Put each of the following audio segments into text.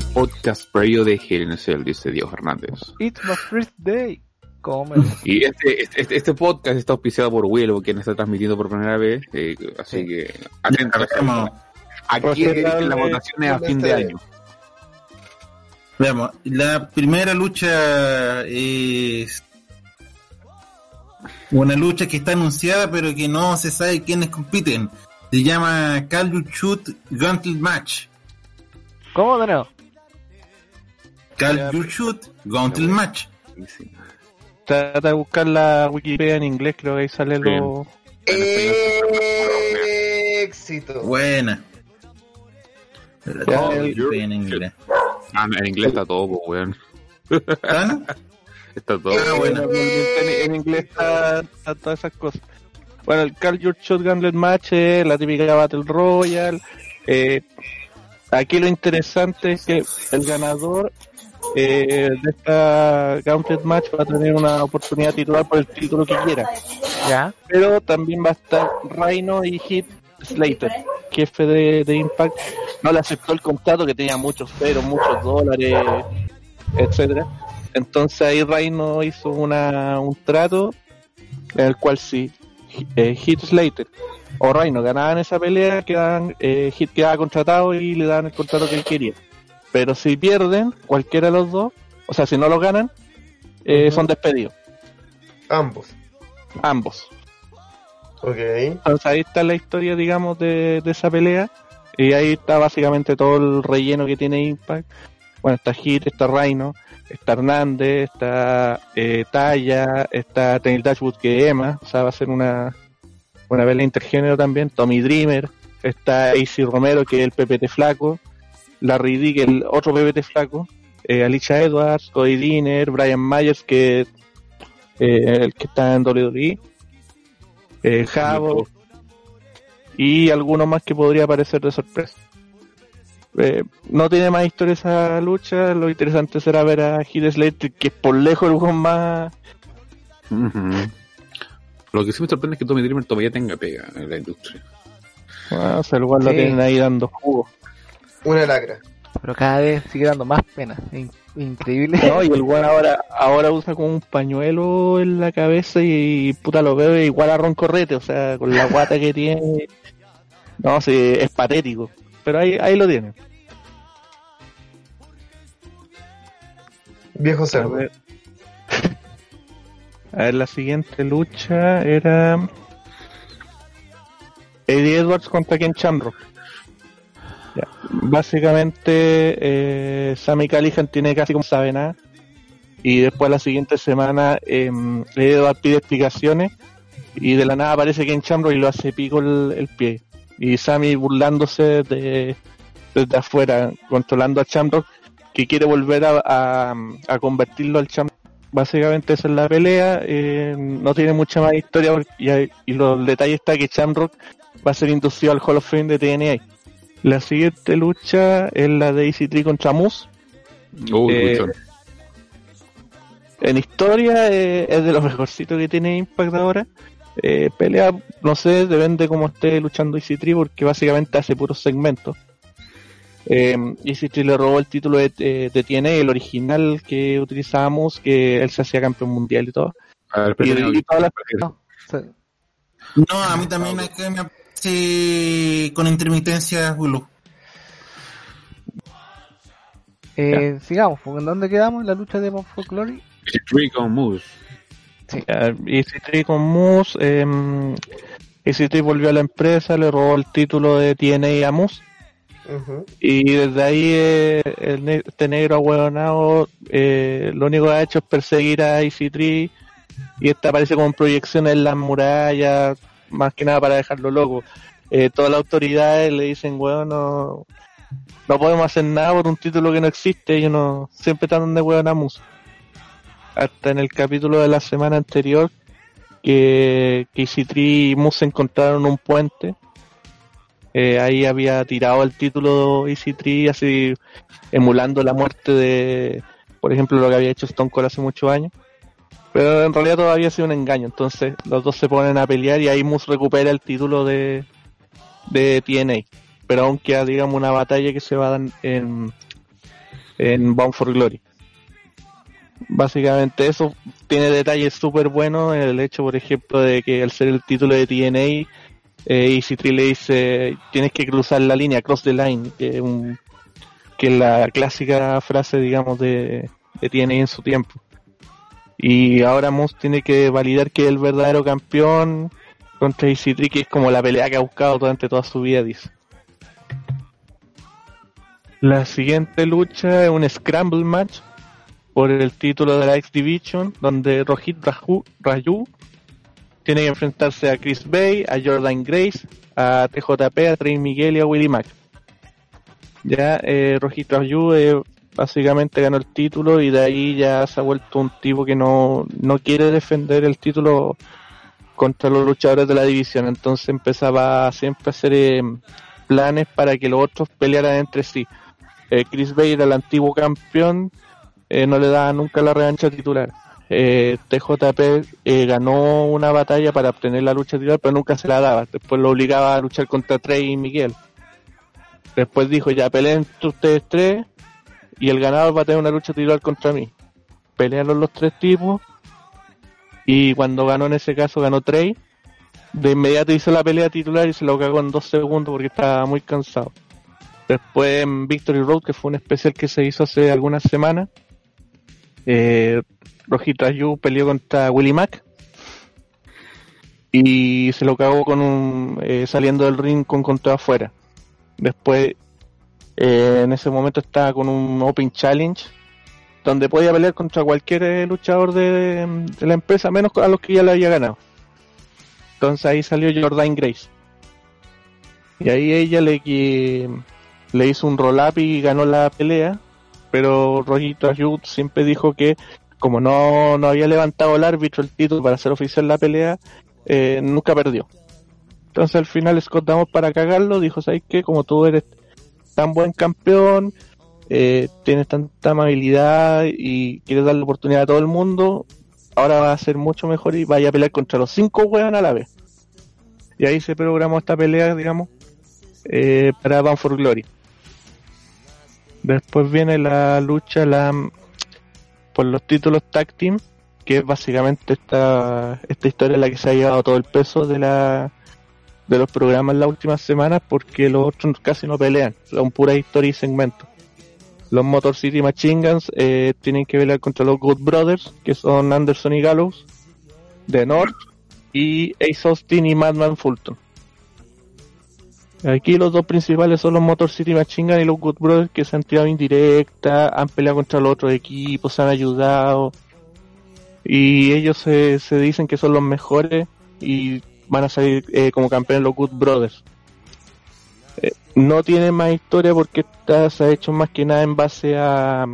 6 del año, el podcast previo de Hell dice Dios Hernández. It's my first day. Come. Y este, este, este, este podcast está auspiciado por Willow, quien está transmitiendo por primera vez, eh, así Sí. que atentos. Veamos, Aquí la votación es a fin de año. veamos. La primera lucha es una lucha que está anunciada pero que no se sabe quiénes compiten. Se llama Call You Shoot Gauntlet Match. ¿Cómo de nuevo? Call You Shoot Gauntlet Match. Sí. Trata de buscar la Wikipedia en inglés, creo que ahí sale lo... Éxito. Buena. En inglés. Ah, en inglés está todo, pues, weón. ¿Ah? Está todo. Ah, bueno. En, en inglés está, está todas esas cosas. Bueno, el Call Your Shot Gauntlet Match es la típica Battle Royale. Eh, aquí lo interesante es que el ganador eh, de esta Gauntlet Match va a tener una oportunidad titular por el título que quiera. Ya. Pero también va a estar Rhino y Hit Slater, jefe de, de Impact. No le aceptó el contrato que tenía muchos ceros, muchos dólares, etcétera. Entonces ahí Rhino hizo una, un trato en el cual si eh, Hit Slater o Rhino ganaban esa pelea, quedaban, eh, Hit quedaba contratado y le daban el contrato que él quería. Pero si pierden, cualquiera de los dos, o sea, si no lo ganan, eh, son despedidos, Ambos. ambos. Ok. Entonces ahí está la historia, digamos, de, de esa pelea. Y ahí está básicamente todo el relleno que tiene Impact. Bueno, está Hit, está Rhino, está Hernández, está eh, Taya, está Tenil Dashwood que es Emma, o sea, va a ser una, una pelea intergénero también. Tommy Dreamer, está AC Romero que es el PPT flaco, Larry D que es el otro PPT flaco, eh, Alicia Edwards, Cody Diner, Brian Myers que eh, el que está en WWE, eh, Javo, y alguno más que podría aparecer de sorpresa. Eh, no tiene más historia esa lucha, lo interesante será ver a Heath Slater, que es por lejos el juego más... Lo que sí me sorprende es que Tommy Dreamer todavía tenga pega en la industria. Ah, o sea, el cual lo Sí. tienen ahí dando jugo. Una lacra. Pero cada vez sigue dando más pena. In- increíble. No, y el weón ahora, ahora usa como un pañuelo en la cabeza y, puta lo bebe igual a Ron Correte, o sea, con la guata que tiene. No, sí, es patético. Pero ahí, ahí lo tienen. Viejo A cerdo. ver. A ver, la siguiente lucha era Eddie Edwards contra Ken Shamrock. Básicamente, eh, Sammy Callihan tiene casi como sabe nada. Y después la siguiente semana, eh, Eddie Edwards pide explicaciones. Y de la nada aparece Ken Shamrock y lo hace pico el, pie. Y Sammy burlándose de, desde afuera, controlando a Shamrock, que quiere volver a, a, convertirlo al Shamrock básicamente esa es la pelea, eh, no tiene mucha más historia y, y los detalles está que Shamrock va a ser inducido al Hall of Fame de TNA. La siguiente lucha es la de EC3 contra Moose. Uy, Eh. En historia eh, es de los mejorcitos que tiene Impact ahora. Eh, pelea, no sé, depende cómo esté luchando EC3 porque básicamente hace puros segmentos. Eh, EC3 le robó el título de, de, de TNA, el original que utilizábamos, que él se hacía campeón mundial y todo. A ver, Y, y todas las- No, a mí también acá me aparece con intermitencia Hulu. eh, sigamos, porque ¿en dónde quedamos? En la lucha de Bob for Glory. EC3 con Moose. Ya, EC3 con Moose, eh, EC3 volvió a la empresa, le robó el título de TNA a Moose. Y desde ahí eh, el ne- este negro ahueonado eh, lo único que ha hecho es perseguir a EC3 y este aparece como en proyecciones en las murallas, más que nada para dejarlo loco. Eh, todas las autoridades le dicen, weón, no, no podemos hacer nada por un título que no existe, ellos no, siempre están de weón a Moose. Hasta en el capítulo de la semana anterior que, que EC3 y Moose se encontraron en un puente eh, ahí había tirado el título EC3 así emulando la muerte de, por ejemplo, lo que había hecho Stone Cold hace muchos años. Pero en realidad todavía ha sido un engaño. Entonces los dos se ponen a pelear y ahí Moose recupera el título de, de TNA. pero aún queda, digamos, una batalla que se va a dar en, en Bound for Glory. Básicamente eso tiene detalles súper buenos, el hecho, por ejemplo, de que al ser el título de TNA, eh, Easy Tree le dice, tienes que cruzar la línea, cross the line, que es, un, que es la clásica frase, digamos, de, de TNA en su tiempo. Y ahora Moose tiene que validar que es el verdadero campeón contra Easy Tree, que es como la pelea que ha buscado durante toda su vida, dice. La siguiente lucha es un Scramble Match por el título de la X Division, donde Rohit Raju, tiene que enfrentarse a Chris Bay, a Jordan Grace, a TJP, a Trey Miguel y a Willie Mack. Ya eh, Rohit Raju eh, básicamente ganó el título y de ahí ya se ha vuelto un tipo que no, no quiere defender el título contra los luchadores de la división. Entonces empezaba siempre a hacer eh, planes para que los otros pelearan entre sí. Eh, Chris Bay el antiguo campeón, eh, no le daba nunca la revancha titular. Eh, TJP eh, ganó una batalla para obtener la lucha titular, pero nunca se la daba. Después lo obligaba a luchar contra Trey y Miguel. Después dijo, ya peleen ustedes tres y el ganador va a tener una lucha titular contra mí. Pelearon los tres tipos y cuando ganó en ese caso ganó Trey. De inmediato hizo la pelea titular y se lo cagó en dos segundos porque estaba muy cansado. Después en Victory Road, que fue un especial que se hizo hace algunas semanas, eh, Rojita Yu peleó contra Willie Mack y se lo cagó con un eh, saliendo del ring con control afuera. Después, eh, en ese momento estaba con un Open Challenge donde podía pelear contra cualquier eh, luchador de, la empresa, menos a los que ya le había ganado. Entonces ahí salió Jordan Grace. Y ahí ella le, le hizo un roll-up y ganó la pelea. Pero Rojito Ayud siempre dijo que como no, no había levantado el árbitro el título para hacer oficial la pelea, eh, nunca perdió. Entonces al final Scott para cagarlo dijo, ¿sabes qué? Como tú eres tan buen campeón, eh, tienes tanta amabilidad y quieres darle oportunidad a todo el mundo, ahora va a ser mucho mejor y vaya a pelear contra los cinco hueones a la vez. Y ahí se programó esta pelea, digamos, eh, para Bound for Glory. Después viene la lucha la, por los títulos Tag Team, que es básicamente esta, esta historia en la que se ha llevado todo el peso de la de los programas las últimas semanas porque los otros casi no pelean, son pura historia y segmentos. Los Motor City Machine Guns eh, tienen que pelear contra los Good Brothers, que son Anderson y Gallows, de North, y Ace Austin y Madman Fulton. Aquí los dos principales son los Motor City Machine Gun y los Good Brothers que se han tirado indirecta, han peleado contra los otros equipos, se han ayudado. Y ellos se, se dicen que son los mejores y van a salir eh, como campeones los Good Brothers. Eh, no tiene más historia porque esta se ha hecho más que nada en base a,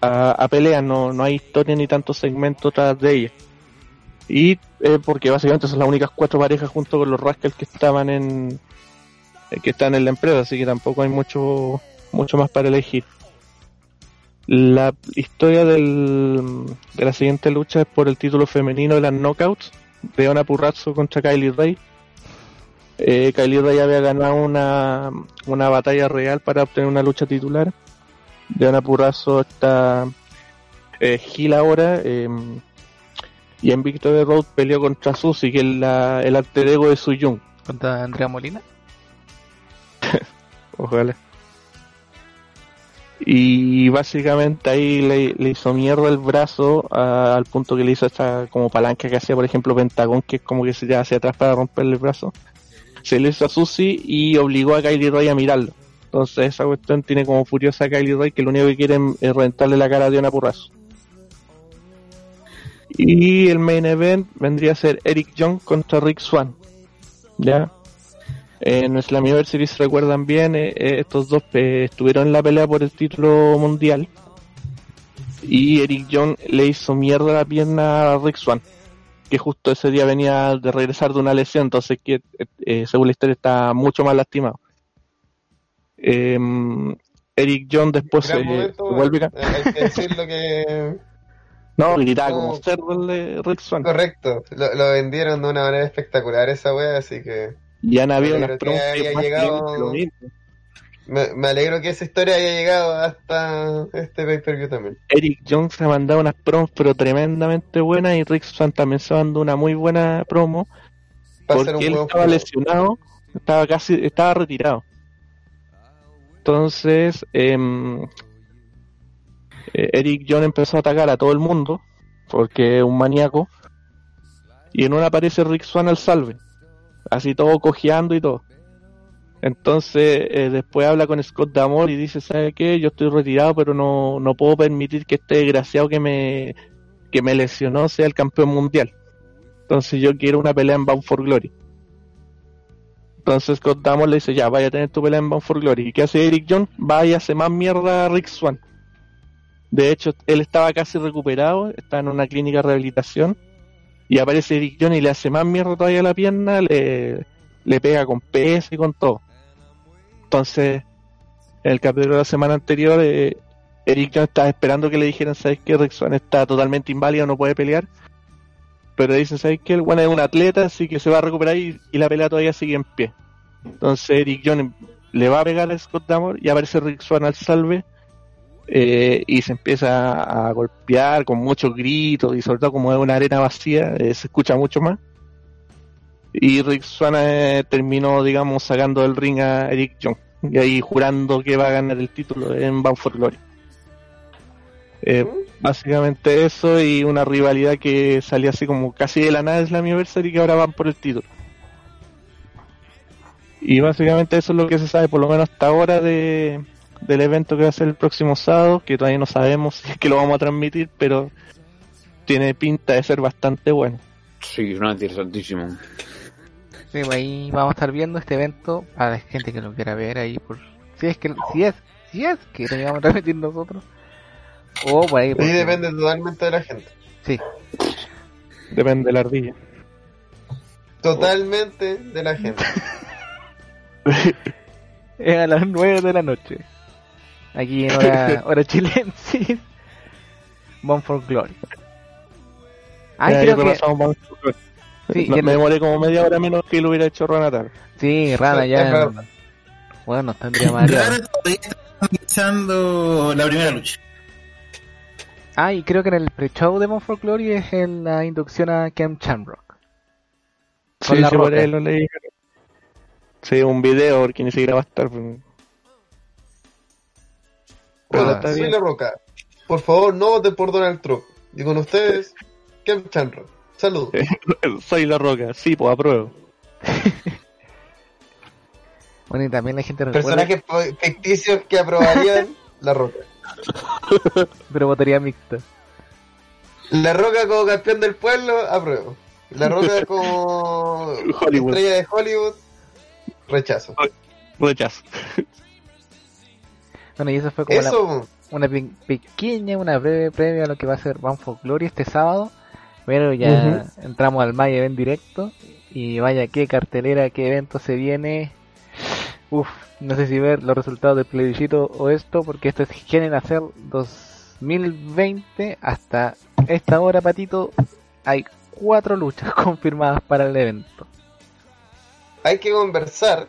a, peleas, no, no hay historia ni tantos segmentos tras de ella. Y eh, porque básicamente son las únicas cuatro parejas junto con los Rascals que estaban en eh, que están en la empresa, así que tampoco hay mucho mucho más para elegir. La historia del, de la siguiente lucha es por el título femenino de las Knockouts de Ona Purrazzo contra Kylie Ray. Eh, Kylie Ray había ganado una, una batalla real para obtener una lucha titular. De Ona Purrazzo está eh, Gil ahora. eh, y en Victory Road peleó contra Susie, que es la, el alter ego de Suyun. Contra Andrea Molina. Ojalá. Y básicamente ahí le, hizo mierda el brazo al punto que le hizo esta como palanca que hacía, por ejemplo, Pentagón, que es como que se lleva hacia atrás para romperle el brazo. Se le hizo a Susie y obligó a Kylie Roy a mirarlo. Entonces esa cuestión tiene como furiosa a Kylie Roy que lo único que quiere es reventarle la cara de una porrazo. Y el main event vendría a ser Eric Young contra Rick Swan. ¿Ya? En Slammiversary, si recuerdan bien, eh, eh, estos dos eh, estuvieron en la pelea por el título mundial. Y Eric Young le hizo mierda la pierna a Rick Swan, que justo ese día venía de regresar de una lesión, entonces que eh, según la historia está mucho más lastimado. Em, Eric Young después momento, vuelve a- hay que decirlo que No, gritaba No. como cerdo el de Rick Swan. correcto. Lo, lo vendieron de una manera espectacular esa wea, así que Y han habido unas alegro que promos que haya básicamente llegado- lo mismo. Me, me alegro que esa historia haya llegado hasta este pay-per-view también. Eric Jones se ha mandado unas promos pero tremendamente buenas y Rick Swan también se mandó una muy buena promo porque él estaba juego. lesionado, estaba casi, estaba retirado. Entonces, em, eh, Eric Jones empezó a atacar a todo el mundo porque es un maníaco y en una aparece Rick Swan al salve, así todo cojeando y todo. Entonces, eh, después habla con Scott Damore y dice, ¿sabe qué? Yo estoy retirado, pero no, no puedo permitir que este desgraciado que me, que me lesionó sea el campeón mundial. Entonces yo quiero una pelea en Bound for Glory. Entonces Scott Damore le dice, ya, vaya a tener tu pelea en Bound for Glory. ¿Y qué hace Eric John? Va y hace más mierda a Rick Swan. De hecho, él estaba casi recuperado, está en una clínica de rehabilitación. Y aparece Eric John y le hace más mierda todavía a la pierna, le, le pega con peso y con todo. Entonces, en el capítulo de la semana anterior, eh, Eric John estaba esperando que le dijeran, ¿sabes qué? Swan está totalmente inválido, no puede pelear. Pero dicen, ¿sabes qué? El bueno es un atleta, así que se va a recuperar y, y la pelea todavía sigue en pie. Entonces Eric John le va a pegar a Scott Damore y aparece Rick Swan al salve eh, y se empieza a golpear con muchos gritos y sobre todo como es una arena vacía, eh, se escucha mucho más. Y Rick Swan eh, terminó, digamos, sacando del ring a Eric John y ahí jurando que va a ganar el título en Bound for Glory. Eh, básicamente eso y una rivalidad que salió así como casi de la nada de Slammiversary que ahora van por el título. Y básicamente eso es lo que se sabe por lo menos hasta ahora de, del evento que va a ser el próximo sábado, que todavía no sabemos si es que lo vamos a transmitir, pero tiene pinta de ser bastante bueno. Sí, no, interesantísimo. Sí, pues ahí vamos a estar viendo este evento para la gente que lo quiera ver ahí por si es que si es si es que lo vamos a transmitir nosotros o por ahí Ahí porque- depende totalmente de la gente. sí Depende de la ardilla. Totalmente de la gente. es a las 9 de la noche aquí en hora, hora chilensis Born for Glory ah creo que. Sí, No, ya me demoré como media hora menos que lo hubiera hecho Renatar. sí Rana ya verdad. bueno tendría más Rara todavía está la primera lucha. ah y creo que en el pre-show de Born for Glory es en la inducción a Kem Shamrock Con Sí, la sí, lo leí. Sí, un video porque ni siquiera va a estar. pues. Pero Hola, soy bien. La Roca. Por favor, no voten por Donald Trump. Y con ustedes, Kem Chanro. Saludos. Soy la roca, sí, pues apruebo. bueno y también la gente recuerda Personajes ficticios que aprobarían La Roca. pero votaría mixta La Roca como campeón del pueblo, apruebo. La Roca como Hollywood. estrella de Hollywood, rechazo. Rechazo. Bueno, y eso fue como la- Eso, una pe- pequeña, una breve previa a lo que va a ser Bound for Glory este sábado. Pero ya entramos al May Event directo. Y vaya, qué cartelera, qué evento se viene. Uf, no sé si ver los resultados del plebiscito o esto, porque esto es Gen Hacer 2020. Hasta esta hora, Patito, hay cuatro luchas confirmadas para el evento. hay que conversar.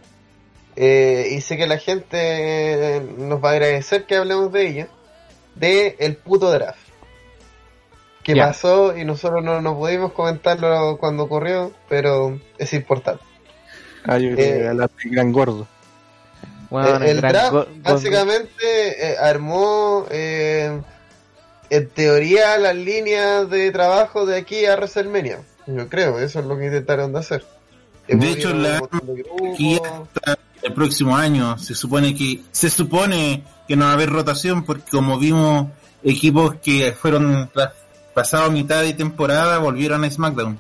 Eh, y sé que la gente nos va a agradecer que hablemos de ella. De el puto draft. Que pasó y nosotros no, no pudimos comentarlo cuando ocurrió, pero es importante. Ah, yo creo Eh, que la gran gordo. Bueno, Eh, el gran draft go- básicamente eh, armó eh, en teoría las líneas de trabajo de aquí a WrestleMania. Yo creo, eso es lo que intentaron de hacer. De hecho, la- el próximo año se supone que se supone que no va a haber rotación porque como vimos equipos que fueron tras- pasado mitad de temporada volvieron a SmackDown.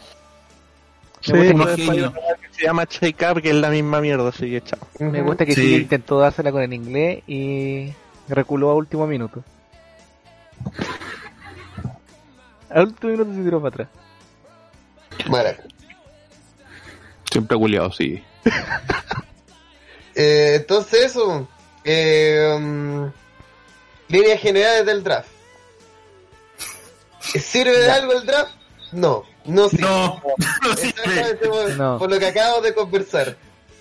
Sí, gusta después hay genios. una que se llama Shake Up, que es la misma mierda, así que chao. Me gusta que Sí. Intentó dársela con el inglés y reculó a último minuto. Al último minuto se tiró para atrás. Maraca. Siempre culiado, sí. Eh, entonces eso, eh, um, líneas generales del draft. ¿Sirve de algo el draft? No, no sirve. No, no sirve. Exactamente por, No. por lo que acabo de conversar.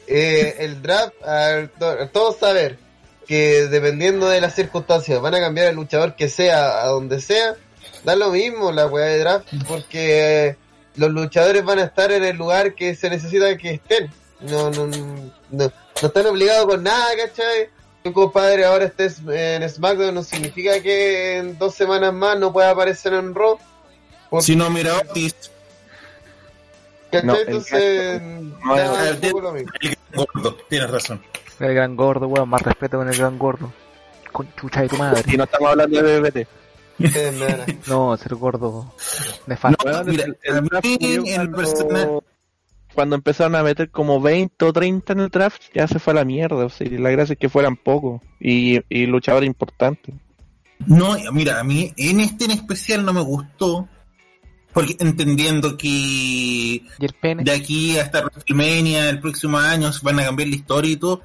eh, el draft, a todos saber que dependiendo de las circunstancias van a cambiar el luchador que sea a donde sea, da lo mismo la weá de draft, porque los luchadores van a estar en el lugar que se necesita que estén. No, no, no, no están obligados con nada, ¿cachai? Tu compadre ahora estés en SmackDown no significa que en dos semanas más no pueda aparecer en Raw. Por- Si no, mira Otis, ¿cachai? No, Entonces, no, el- un poco lo mismo. el gordo, tienes razón. El gran gordo, weón, más respeto con el gran gordo. Con chucha de tu madre. Y no estamos hablando de BBT. No, ser gordo. Nefasto. No, mira, el- el cuando- empezaron a meter como 20 o 30 en el draft, ya se fue a la mierda. O sea, la gracia es que fueran pocos y, y luchadores importantes. No, mira, a mí en este en especial no me gustó, porque entendiendo que de aquí hasta WrestleMania el próximo año se van a cambiar la historia y todo,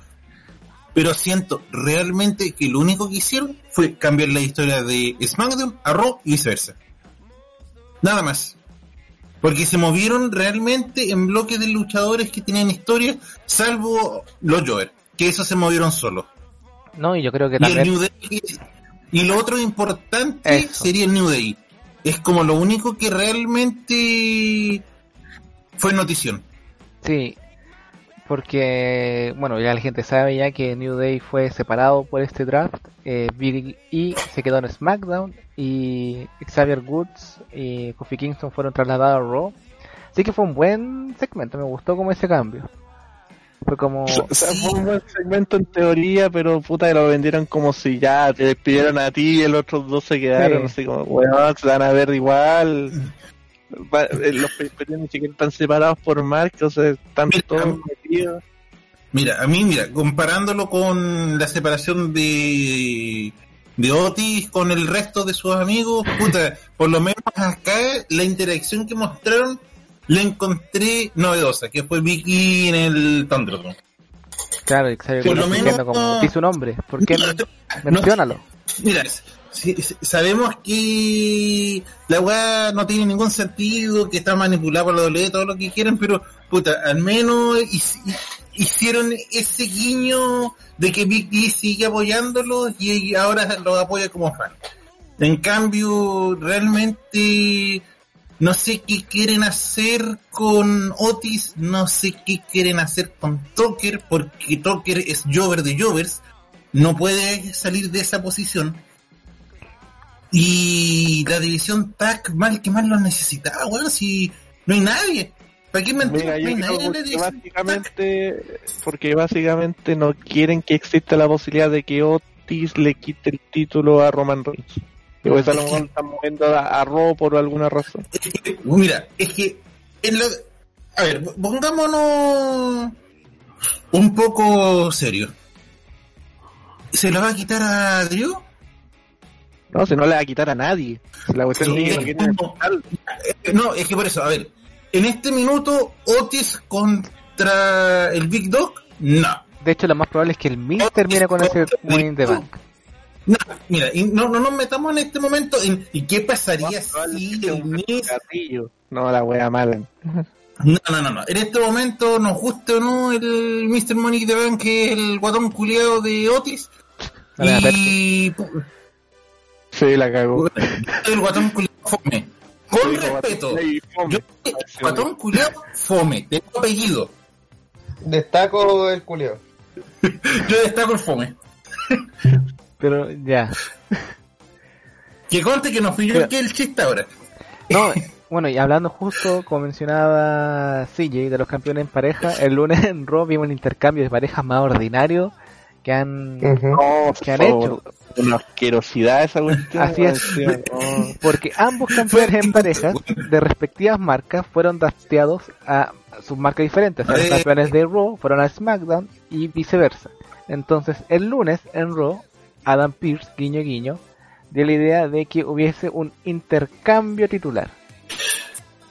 pero siento realmente que lo único que hicieron fue cambiar la historia de SmackDown a Raw y viceversa. Nada más. Porque se movieron realmente en bloques de luchadores que tenían historia, salvo los Jover, que esos se movieron solos. No, y yo creo que Y el también. New Day. Y lo otro importante Eso. sería el New Day. Es como lo único que realmente fue notición. Sí, porque, bueno, ya la gente sabe ya que New Day fue separado por este draft. Eh, Big E se quedó en SmackDown y Xavier Woods y Kofi Kingston fueron trasladados a Raw. Así que fue un buen segmento, me gustó como ese cambio. Fue como... O sea, fue un buen segmento en teoría, pero puta que lo vendieron como si ya te despidieron a ti y los otros dos se quedaron Sí. así como, weón, se van a ver igual. Va- eh, Los pay-per-views ni siquiera están separados por marca, o sea, están Mira, todos metidos. Mira, a mí, mira, comparándolo con la separación de, de Otis con el resto de sus amigos, puta, por lo menos acá la interacción que mostraron la encontré novedosa, que fue Vicky en el Thunderdome. Claro, Xavier Por lo menos- como... Su nombre, ¿por qué no? No- Menciónalo. Mira, sabemos que la weá no tiene ningún sentido, que está manipulada por la doble, todo lo que quieran, pero puta, al menos hic- hicieron ese guiño de que Big E sigue apoyándolo y ahora lo apoya como fan. En cambio, realmente no sé qué quieren hacer con Otis, no sé qué quieren hacer con Tucker, porque Tucker es Jover de Jovers, no puede salir de esa posición. Y la división TAC mal que más lo necesitaba, weón, si no hay nadie. ¿Para qué mentir? Mira, no yo hay creo nadie en la porque básicamente, porque básicamente no quieren que exista la posibilidad de que Otis le quite el título a Roman Reigns. Y pues a lo mejor están moviendo a, a Raw por alguna razón. Es que, mira, es que en lo- a ver, pongámonos un poco serio. ¿Se lo va a quitar a Drew? No, si no le va a quitar a nadie. Si la cuestión Sí, es que no no. es que por eso, a ver, en este minuto Otis contra el Big Dog, no. De hecho, lo más probable es que el Miz termine con ese Money in the Bank. No, mira, y no, no nos metamos en este momento en ¿y qué pasaría si el Miz. No, la wea mala. No, no, no, no. En este momento, nos guste o no el Mr. Money de Bank, que es el guatón culiado de Otis. Vale, y Sí, la cagó. el guatón culiado fome. Con Sí, respeto. fome. Yo, guatón culiado fome. Tengo apellido. Destaco el culeo. Yo destaco el fome. Pero ya. Que conste que no fui yo el que el chiste ahora. No, bueno, y hablando justo, como mencionaba CJ, de los campeones en pareja, el lunes en Raw vimos el intercambio de parejas más ordinario que han... ¿Qué han favor, hecho? Una asquerosidad esa cuestión. Así es. Porque ambos campeones en parejas de respectivas marcas fueron drafteados a sus marcas diferentes. O sea, los campeones de Raw fueron a SmackDown y viceversa. Entonces, el lunes en Raw, Adam Pierce, guiño guiño, dio la idea de que hubiese un intercambio titular.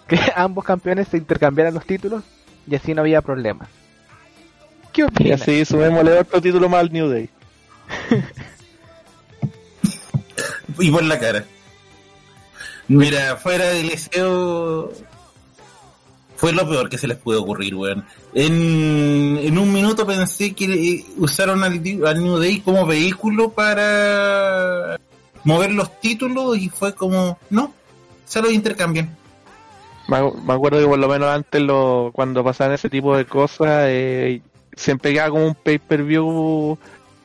Que ambos campeones se intercambiaran los títulos y así no había problema. ¿Qué Y opinas? así sumémosle otro título más al New Day. Y por la cara. Mira, fuera del deseo. fue lo peor que se les puede ocurrir, weón. En, en un minuto pensé que usaron al, New Day como vehículo para mover los títulos y fue como, no, se los intercambian. Me acuerdo que por lo menos antes, lo, cuando pasaban ese tipo de cosas, eh, siempre quedaba como un pay-per-view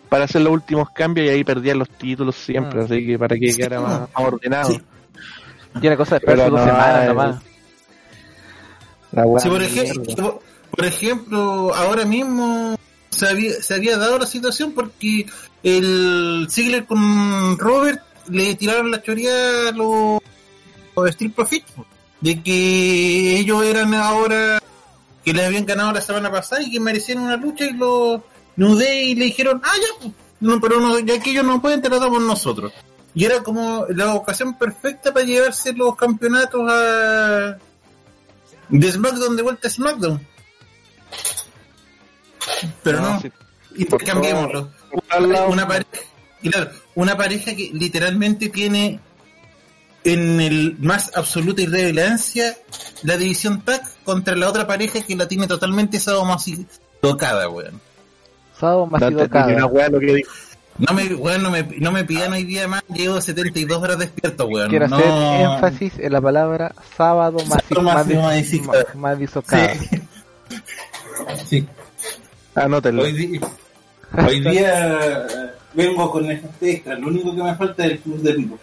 para hacer los últimos cambios y ahí perdían los títulos siempre, Ah. así que para que Sí, quedara más, más ordenado. Sí. Y una cosa de esperarse Pero dos no, semanas es- nomás. Si por, ejemplo, por ejemplo, ahora mismo se había, se había dado la situación porque el Ziggler con Robert le tiraron la choría a los, los Street Profits de que ellos eran ahora que les habían ganado la semana pasada y que merecían una lucha y los New Day le dijeron, ah, ya, pues, no, pero no, ya que ellos no pueden, te lo damos nosotros. Y era como la ocasión perfecta para llevarse los campeonatos a de SmackDown de vuelta a SmackDown. Pero no, sí. intercambiémoslo. Lado- Una pareja, claro, una pareja que literalmente tiene en el más absoluta irrelevancia la división tag contra la otra pareja que la tiene totalmente tocada, weón. Sábado más No sido entendí una weá lo que dijo. No me, weón, no me, no me pidan hoy día más, llevo 72 horas despierto, weón. Quiero no, hacer énfasis en la palabra sábado más disocado. Sí. sí. Anótenlo. Hoy día, hoy día vengo con este extra. Lo único que me falta es el plus de pipo.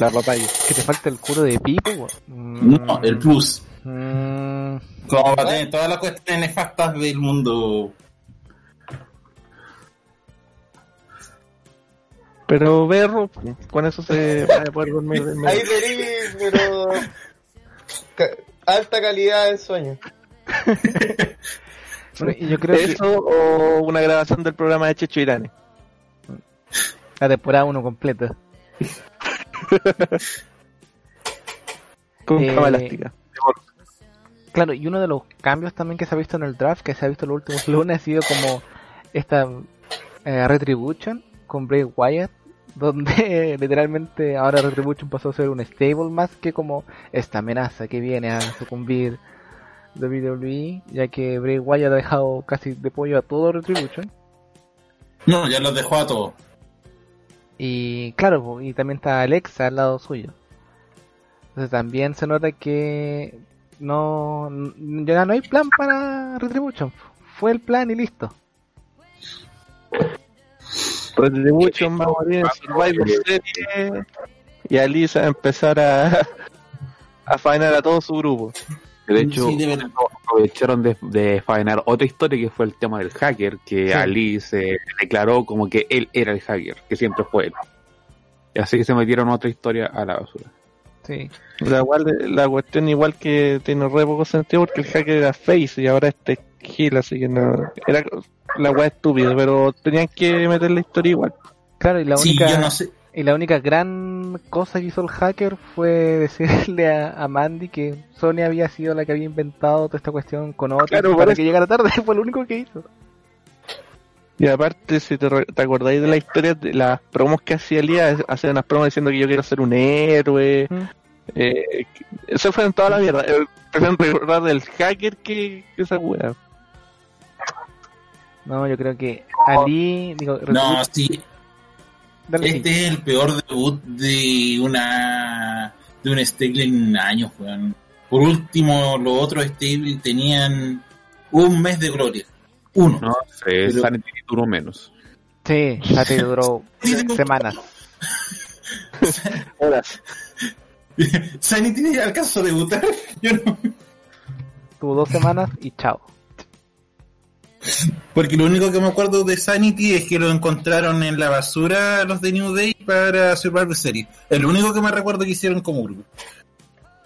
La papaya. Que te falta el culo de pipo, weón. No, el plus. mm, Como para tener todas las cuestiones nefastas del mundo. Pero berro, con eso se va a poder dormir. de Ahí pero. alta calidad en sueño. bueno, y yo creo que Eso o una grabación del programa de Checho Irane. la temporada 1 completa. Con Eh, cama elástica. Claro, y uno de los cambios también que se ha visto en el draft, que se ha visto en los últimos lunes, ha sido como esta eh, Retribution con Bray Wyatt, donde literalmente ahora Retribution pasó a ser un stable más que como esta amenaza que viene a sucumbir WWE, ya que Bray Wyatt ha dejado casi de pollo a todo Retribution. No, ya los dejó a todos. Y claro, y también está Alexa al lado suyo. Entonces también se nota que no, ya no hay plan para Retribution. Fue el plan y listo. Retribution va a morir en Survivor Series y a empezar a, a faenar a todo su grupo. De hecho, Sí, de aprovecharon de, de faenar otra historia que fue el tema del hacker, que Sí. Ali se declaró como que él era el hacker, que siempre fue él. Y así que se metieron otra historia a la basura. Sí. La, igual, la cuestión igual que tiene re poco sentido porque el hacker era face y ahora este es Gil, así que no... Era la weá estúpida, pero tenían que meter la historia igual. Claro, y la Sí, única yo no sé. y la única gran cosa que hizo el hacker fue decirle a, a Mandy que Sony había sido la que había inventado toda esta cuestión con otra Claro, para que llegara tarde, fue lo único que hizo. Y aparte, si te, te acordáis de la historia, de las promos que hacía Lía, hacía unas promos diciendo que yo quiero ser un héroe. Mm. Eh, que- eso fue en toda la mierda. Eh, Prefiero recordar del hacker que, que esa weá. No, yo creo que Ali, digo, No, sí. dale, sí. Este es el peor debut de una de un stable en años, weón. Por último, los otros stable tenían un mes de gloria. Uno. No sé, Pero- Sanity duró menos. Sí, Sanity duró semanas. Horas. Sanity alcanzó a debutar. Yo no. Tuvo dos semanas y chao. Porque lo único que me acuerdo de Sanity es que lo encontraron en la basura los de New Day para Survivor Series. Es lo único que me recuerdo que hicieron como grupo.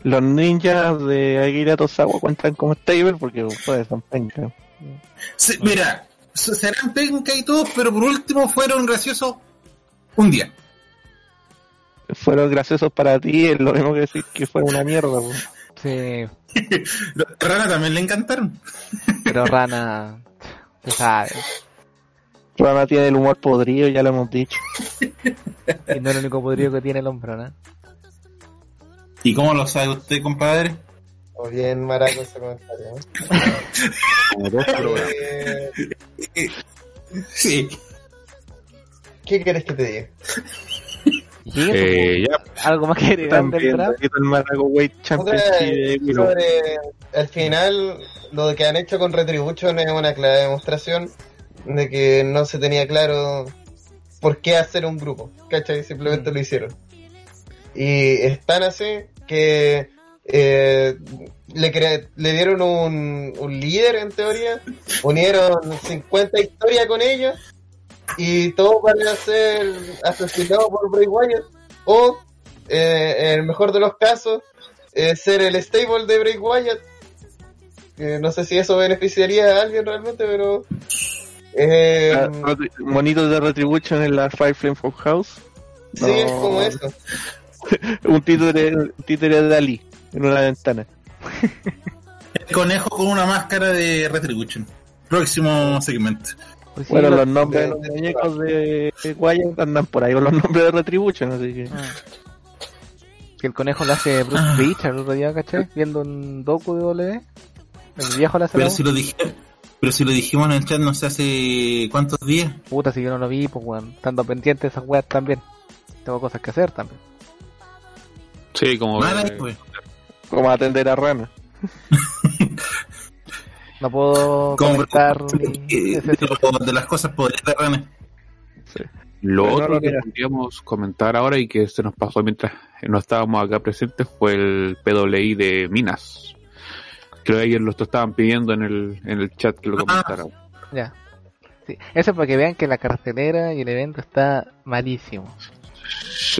Los ninjas de Aguila Tosawa cuentan como stable porque pues, son penca. Se- mira, serán penca y todo, pero por último fueron graciosos un día. Fueron graciosos para ti, es lo mismo que decir que fue una mierda. po. Sí, Rana también le encantaron. pero Rana, se sabe. Rana tiene el humor podrido, ya lo hemos dicho. Y no es el único podrido que tiene el hombro, ¿no? ¿Y cómo lo sabe usted, compadre? O bien maraco ese comentario. ¿eh? Como dos programas. Eh, Sí. ¿Qué quieres que te diga? Y eso, Eh, ya, pues, algo más que agregar del draft. sobre al final lo que han hecho con Retribution es una clara demostración de que no se tenía claro por qué hacer un grupo, ¿cachai? Simplemente lo hicieron. Y es tan así que eh, le, cre- le dieron un, un líder en teoría, unieron 50 historias con ellos y todo para ser asesinado por Bray Wyatt o eh, en el mejor de los casos eh, ser el stable de Bray Wyatt Eh, no sé si eso beneficiaría a alguien realmente pero eh, Ah, Monitos de Retribution en la Fire Flame Folk House. sí es como eso Un títere, un títere de Dalí en una ventana. El conejo con una máscara de Retribution. Próximo segmento. Pues sí, Bueno, lo- los nombres de los muñecos de Wyatt andan por ahí con los nombres de Retribution, así que. Ah. Que el conejo lo hace Bruce Ah. Richard el otro día, ¿cachai? Viendo un docu de W. El viejo lo hace Pero la si lo dije, pero si lo dijimos en el chat no sé hace cuántos días. Puta, si yo no lo vi, pues weón. Estando pendiente de esas weas también. Tengo cosas que hacer también. sí, como. Eh, pues. Como atender a Rana. No puedo comentar ni de, lo- las cosas de Rana. Lo Bueno, otro no, que podríamos comentar ahora y que se nos pasó mientras no estábamos acá presentes fue el PWI de Minas. Creo que ayer lo estaban pidiendo en el, en el chat que lo Ah. comentara. Ya. Sí. Eso es para que vean que la cartelera y el evento está malísimo.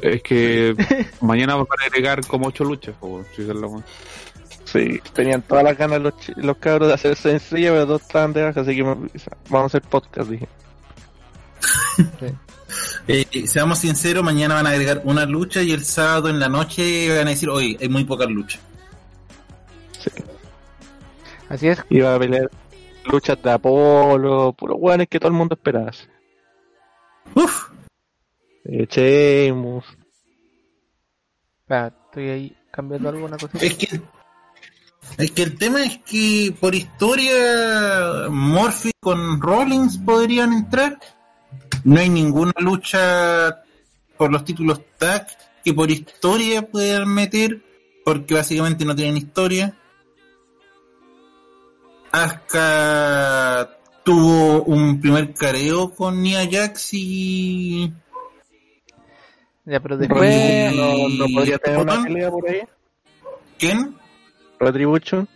Es que mañana van a agregar como ocho luchas. si es la- Sí, tenían todas las ganas los, chi- los cabros de hacer sencilla, pero dos estaban de baja, así que vamos a hacer podcast, dije. Eh, seamos sinceros, mañana van a agregar una lucha y el sábado en la noche van a decir, oye, hay muy pocas luchas. Así es. Iba a pelear luchas de Apolo, puros hueones que todo el mundo esperaba. Uf, Eh, Sheamus. Espera, estoy ahí cambiando alguna cosita. es que es que el tema es que por historia Murphy con Rollins podrían entrar. No hay ninguna lucha por los títulos tag que por historia puedan meter porque básicamente no tienen historia. Asuka tuvo un primer careo con Nia Jax y Ya, pero Y- después. No, no podría tener una pelea por ahí. ¿quién? Retribution.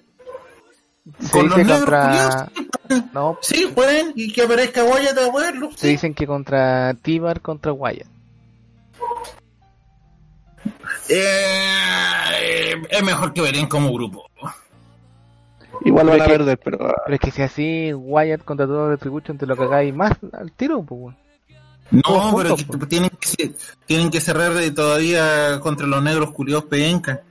Se con los dice negros contra. No, Sí, pueden y que aparezca Wyatt a verlo. se dicen que contra Tibar contra Wyatt. Eh, es mejor que verén como grupo. Igual van a que- perder, pero Pero es que si así Wyatt contra todo Retribution te lo cagáis más al tiro, pues. No, Todos pero juntos, que tienen que se- tienen que cerrar de todavía contra los negros culiados penca.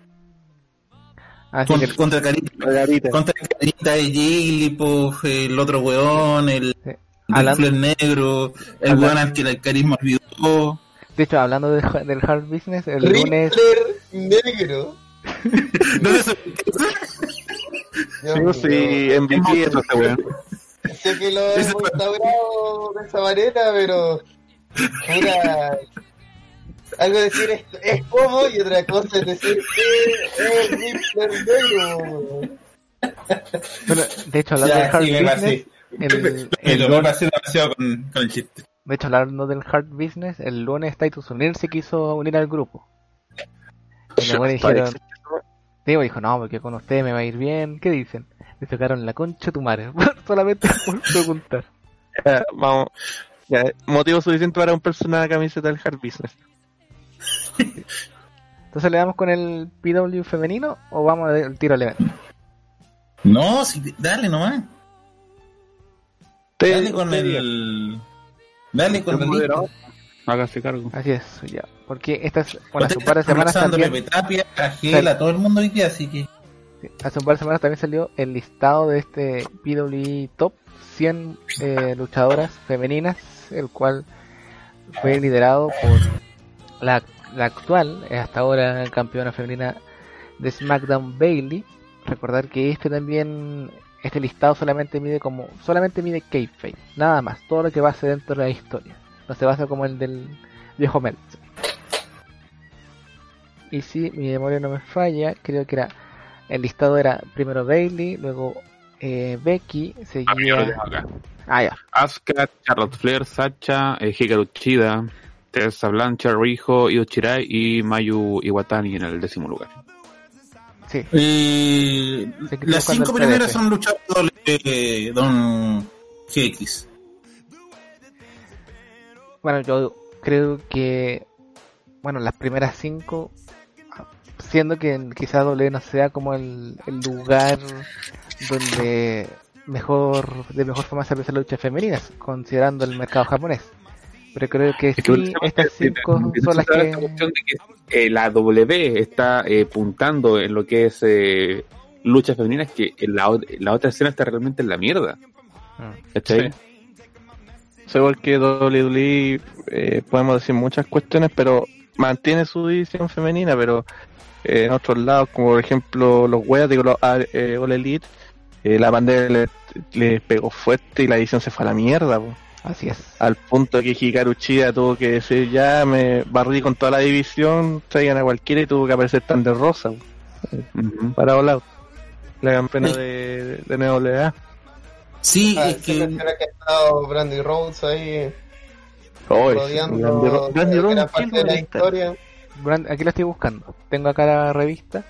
Contra, Carita, Margarita. contra Carita de Jigglypuff, el otro weón, el, Sí. el Hablando- negro, el Hablando- weón al que el carisma olvidó. De hecho, hablando de- del hard business, el lunes. Negro No, eso- Dios Sí, MVP eso ese weón. sé que lo hemos instaurado de esa manera pero pura algo decir es, es como y otra cosa es decir que es Riddler negro Bueno, de hecho, hablando Ya, del hard sí, business, el, el lo lunes- pasé demasiado con, con el chiste. de hecho, hablando del hard business, el lunes Titus O'Neill se quiso unir al grupo. Y luego dijeron, Diego dijo, no, porque con ustedes me va a ir bien. ¿Qué dicen? Le tocaron la concha a tu madre. Solamente por preguntar. Vamos. Ya, motivo suficiente para un personaje de camiseta del Hard Business. Entonces le damos con el PW femenino o vamos al tiro al evento. No, sí, dale nomás. Te- Dale con te digo. el. Dale con El. Hágase cargo. Así es, ya. Porque estas, bueno, hace un par de está semanas también, Pepe Tapia, a Gel, a todo el mundo hoy día, así que. sí, hace un par de semanas también salió el listado de este PW Top 100 eh, luchadoras femeninas, el cual fue liderado por la, la actual, hasta ahora campeona femenina de SmackDown Bailey, recordar que este también, este listado solamente mide como, solamente mide kayfabe, nada más, todo lo que base dentro de la historia. No se basa como el del viejo Meltzer. Y si mi memoria no me falla, creo que era, el listado era primero Bailey, luego eh, Becky, seguía... Ah, ya. Asuka, Charlotte Flair, Sacha, eh, Hikaru Shida, Tessa Blanchard, Riho, Io Shirai y Mayu Iwatani en el décimo lugar. Sí, Eh, las cinco primeras son luchadores de Don GX. Bueno, yo creo que, bueno, las primeras cinco, siendo que quizás W no sea como el, el lugar donde mejor, de mejor forma se aprecia la lucha femenina, considerando el mercado japonés. Pero creo que Es que sí, precisamente estas cinco son las que... cuestión de que, eh, la W está eh, puntando en lo que es eh, lucha femenina, es que en la, la otra escena está realmente en la mierda. ¿Cachai? Sí. O sea, igual que WWE, eh, podemos decir muchas cuestiones, pero mantiene su división femenina, pero eh, en otros lados, como por ejemplo los weas, digo, los ah, eh, All Elite, la bandera le, le pegó fuerte y la división se fue a la mierda, po. Así es. al punto que Hikaru Chida tuvo que decir, ya me barrí con toda la división, traigan a cualquiera y tuvo que aparecer tan de rosa, po, Ujú. para Out, la campeona de, de NWA. Sí, Ah, es que que ha estado Brandy Rhodes ahí Oy, rodeando Randy Ro- Randy gran Orton, parte ¿quién de la historia. Brand- Aquí la estoy buscando. Tengo acá la revista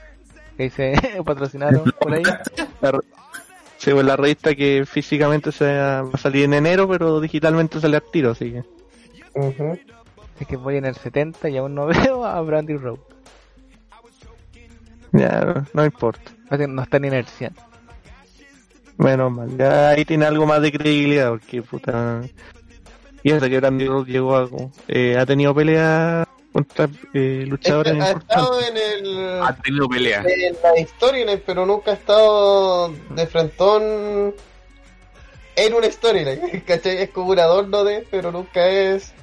que dice patrocinaron por ahí. La, sí, pues, la revista que físicamente se va a salir en enero, pero digitalmente sale al tiro, así que. Es que voy en el 70 y aún no veo a Brandy Road. Ya, no, no importa. No está en inercia. Menos mal. Ya ahí tiene algo más de credibilidad, porque puta. Y hasta que Brandy Rhodes llegó a. eh, ha tenido pelea contra eh, luchadores ha estado en el Ha tenido pelea. en la storyline, pero nunca ha estado de frentón en una storyline. ¿Cachai? Es como un adorno de, pero nunca es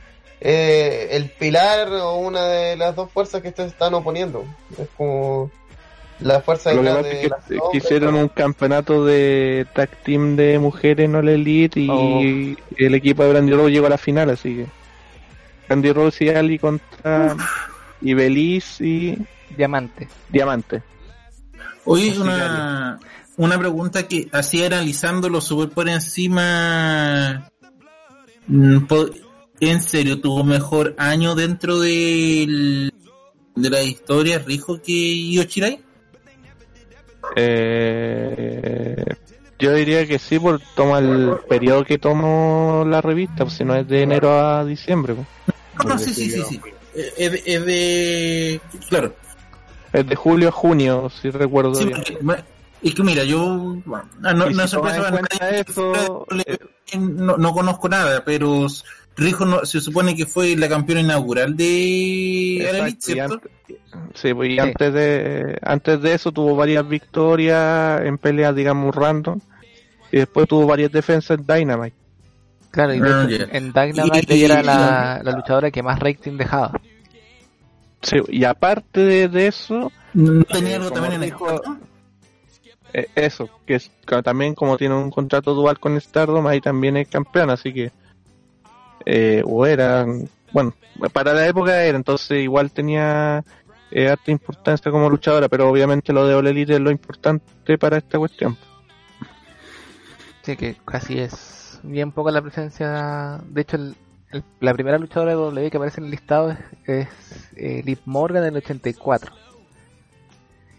eh, el pilar o una de las dos fuerzas que se están oponiendo. Es como la fuerza Lo que pasa de es que, hombres, hicieron ¿no? un campeonato de tag team de mujeres no la elite y el equipo de Brandy llegó a la final, así que Brandy Rhodes y Ali contra y Belize y Diamante. Diamante. Oye, Así una, una pregunta que así analizándolo súper por encima. mm, ¿En serio tuvo mejor año dentro del, de la historia Rijo que Io Shirai? Eh, yo diría que sí, por toma el periodo que tomó la revista, pues si no es de enero a diciembre. pues. No, no, sí, sí, sí, sí. Eh, Es de, es de- Claro. Es de julio a junio, si recuerdo Sí, bien. porque, ma- es que mira, yo. bueno, ah, no, Y no si es sorpresa eso, eh, no, no conozco nada, pero Rijo no, se supone que fue la campeona inaugural de y ¿cierto? antes- Sí, pues y Sí. antes de antes de eso tuvo varias victorias en peleas, digamos, random. Y después tuvo varias defensas en Dynamite. Claro, y en Dynamite Y- era la, la luchadora que más rating dejaba. Sí, y aparte de, de eso, ¿No tenía Eh, algo también en dijo- Stardom? eh, eso, que es que también como tiene un contrato dual con Stardom, ahí también es campeón, así que eh, o era, bueno, para la época era, entonces igual tenía eh, harta importancia como luchadora, pero obviamente lo de All Elite es lo importante para esta cuestión. Sí, que casi es bien poca la presencia. De hecho, el- el- la primera luchadora de W que aparece en el listado es, es eh, Liv Morgan del 84.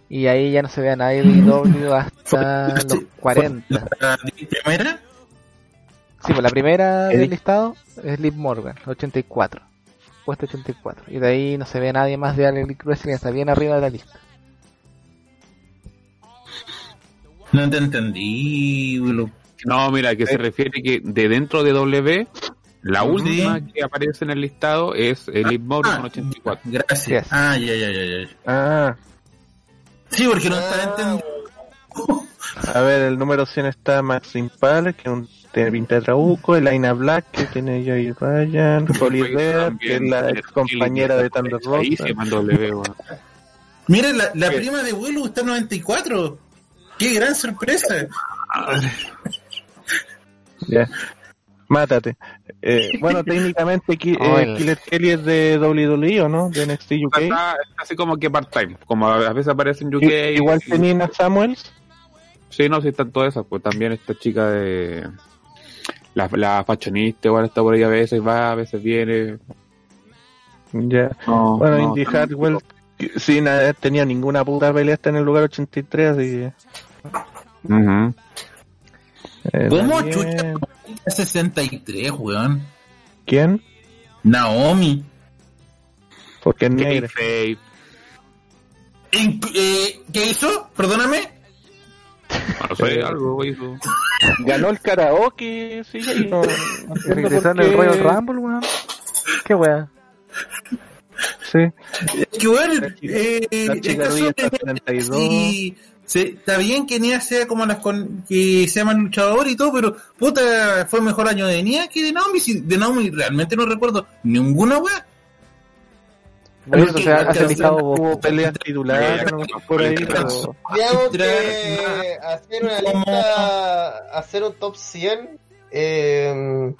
Y ahí ya no se ve a nadie de W hasta los 40. ¿La primera? Sí, pues la primera del listado es Liv Morgan, 84. Puesto 84. Y de ahí no se ve nadie más de Elite Wrestling, está bien arriba de la lista. No te entendí, Willow. No, mira, que se refiere que de dentro de W, la Sí. última que aparece en el listado es el Morgan Ah, con 84. Gracias. Ah, ya, ya, ya, ya. Ah, Sí, porque no Ah, estaba entendiendo. a ver, el número 100 está Max Impal, que es un tiene pinta de trabuco, Elaina Black, que tiene Joey Ryan, Holly Red, que es la ex compañera de Thunder Ahí Rosa. se mandó W, weón. Mira, la, prima de Willow está en 94. ¡Qué gran sorpresa! Ya. Mátate. Eh, bueno, técnicamente Ki- Oh, eh, Killer Kelly es de WWE, ¿o no? De NXT UK. Está, está así como que part-time, como a veces aparece en UK. Igual y- que Nina Samuels. Sí, no, sí están todas esas. Pues también esta chica de. La, la fashionista igual está por ahí a veces va, a veces viene. Ya. No, Bueno, no, Indy Hartwell sin haber tenido ninguna puta pelea hasta en el lugar 83, así que. Ujú. Eh, ¿Cómo también- chucha 63, weón? ¿Quién? Naomi. Porque es negra. Eh, ¿Qué hizo? Perdóname. No sé, algo hizo. Ganó el karaoke, sí, y no, por el Royal Rumble, weón. Qué weá. Sí. Es que bueno, eh, el caso está que 32. sí, se- está bien que Nia sea como las con, que sea más luchador y todo, pero puta, fue mejor año de Nia que de Naomi. Si de Naomi realmente no recuerdo ninguna weá. Por eso Porque se ha, ha la solicitado Hubo peleas titulares, a lo mejor por ahí, pero... Digamos Entrar que hacer una lista, hacer un top 100 eh,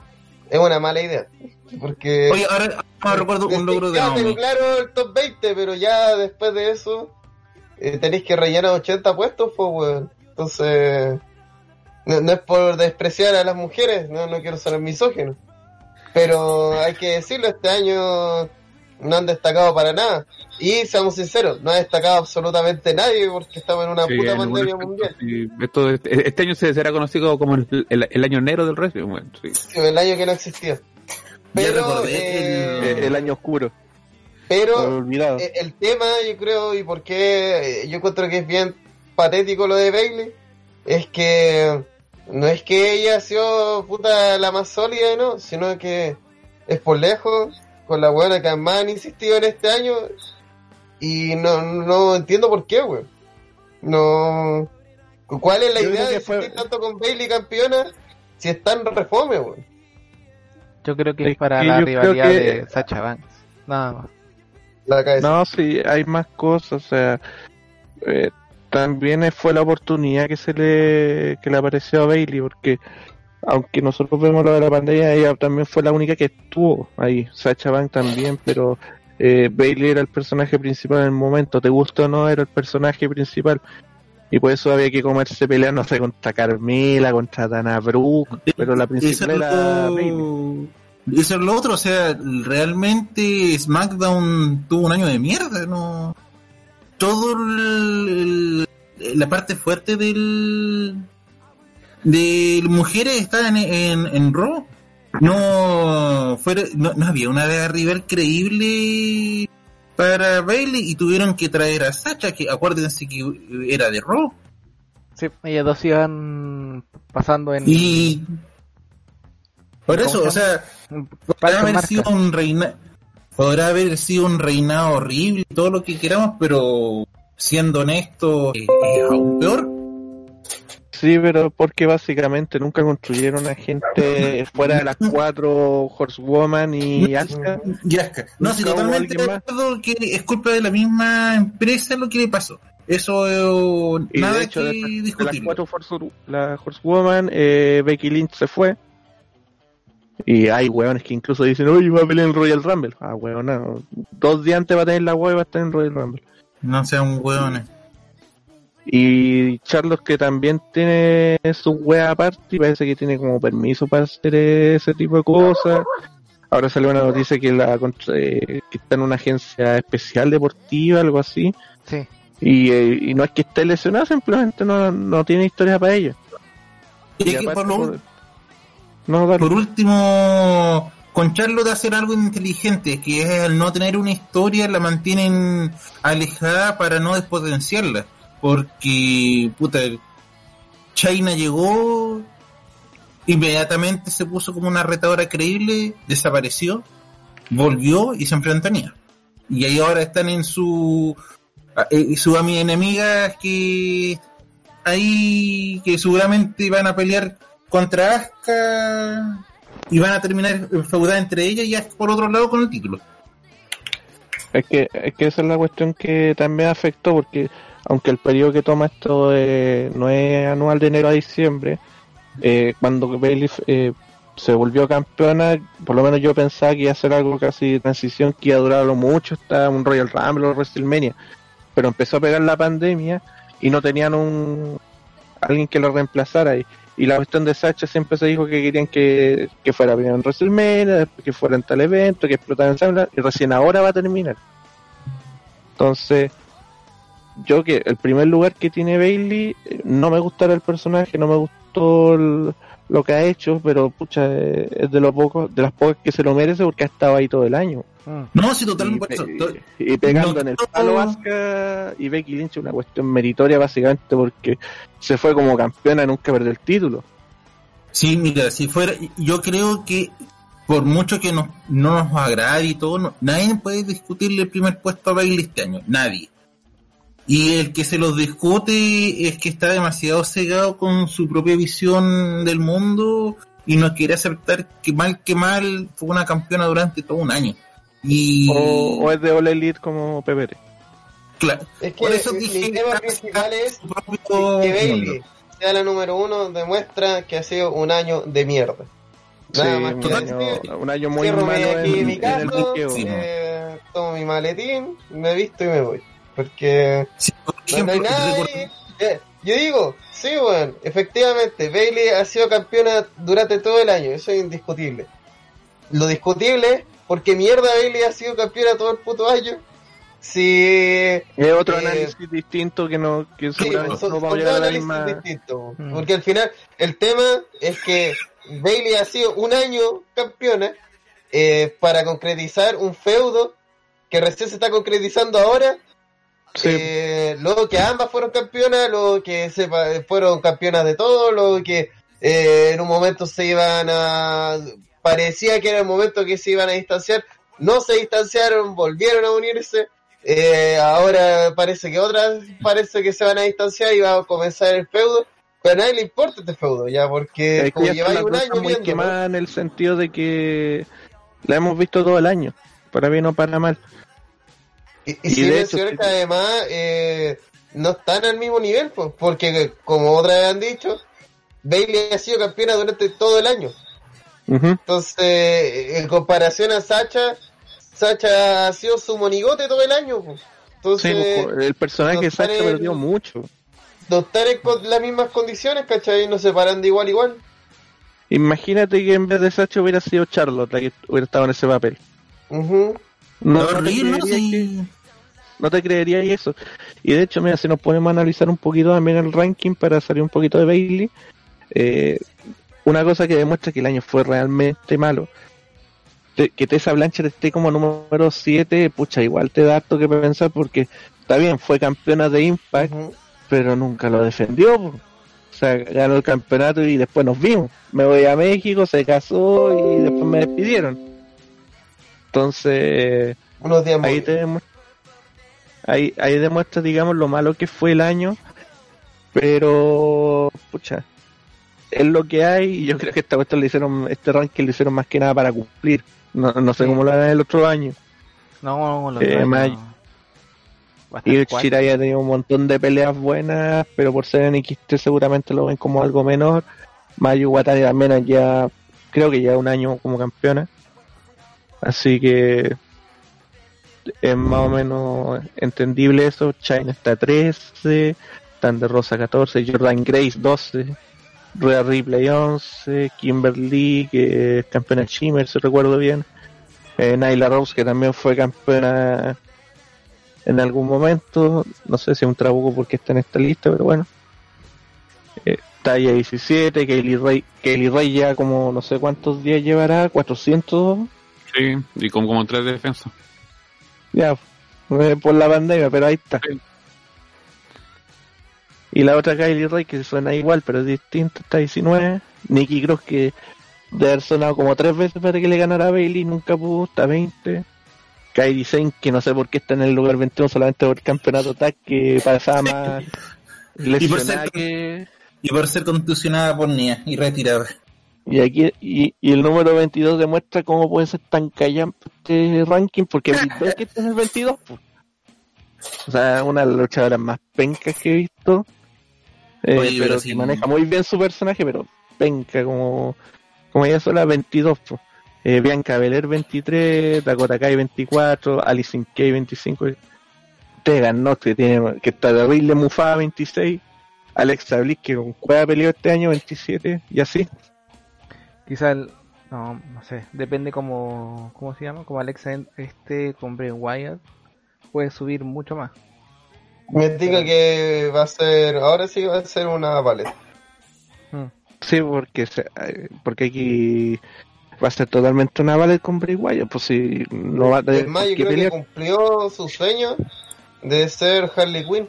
es una mala idea. Porque Oye, ahora no recuerdo un logro de ya tengo Naomi. claro el top 20, pero ya después de eso eh, tenéis que rellenar 80 puestos, pues, weón. Entonces, no, no es por despreciar a las mujeres, no, no quiero ser misógino. Pero hay que decirlo, este año no han destacado para nada. Y seamos sinceros, no ha destacado absolutamente nadie porque estamos en una Sí, puta en pandemia aspecto, mundial. sí. Esto, este, este año se será conocido como el, el, el año negro del wrestling. Bueno, sí. Sí, el año que no existía. Ya Pero, recordé eh, Eh, el año oscuro, pero olvidado. Eh, el tema, yo creo, y por qué yo encuentro que es bien patético lo de Bailey, es que no es que ella ha sido puta la más sólida, ¿no? Sino que es por lejos, con la buena que más han insistido en este año, y no, no entiendo por qué, güey. No. ¿Cuál es la Yo idea de que fue- insistir tanto con Bailey campeona si es tan refome, güey? Yo creo que Es es para que la rivalidad que- de Sacha Banks. Nada más. La. No, sí, hay más cosas, o sea, eh, también fue la oportunidad que se le, que le apareció a Bailey, porque aunque nosotros vemos lo de la pandemia, ella también fue la única que estuvo ahí, Sacha Banks también, pero eh, Bailey era el personaje principal en el momento, te gusta o no, era el personaje principal. Y por eso había que comerse peleas, no sé, contra Carmela, contra Dana Brooke, pero la principal era Bailey. Eso es lo otro, o sea, realmente SmackDown tuvo un año de mierda, no. Todo el- el- la parte fuerte del de mujeres está en, en, en Raw. No, fuera, no, no había una rival creíble para Bailey y tuvieron que traer a Sacha, que acuérdense que era de Raw. Sí, ellos dos iban pasando en Y por ¿Cómo eso, o se sea, podrá haber sido un reina podrá haber sido un reinado horrible y todo lo que queramos pero siendo honesto eh, es aún peor Sí, pero porque básicamente nunca construyeron a gente fuera de las cuatro Horsewoman y Asuka. Yaska. no si totalmente de acuerdo que es culpa de la misma empresa lo que le pasó eso eh, Y nada de hecho, que de, de las discutir cuatro Horse, la Horsewoman, eh, Becky Lynch se fue. Y hay hueones que incluso dicen, oye, va a pelear en Royal Rumble. Ah, hueón, no. Dos días antes va a tener la hueá y va a estar en Royal Rumble. no sean hueones Y Charlos que también tiene su wea aparte y parece que tiene como permiso para hacer ese tipo de cosas. Ahora salió una noticia que la eh, que está en una agencia especial deportiva, algo así. Sí. Y, eh, y no es que esté lesionada, simplemente no, no tiene historia para y Y aparte por, lo- No, dale. por último con Charlotte hacer algo inteligente que es al no tener una historia la mantienen alejada para no despotenciarla porque puta China llegó inmediatamente se puso como una retadora creíble desapareció volvió y se enfrentó a Nia. y ahí ahora están en su eh, su ami- enemigas que ahí que seguramente van a pelear contra Asuka y van a terminar enfeudadas entre ellas y Asuka por otro lado con el título Es que, es que esa es la cuestión que también afectó, porque aunque el periodo que toma esto eh, no es anual de enero a diciembre, eh, cuando Bailey eh, se volvió campeona, por lo menos yo pensaba que iba a ser algo casi de transición que iba a durar mucho, está un Royal Rumble o WrestleMania, pero empezó a pegar la pandemia y no tenían un alguien que lo reemplazara y, y la cuestión de Sacha siempre se dijo que querían que, fuera primero en WrestleMania, después que fuera en tal evento, que explotara en SummerSlam, y recién ahora va a terminar. Entonces, yo que el primer lugar que tiene Bailey, eh, no me gustará el personaje, no me gustó el- lo que ha hecho, pero pucha, eh, es de lo poco, de las pocas que se lo merece porque ha estado ahí todo el año. Mm. No, sí, Y, totalmente. por eso. Y pegando no- en el palo Asuka y Becky Lynch una cuestión meritoria básicamente porque se fue como campeona y nunca perdió el título. Sí, mira, si fuera, yo creo que por mucho que nos, no nos agrade y todo, no- nadie puede discutirle el primer puesto a Bailey este año, nadie. Y el que se los discute es que está demasiado cegado con su propia visión del mundo y no quiere aceptar que mal que mal fue una campeona durante todo un año. Y O, o es de All Elite como PPR. claro, Es que por eso mi dije tema principal es que Bailey sea la número uno demuestra que ha sido un año de mierda. Nada Sí, más un, que año, decir. un año muy malo en, mi en el caso, buqueo. Sí. eh, tomo mi maletín, me visto y me voy. Porque Sí, por no, hay ahí. Eh, yo digo, sí, bueno, efectivamente, Bailey ha sido campeona durante todo el año, eso es indiscutible. Lo discutible es porque mierda Bailey ha sido campeona todo el puto año. Si Es otro Eh, análisis distinto que no que Sí, seguramente son, no vamos a llegar a la misma. Mm. porque al final el tema es que Bailey ha sido un año campeona eh, para concretizar un feudo que recién se está concretizando ahora. Sí. Eh, luego que ambas fueron campeonas, luego que se fueron campeonas de todo, luego que eh, en un momento se iban a... parecía que era el momento que se iban a distanciar, no se distanciaron, volvieron a unirse. Eh, ahora parece que otras parece que se van a distanciar y va a comenzar el feudo. Pero a nadie le importa este feudo ya, porque Es que como está lleváis un año muy viendo, quemada en el sentido de que la hemos visto todo el año, para bien o para mal. Y, y Y sin de hecho, sí. que además eh, no están al mismo nivel, pues, porque como otra vez han dicho, Bailey ha sido campeona durante todo el año. Entonces, eh, en comparación a Sacha, Sacha ha sido su monigote todo el año. pues. Sí, Entonces, pues, el personaje no de Sacha en- perdió mucho. no están en con- las mismas condiciones, ¿cachai? No se paran de igual a igual. Imagínate que en vez de Sacha hubiera sido Charlotte la que hubiera estado en ese papel. Ujú. No, no horrible, ¿no? Sí. No te creería eso. Y de hecho, mira, si nos ponemos a analizar un poquito también el ranking para salir un poquito de Bailey, eh, una cosa que demuestra que el año fue realmente malo, te- que Tessa Blanchard esté como número 7, pucha, igual te da harto que pensar porque está bien, fue campeona de Impact, pero nunca lo defendió. po. O sea, ganó el campeonato y después nos vimos. Me voy a México, se casó y después me despidieron. Entonces, Unos días ahí muy- te demuestra, ahí, ahí demuestra, digamos, lo malo que fue el año, pero, pucha, es lo que hay y yo creo que esta cuestión le hicieron, este ranking le hicieron más que nada para cumplir. No, no sé Sí. cómo lo harán el otro año. No, Eh, más- no. Va a estar Y. Shirai ha tenido un montón de peleas buenas, pero por ser en XT seguramente lo ven como algo menor. Mayu Watari también ya, creo que ya un año como campeona. Así que es más o menos entendible eso. China está 13, Thunder Rosa 14, Jordan Grace 12, Rhea Ripley 11, Kimberly que es campeona de Shimmer, si recuerdo bien. Eh, Nyla Rose que también fue campeona en algún momento, no sé si es un trabuco porque está en esta lista, pero bueno. Eh, talla 17, Kaylee Ray, Kaylee Ray ya como no sé cuántos días llevará, 400, Sí, y como, como tres de defensa. Ya, por la pandemia, pero ahí está. Sí. Y la otra Kylie Ray que suena igual, pero es distinta, está 19. Nikki Cross que debe haber sonado como tres veces para que le ganara a Bailey, nunca pudo, está 20. Kairi Sane que no sé por qué está en el lugar 21 solamente por el campeonato tag que pasaba más Y por ser- que... Y por ser contusionada por Nia y retirada. Y aquí y, y el número 22 demuestra cómo puede ser tan callampa este ranking, porque que este es el 22. po. O sea, una de las luchadoras más pencas que he visto. Eh, Oye, pero pero sí. que maneja muy bien su personaje, pero penca como, como ella sola 22. po. Eh, Bianca Belair 23, Dakota Kai 24, Alison Kay 25, Tegan Nox que tiene que está terrible Mufada 26, Alexa Bliss que con cueva peleó este año 27 y así. Quizá el. No, no sé. Depende como. ¿Cómo se llama? Como Alexa este con Bray Wyatt. Puede subir mucho más. Me diga que va a ser, ahora sí va a ser una paleta. Mm. Sí, porque se- eh, porque aquí va a ser totalmente una ballet con Bray Wyatt, pues si no va a tener Es más, yo creo que cumplió su sueño de ser Harley Quinn.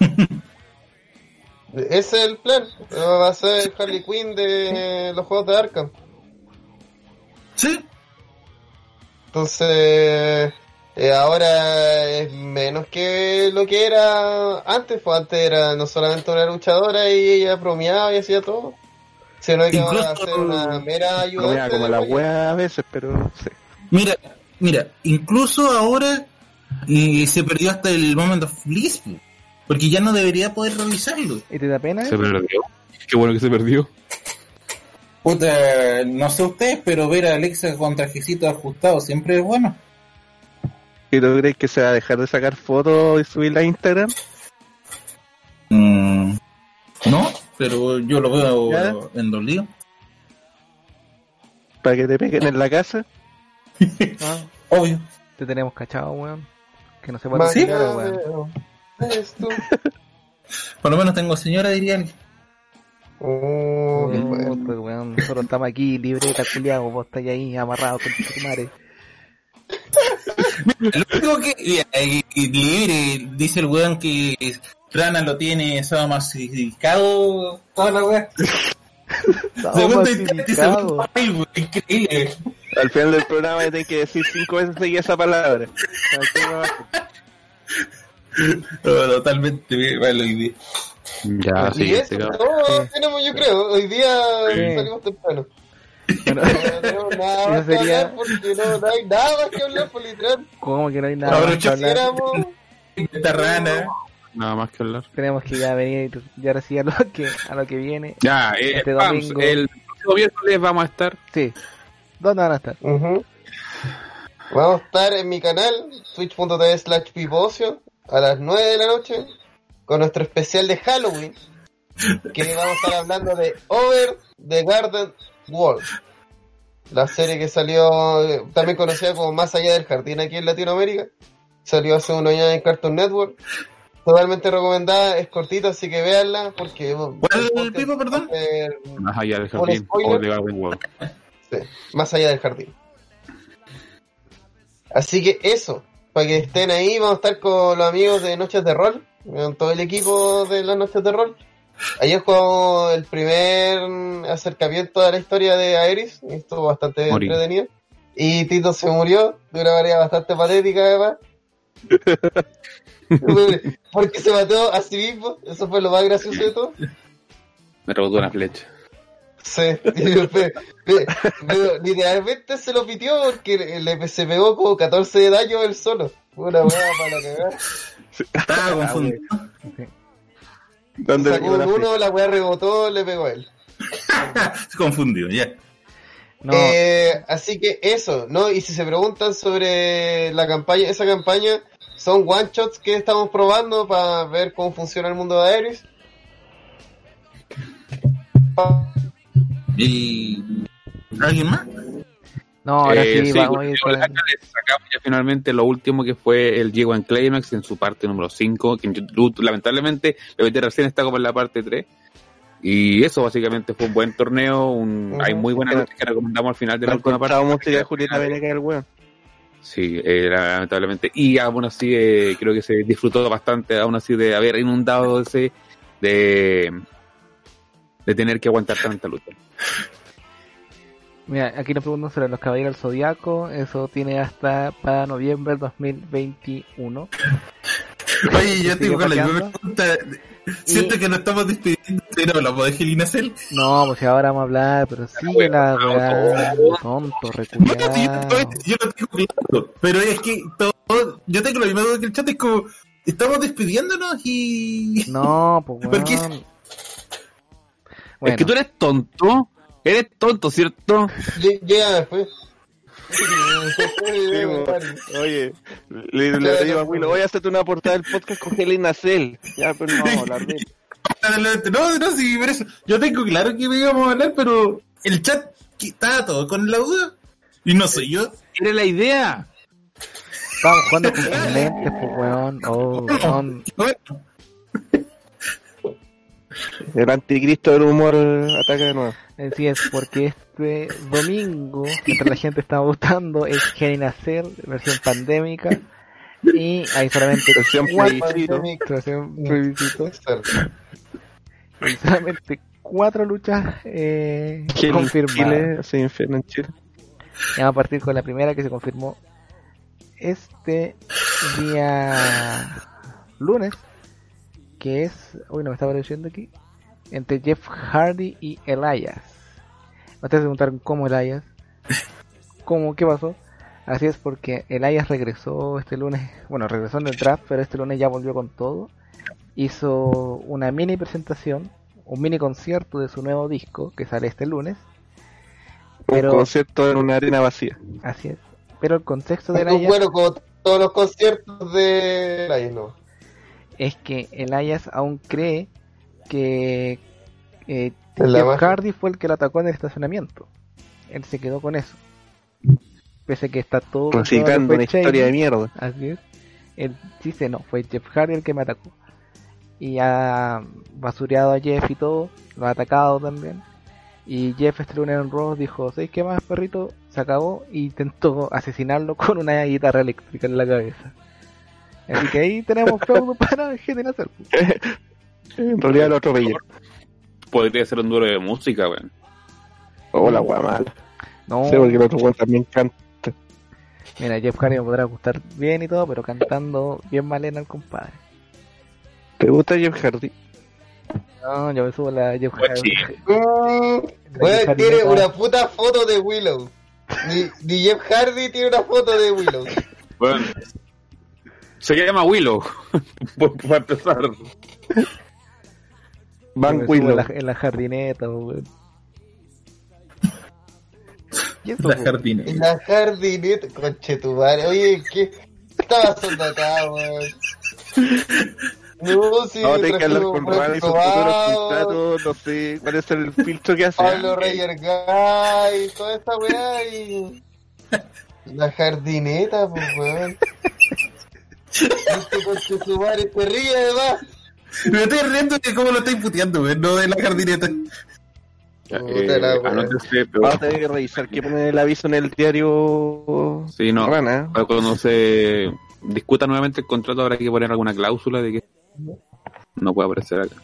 Ese es el plan. Va a ser Harley Quinn de los juegos de Arkham. Sí, Entonces, eh, ahora es menos que lo que era antes. Pues antes era no solamente una luchadora y ella bromeaba y hacía todo, sino que ahora va a ser una mera ayudante. como la wea a veces, pero sí. mira, mira, incluso ahora eh, se perdió hasta el Moment of Bliss, po, porque ya no debería poder realizarlo. ¿Y te da pena? Se perdió. Qué bueno que se perdió. Puta, no sé ustedes, pero ver a Alexa con trajecito ajustado siempre es bueno. ¿Y tú crees que se va a dejar de sacar fotos y subirla a Instagram? Mm, no, pero yo lo veo ¿Ya? en dos líos. Para que te peguen en la casa. Ah, Obvio. te tenemos cachado, weón. Que no se puede Sí. tirar, weón. Veo, eres tú. Por lo menos tengo señora, diría alguien. Oh, qué bueno. Puta, weón. Nosotros estamos aquí, libreta, culiado. Vos estáis ahí amarrado con tu madre. Lo único que eh, libre, dice el weón que Rana lo tiene sadomasoficado toda la weá. Segundo intento increíble. Al final del programa tienes que decir cinco veces seguida esa palabra. No, totalmente me- malo idea. Ya, y sí, eso, todo tenemos, yo creo. Hoy día Sí. salimos temprano. Bueno, No tenemos nada más Eso que sería- hablar porque no, no hay nada más que hablar por literal. como que no hay nada más que hablar. Esta rana. Nada más que hablar. Tenemos que ya venir, ya sí a lo que, a lo que viene. Ya, eh, Este vamos, domingo. el próximo miércoles vamos a estar. Sí. ¿Dónde van a estar? Ujú. Vamos a estar en mi canal, twitch.tv slash a las 9 de la noche, con nuestro especial de Halloween, que vamos a estar hablando de Over the Garden Wall. La serie que salió, también conocida como Más allá del jardín aquí en Latinoamérica, salió hace unos años en Cartoon Network. Totalmente recomendada, es cortita, así que véanla, porque... ¿Cuál, Pipo, perdón? Más allá del ¿Un jardín. spoiler? O de Garden World. Sí, más allá del jardín. Así que eso, para que estén ahí, vamos a estar con los amigos de Noches de Rol, con todo el equipo de las Noches de Rol. Ayer jugamos el primer acercamiento a la historia de Aeris, y estuvo bastante Morí. entretenido. Y Tito se murió de una manera bastante patética además. Porque se mató a sí mismo, eso fue lo más gracioso de todo. Me rebotó una flecha. Sí, pero, literalmente se lo pitió porque le, se pegó como 14 de daño él solo. Fue Una hueá para cagar. Estaba confundido. ¿Dónde le Sacó la uno, la weá rebotó, le pegó a él. Confundido, ya. No, Eh, así que eso, ¿no? Y si se preguntan sobre la campaña, esa campaña son one shots que estamos probando para ver cómo funciona el mundo de Aeris. ¿Y alguien más? no, ahora Eh, sí, sí, vamos a porque ir con acá les sacamos ya finalmente lo último que fue el Diego en Climax en su parte número 5, que en YouTube, lamentablemente la BT recién está como en la parte 3. Y eso básicamente fue un buen torneo, un, hay muy buenas noches que recomendamos al final de la última parte. encontraba música de Julieta Venegas el weón. Sí, eh, lamentablemente. Y aún así eh, creo que se disfrutó bastante, aún así de haber inundado ese, de, de tener que aguantar tanta lucha. Mira, aquí nos preguntan sobre los caballeros del zodiaco. Eso tiene hasta para noviembre del 2021. Oye, yo ¿Sigue tengo la misma pregunta. Siento que nos estamos despidiendo, pero hablamos de Gelina Cell. No, pues si ahora vamos a hablar, pero sí, la weá, tonto, No, sí, reculeado. yo, yo lo tengo claro. Pero es que todo, yo tengo la misma duda que el chat, es como, estamos despidiéndonos y... No, pues ¿Por qué? Weón. Es que tú eres tonto. Eres tonto, ¿cierto? Lle- Llega después. Oye, le, le digo a Willow, voy a hacerte una portada del podcast con Helena Cell. Ya, pero no vamos a hablar de. No, no, sí, por eso. Yo tengo claro que íbamos a hablar, pero el chat estaba todo con la duda. Y no soy yo. Era la idea. Estamos jugando con lentes, pues weón. Oh, weón. El anticristo del humor ataca de nuevo. Así es, porque este domingo, mientras la gente estaba votando, es Gen Nacer, versión pandémica. Y hay solamente Versión cuatro. Hay solamente cuatro luchas eh, confirmadas. Infierno en Chile. Y vamos a partir con la primera que se confirmó este día lunes, que es, uy, no me estaba leyendo aquí, entre Jeff Hardy y Elias. Ustedes se preguntaron cómo Elias, cómo, qué pasó. Así es porque Elias regresó este lunes, bueno, regresó en el draft, pero este lunes ya volvió con todo. Hizo una mini presentación, un mini concierto de su nuevo disco que sale este lunes. Pero- Un concierto en una arena vacía. Así es. Pero el contexto de Elias Bueno, como todos los conciertos de la no. Es que Elias aún cree que eh, Jeff. Hardy fue el que lo atacó en el estacionamiento. Él se quedó con eso. Pese a que está todo una historia de mierda. Así es. Él dice no, fue Jeff Hardy el que me atacó. Y ha basureado a Jeff y todo, lo ha atacado también. Y Jeff lunes en Raw dijo, ¿sabes qué más, perrito? Se acabó y intentó asesinarlo con una guitarra eléctrica en la cabeza. Así que ahí tenemos feudo para generar En realidad lo atropelló. Podría ser un duelo de música, weón. Oh, la wea mala. No, Sí, porque el otro weón también canta. mira, Jeff Hardy me podrá gustar bien y todo, pero cantando bien malena el compadre. ¿Te gusta Jeff Hardy? No, yo me subo la Jeff Pues Hardy. Weón, Jeff tiene una puta foto de Willow. Ni, ni Jeff Hardy tiene una foto de Willow. Bueno, se llama Willow. Por- Para empezar. Van subo en Willow. la, en la jardineta, weón. ¿Y eso, la la jardineta, madre. Oye, ¿qué está pasando acá, weón? No, si No, tengo que hablar con Juan y sus futuros no sé cuál es el filtro que hace. Pablo Reyer Guy, toda esta weá y. La jardineta, pues weón. Este conche tu madre te ríe además. Me estoy riendo de cómo lo estoy puteando, güey, no de la jardineta. La Eh, pero- Vamos a tener que revisar que pone el aviso en el diario. Sí, no. Rana. Cuando se discuta nuevamente el contrato habrá que poner alguna cláusula de que no puede aparecer acá.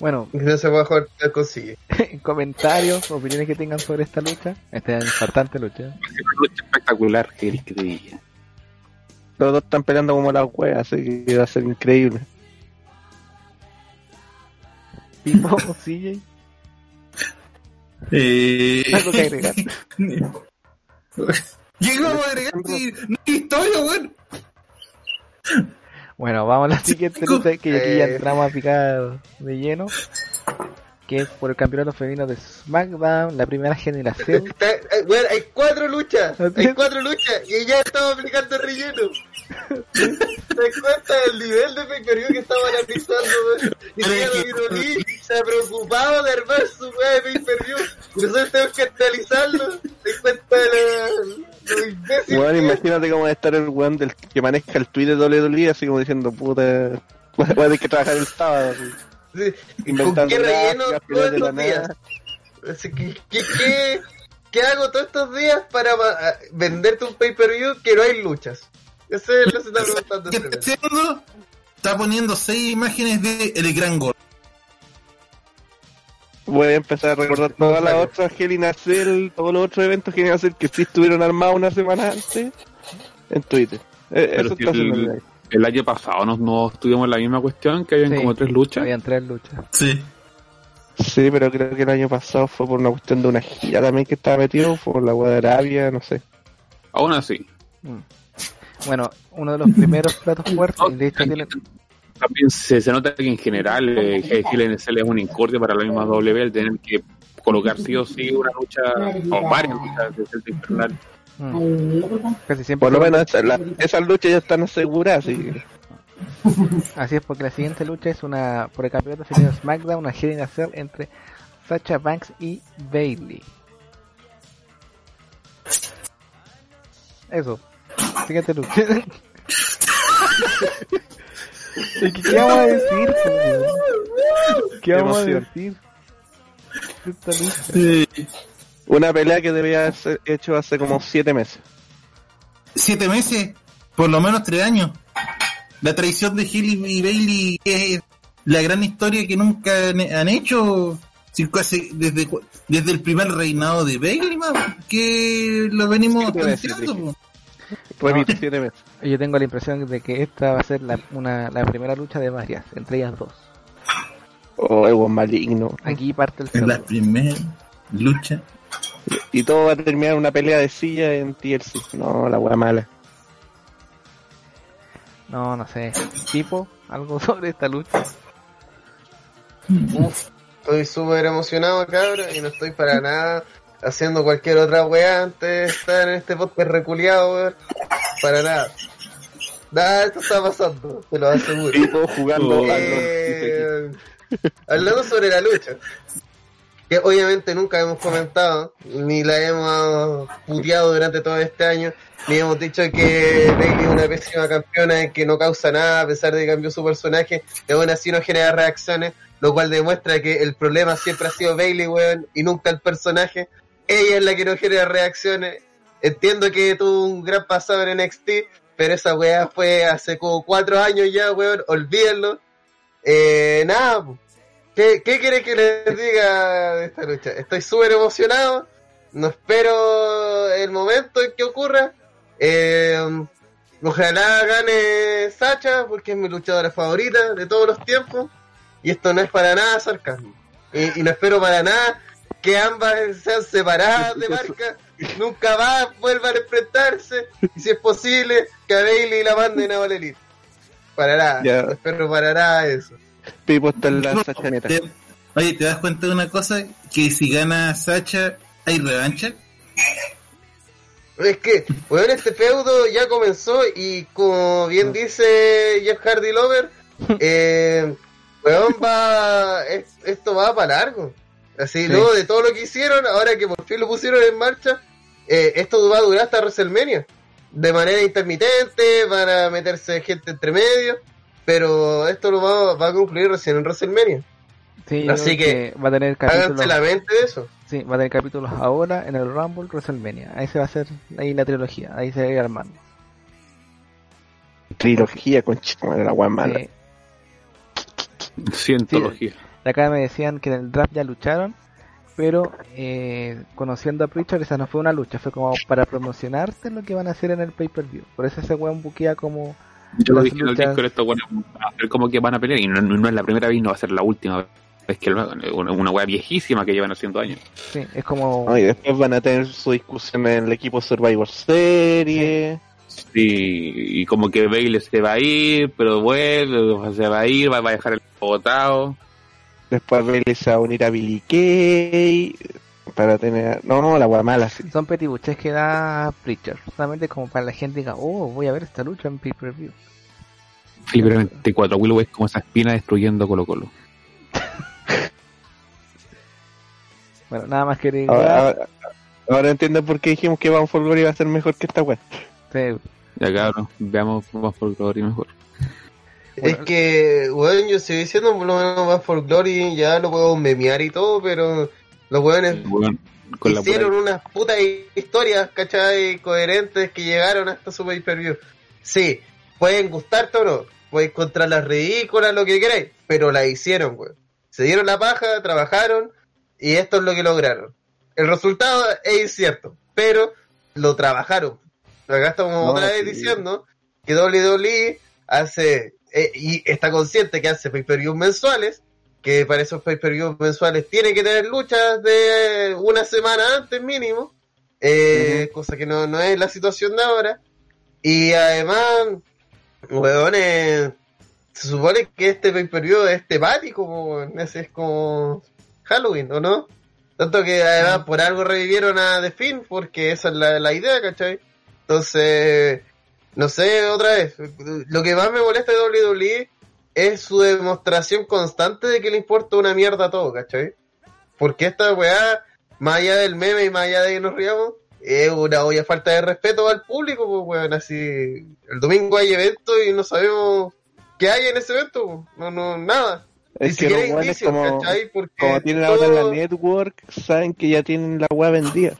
Bueno, No se puede jugar, te consigue. comentarios, opiniones que tengan sobre esta lucha. Esta importante lucha. Ser una lucha espectacular, ¿qué querés que te diga? Los dos están peleando como las weas, así que va a ser increíble. Pipo, CJ, Eh... algo que agregar. ¿Qué vamos a agregar? No hay historia, weón. Bueno, vamos a la siguiente que aquí ya Eh. entramos a picar de lleno. Que es por el campeonato femenino de SmackDown, la primera generación. Está- eh, weón, hay cuatro luchas. Así Hay cuatro luchas y ya estamos aplicando relleno. ¿Te das cuenta del nivel de pecorío que estamos analizando? Y Virolí se ha preocupado de armar su weá de pay per view. Y nosotros tenemos que analizarlo. ¿Te cuenta de la, lo imbécil es? imagínate cómo va a estar el weón del que maneja el tweet de WWE, así como diciendo, puta, voy a tener que trabajar el sábado. así. ¿Con qué relleno todos estos días? nada. Así que, ¿qué, qué, qué hago todos estos días para ma- venderte un pay-per-view que no hay luchas? Eso es lo que se está preguntando. ¿Qué este está haciendo? Está poniendo seis imágenes de El Gran Gol. Voy a empezar a recordar todas las otras Hell in a Cell, todos los otros eventos Hell in a Cell que sí estuvieron armados una semana antes en Twitter. Eh, eso si está haciendo el- el año pasado no, no estuvimos en la misma cuestión, que habían Sí. como tres luchas. Habían tres luchas. Sí. Sí, pero creo que el año pasado fue por una cuestión de una gira también que estaba metido, por la wea de Arabia, no sé. Aún así. Mm. Bueno, uno de los primeros platos fuertes, de hecho tiene, También se, se nota que en general eh, Cell es un incordio para la misma W el tener que colocar sí o sí una lucha o varias luchas de Celta Infernal. Mm, casi siempre Por lo menos esa- la- esas luchas ya están aseguradas, así que Así es, porque la siguiente lucha es una por el campeonato femenino SmackDown, una Hell in a Cell entre Sacha Banks y Bailey. Eso. Siguiente lucha. ¿Y ¿Qué, qué vamos a decir? weón? ¿Qué vamos a decir? Esta lucha. Eh, una pelea que debía haber hecho hace como siete meses. siete meses, por lo menos tres años. La traición de Hill y Bailey es la gran historia que nunca han, hecho. Desde, desde el primer reinado de Bailey, que lo venimos planteando. Repito, siete meses. Yo tengo la impresión de que esta va a ser la, una, la primera lucha de varias, entre ellas dos. Oh, el buen maligno. Aquí parte el En la primera lucha. Y todo va a terminar en una pelea de silla en TLC. No, la wea mala. No, no sé. Tipo, algo sobre esta lucha. Estoy súper emocionado, cabrón, y no estoy para nada haciendo cualquier otra weá antes de estar en este podcast reculeado, weón. Para nada. Nada, esto está pasando, te lo aseguro. Y todos jugando Eh, hablando sobre la lucha, que obviamente nunca hemos comentado, ni la hemos puteado durante todo este año, ni hemos dicho que Bailey es una pésima campeona que no causa nada a pesar de que cambió su personaje, y aún así no genera reacciones, lo cual demuestra que el problema siempre ha sido Bailey, weón, y nunca el personaje. Ella es la que no genera reacciones. Entiendo que tuvo un gran pasado en NXT, pero esa weá fue hace como cuatro años ya, weón, olvídenlo. Eh, nada. ¿Qué, ¿qué quiere que les diga de esta lucha? Estoy súper emocionado, no espero el momento en que ocurra. Eh, ojalá gane Sacha, porque es mi luchadora favorita de todos los tiempos. Y esto no es para nada sarcasmo. Y, y no espero para nada que ambas sean separadas de marca, nunca más vuelvan a enfrentarse. Y si es posible, que a Bailey la manden a All Elite. Para nada, no espero para nada eso. Pipo está en la No, sachaneta. te- oye, ¿te das cuenta de una cosa? Que si gana Sacha, ¿hay revancha? Es que, weón, este feudo ya comenzó y como bien dice Jeff Hardy Lover, eh, weón, va, es- esto va para largo. Así, Sí. luego de todo lo que hicieron, ahora que por fin lo pusieron en marcha, eh, esto va a durar hasta WrestleMania. De manera intermitente, van a meterse gente entre medio, pero esto lo va, va a concluir recién en WrestleMania. Sí, Así creo va a tener Háganse capítulos. la mente de eso. Sí, va a tener capítulos ahora en el Rumble WrestleMania. Ahí se va a hacer ahí la trilogía, ahí se va a ir armando. Trilogía con la wea mala. Sí. Cientología. De acá me decían que en el draft ya lucharon, pero eh, conociendo a Pritchard esa no fue una lucha, fue como para promocionarte lo que van a hacer en el pay-per-view. Por eso ese weón buquea como... Yo lo dije en el estos buenos van a hacer como que van a pelear y no, no es la primera vez no va a ser la última vez que lo hagan. Una, una wea viejísima que llevan haciendo años. Sí, es como... No, y después van a tener su discusión en el equipo Survivor Series. Y, y como que Bailey se va a ir, pero vuelve, se va a ir, va, va a dejar el botado. Después Bailey se va a unir a Billy Kay. Para tener. No, no, la wea mala, sí. Son petibuches que da Pritchard, solamente como para la gente diga, oh, voy a ver esta lucha en pay-per-view. Felipe 24, Willow es como esa espina destruyendo Colo Colo. Bueno, nada más que. Ahora, ahora, ahora entiendo por qué dijimos que Bound for Glory va a ser mejor que esta wea. Sí, Ya cabrón, veamos más por Glory mejor. Es que, weón, yo estoy diciendo por lo menos más for Glory, ya lo puedo memear y todo, pero los con la hicieron unas putas historias, ¿cachai? Coherentes que llegaron hasta su pay-per-view. Sí, pueden gustarte o no, pueden encontrarlas ridículas, lo que queráis, pero la hicieron, weón. Se dieron la paja, trabajaron, y esto es lo que lograron. El resultado es incierto, pero lo trabajaron. Acá estamos No, otra vez sí. diciendo que WWE hace, eh, y está consciente que hace pay-per-views mensuales, que para esos pay-per-views mensuales tiene que tener luchas de una semana antes mínimo, eh, cosa que no, no es la situación de ahora. Y además, weón, eh, se supone que este pay-per-view es temático, weón, es como Halloween, ¿o no? Tanto que además por algo revivieron a The Finn, porque esa es la, la idea, ¿cachai? Entonces, no sé, otra vez, lo que más me molesta de WWE es su demostración constante de que le importa una mierda todo, ¿cachai? Porque esta weá, más allá del meme y más allá de que nos riamos, es una olla falta de respeto al público, pues weón, así, el domingo hay evento y no sabemos qué hay en ese evento, pues. no, no, nada. Es Ni que siquiera los weones indicios, como, ¿cachai? Porque como tienen ahora en la todo- network, saben que ya tienen la weá vendida.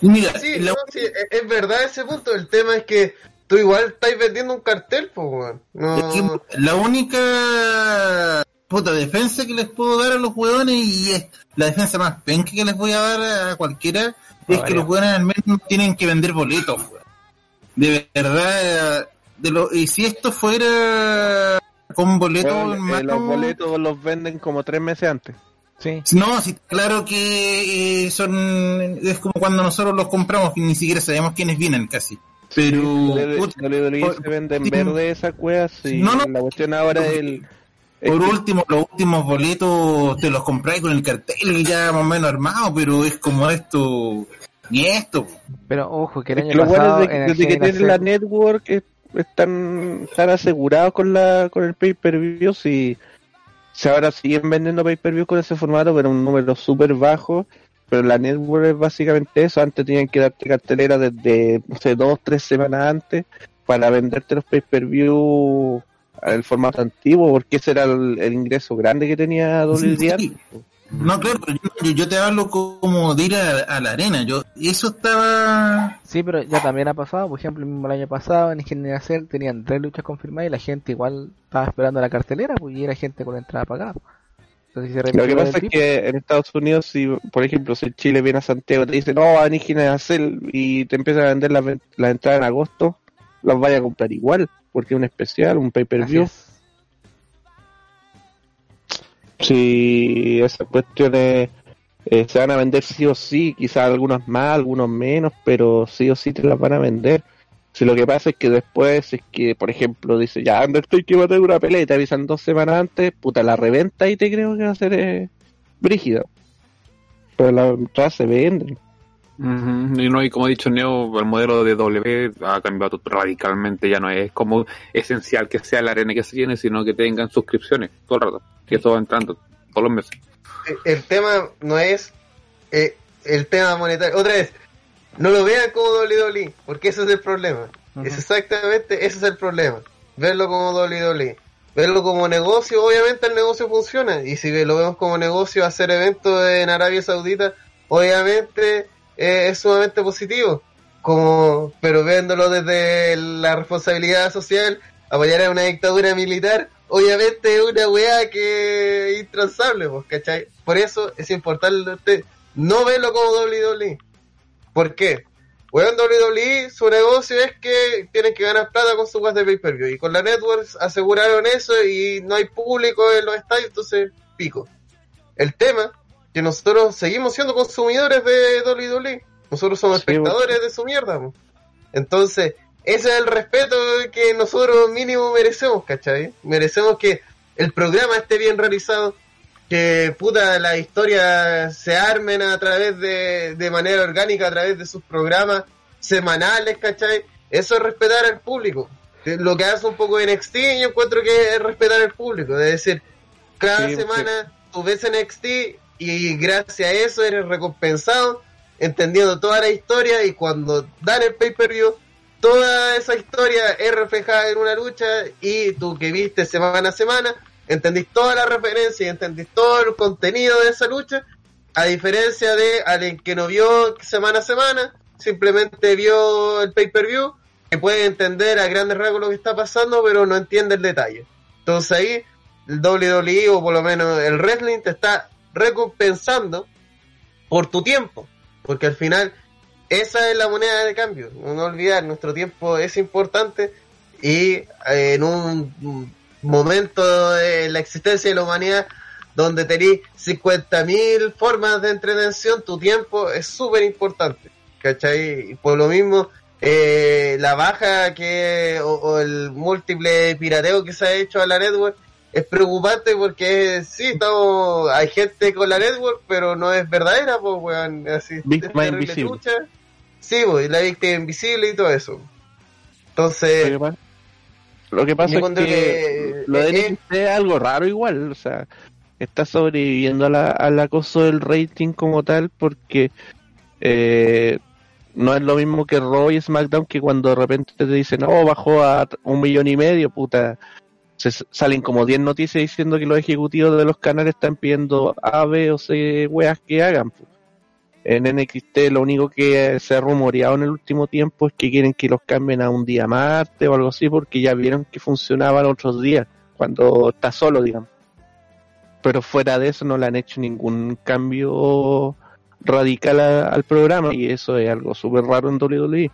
Mira, Sí, la- no, sí, es, es verdad ese punto. El tema es que tú igual estás vendiendo un cartel, pues, weón. No, es que la única puta defensa que les puedo dar a los hueones y es la defensa más penca que les voy a dar a cualquiera es que los hueones al menos tienen que vender boletos, weón. De verdad, de lo, y si esto fuera con boletos más eh, los como- boletos los venden como tres meses antes. Sí. No, sí, claro que eh, son es como cuando nosotros los compramos y ni siquiera sabemos quiénes vienen casi. Pero WWE puta, WWE por- se vende en sí. verde esa cueva, sí. No, no. La cuestión ahora es el... es por último, los últimos boletos te los compráis con el cartel y ya más o menos armado, pero es como esto, ni esto. Pero ojo, que el es año que los pasado buenos de, en el desde que tienen la network eh, están, están asegurados con la con el pay-per-view si, si ahora siguen vendiendo pay-per-view con ese formato pero un número súper bajo pero la network es básicamente eso antes tenían que darte cartelera desde no sé dos tres semanas antes para venderte los pay-per-view el formato antiguo porque ese era el, el ingreso grande que tenía WWE Sí. No, claro, pero yo, yo te hablo como de ir a, a la arena. Yo Eso estaba... Sí, pero ya también ha pasado, por ejemplo, el mismo año pasado en Ingeniería Cell tenían tres luchas confirmadas y la gente igual estaba esperando la cartelera, pues y era gente con entrada pagada. Entonces, si se Lo que pasa es que en Estados Unidos, si por ejemplo, si Chile viene a Santiago, te dice, no, va a Hacer y te empiezan a vender las las entradas en agosto, las vaya a comprar igual, porque es un especial, un pay-per-view. Si esas cuestiones eh, se van a vender sí o sí, quizás algunas más, algunos menos, pero sí o sí te las van a vender. Si lo que pasa es que después es que, por ejemplo, dice, ya, Undertaker va a tener una pelea y te avisan dos semanas antes, puta, la reventa y te creo que va a ser eh, brígida. Pero las entradas se venden. Ujú, Y no, y como ha dicho Neo, el modelo de W ha cambiado radicalmente, ya no es como esencial que sea la arena que se llene, sino que tengan suscripciones todo el rato, que eso va entrando todos los meses. Eh, el tema no es eh, el tema monetario. Otra vez, no lo vean como WWE, porque ese es el problema. Es exactamente, ese es el problema. Verlo como WWE. Verlo como negocio, obviamente el negocio funciona. Y si lo vemos como negocio, hacer eventos en Arabia Saudita, obviamente eh, es sumamente positivo. Como, pero viéndolo desde la responsabilidad social, apoyar a una dictadura militar, obviamente es una weá que es intransable, pues, ¿cachai? Por eso es importante no verlo como WWE. ¿Por qué? Weón, WWE, su negocio es que tienen que ganar plata con su web de pay-per-view. Y con la networks aseguraron eso y no hay público en los estadios, entonces pico. El tema, que nosotros seguimos siendo consumidores de WWE. Nosotros somos Sí, espectadores de su mierda. Entonces, ese es el respeto que nosotros mínimo merecemos, ¿cachai? Merecemos que el programa esté bien realizado, que puta las historias se armen a través de, de manera orgánica, a través de sus programas semanales, ¿cachai? Eso es respetar al público. Eh, Lo que hace un poco NXT, yo encuentro que es respetar al público, es decir, cada Sí, semana tú ves NXT y gracias a eso eres recompensado, entendiendo toda la historia y cuando dan el pay-per-view, toda esa historia es reflejada en una lucha y tú que viste semana a semana, entendís toda la referencia y entendís todo el contenido de esa lucha, a diferencia de alguien que no vio semana a semana, simplemente vio el pay-per-view, que puede entender a grandes rasgos lo que está pasando, pero no entiende el detalle. Entonces ahí el WWE o por lo menos el wrestling te está recompensando por tu tiempo, porque al final esa es la moneda de cambio, no olvidar, nuestro tiempo es importante y eh, en un momento de la existencia de la humanidad donde tenés 50.000 formas de entretención, tu tiempo es súper importante, ¿cachai? Y por lo mismo, eh, la baja que o, el múltiple pirateo que se ha hecho a la network es preocupante porque sí, estamos, hay gente con la network, pero no es verdadera, pues, weón, así. Víctima invisible. Chucha. Sí, pues, la víctima invisible y todo eso. Entonces, lo que pasa yo es que, que, lo de eh, NXT es algo raro igual, o sea, está sobreviviendo a la- al acoso del rating como tal porque eh, no es lo mismo que Raw y SmackDown que cuando de repente te dicen, oh, bajó a un millón y medio, puta, se salen como 10 noticias diciendo que los ejecutivos de los canales están pidiendo A, B o C weas que hagan. pu. En NXT lo único que se ha rumoreado en el último tiempo es que quieren que los cambien a un día martes o algo así porque ya vieron que funcionaban otros días, cuando está solo, digamos. Pero fuera de eso no le han hecho ningún cambio radical al programa y eso es algo súper raro en WWE.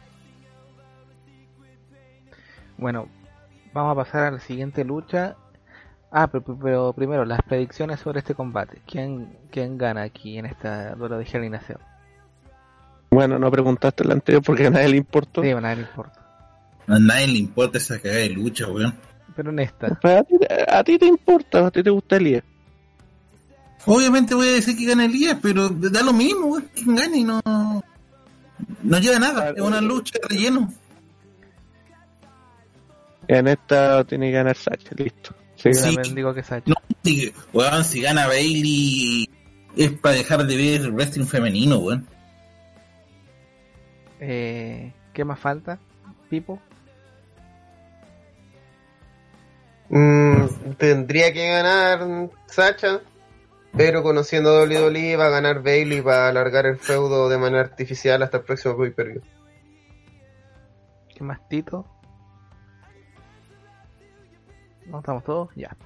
Bueno, vamos a pasar a la siguiente lucha. Ah, pero, pero primero, las predicciones sobre este combate. ¿Quién, quién gana aquí en esta duelo de Cell? Bueno, no preguntaste el anterior porque a nadie le importó. Sí, a nadie le importa. A nadie le importa esa cagada de lucha, weón. Pero en esta, a, ti, a ti te importa, a ti te gusta Elías. Obviamente voy a decir que gana Elías, pero da lo mismo, weón. Quien gane y no. No lleva nada. Es una lucha de relleno. En esta tiene que ganar Sacha, listo. Sí, yo Sí. también digo que Sacha. No, si, weón, si gana Bailey es para dejar de ver wrestling femenino, weón. Eh, ¿Qué más falta? Pipo. mm, tendría que ganar Sacha, pero conociendo a WWE va a ganar Bailey para alargar el feudo de manera artificial hasta el próximo pay-per-view. ¿Qué más Tito? ¿No estamos todos? Ya.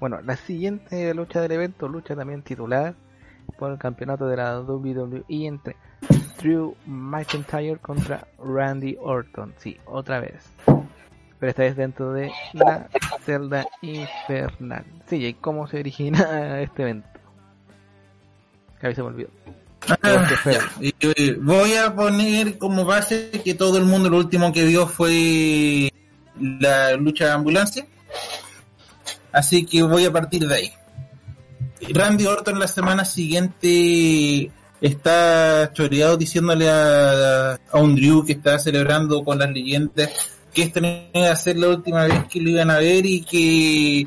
Bueno, la siguiente lucha del evento, lucha también titular por el campeonato de la WWE entre Drew McIntyre contra Randy Orton. Sí, otra vez. Pero esta vez dentro de la celda infernal. Sí, ¿y cómo se origina este evento? Que a mí se me olvidó. Ah, voy a poner como base que todo el mundo lo último que vio fue la lucha de ambulancia. Así que voy a partir de ahí. Randy Orton la semana siguiente está choreado diciéndole a, a un Drew que está celebrando con las leyendas que esta no iba a ser la última vez que lo iban a ver y que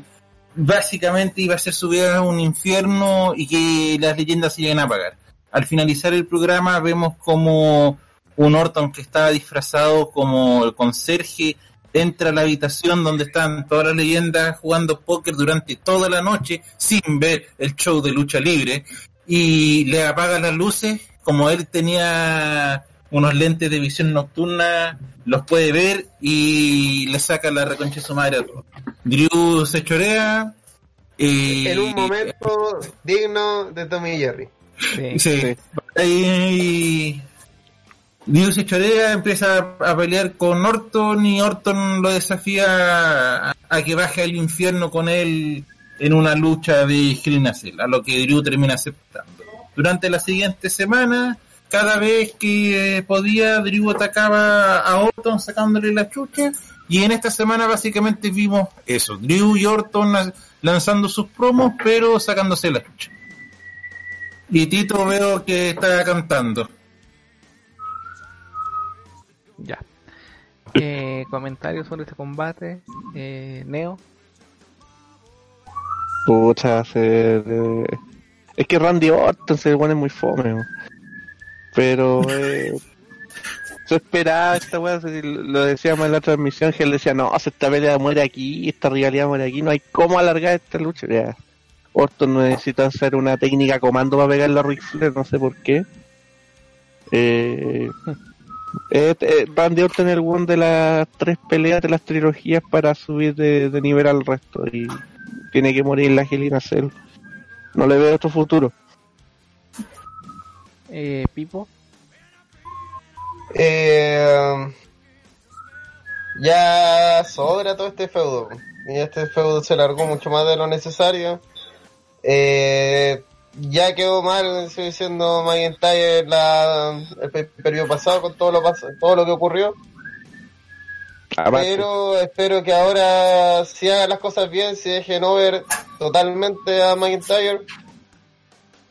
básicamente iba a ser su vida un infierno y que las leyendas se iban a apagar. Al finalizar el programa vemos como un Orton que estaba disfrazado como el conserje entra a la habitación donde están todas las leyendas jugando póker durante toda la noche sin ver el show de lucha libre y le apaga las luces como él tenía unos lentes de visión nocturna los puede ver y le saca la reconcha de su madre a todos. Drew se chorea y En un momento digno de Tommy y Jerry. Sí. Sí. Se chorea, empieza a pelear con Orton y Orton lo desafía a, que baje al infierno con él en una lucha de in a lo que Drew termina aceptando. Durante la siguiente semana, cada vez que eh, podía, Drew atacaba a Orton sacándole la chucha. Y en esta semana básicamente vimos eso, Drew y Orton la- lanzando sus promos, pero sacándose la chucha. Y Tito veo que está cantando. Ya. Eh, comentarios sobre este combate. Eh, Neo. Pucha, se- eh, es que Randy Orton se pone muy fome. Pero eh, se esperaba esta weá, lo decíamos en la transmisión, que él decía, no, esta pelea muere aquí, esta rivalidad muere aquí, no hay cómo alargar esta lucha. Ya. Orton necesita hacer una técnica comando para pegarle a Ric Flair, no sé por qué. Eh, eh, eh, Randy Orton es el one de las tres peleas de las trilogías para subir de, de nivel al resto y tiene que morir la Angelina Cell. No le veo otro futuro. Eh, Pipo. Eh, ya sobra todo este feudo. Y este feudo se largó mucho más de lo necesario. Eh, ya quedó mal, estoy diciendo McIntyre la, el periodo pasado con todo lo, todo lo que ocurrió. Aparte, Pero espero que ahora si hagan las cosas bien, se dejen over totalmente a McIntyre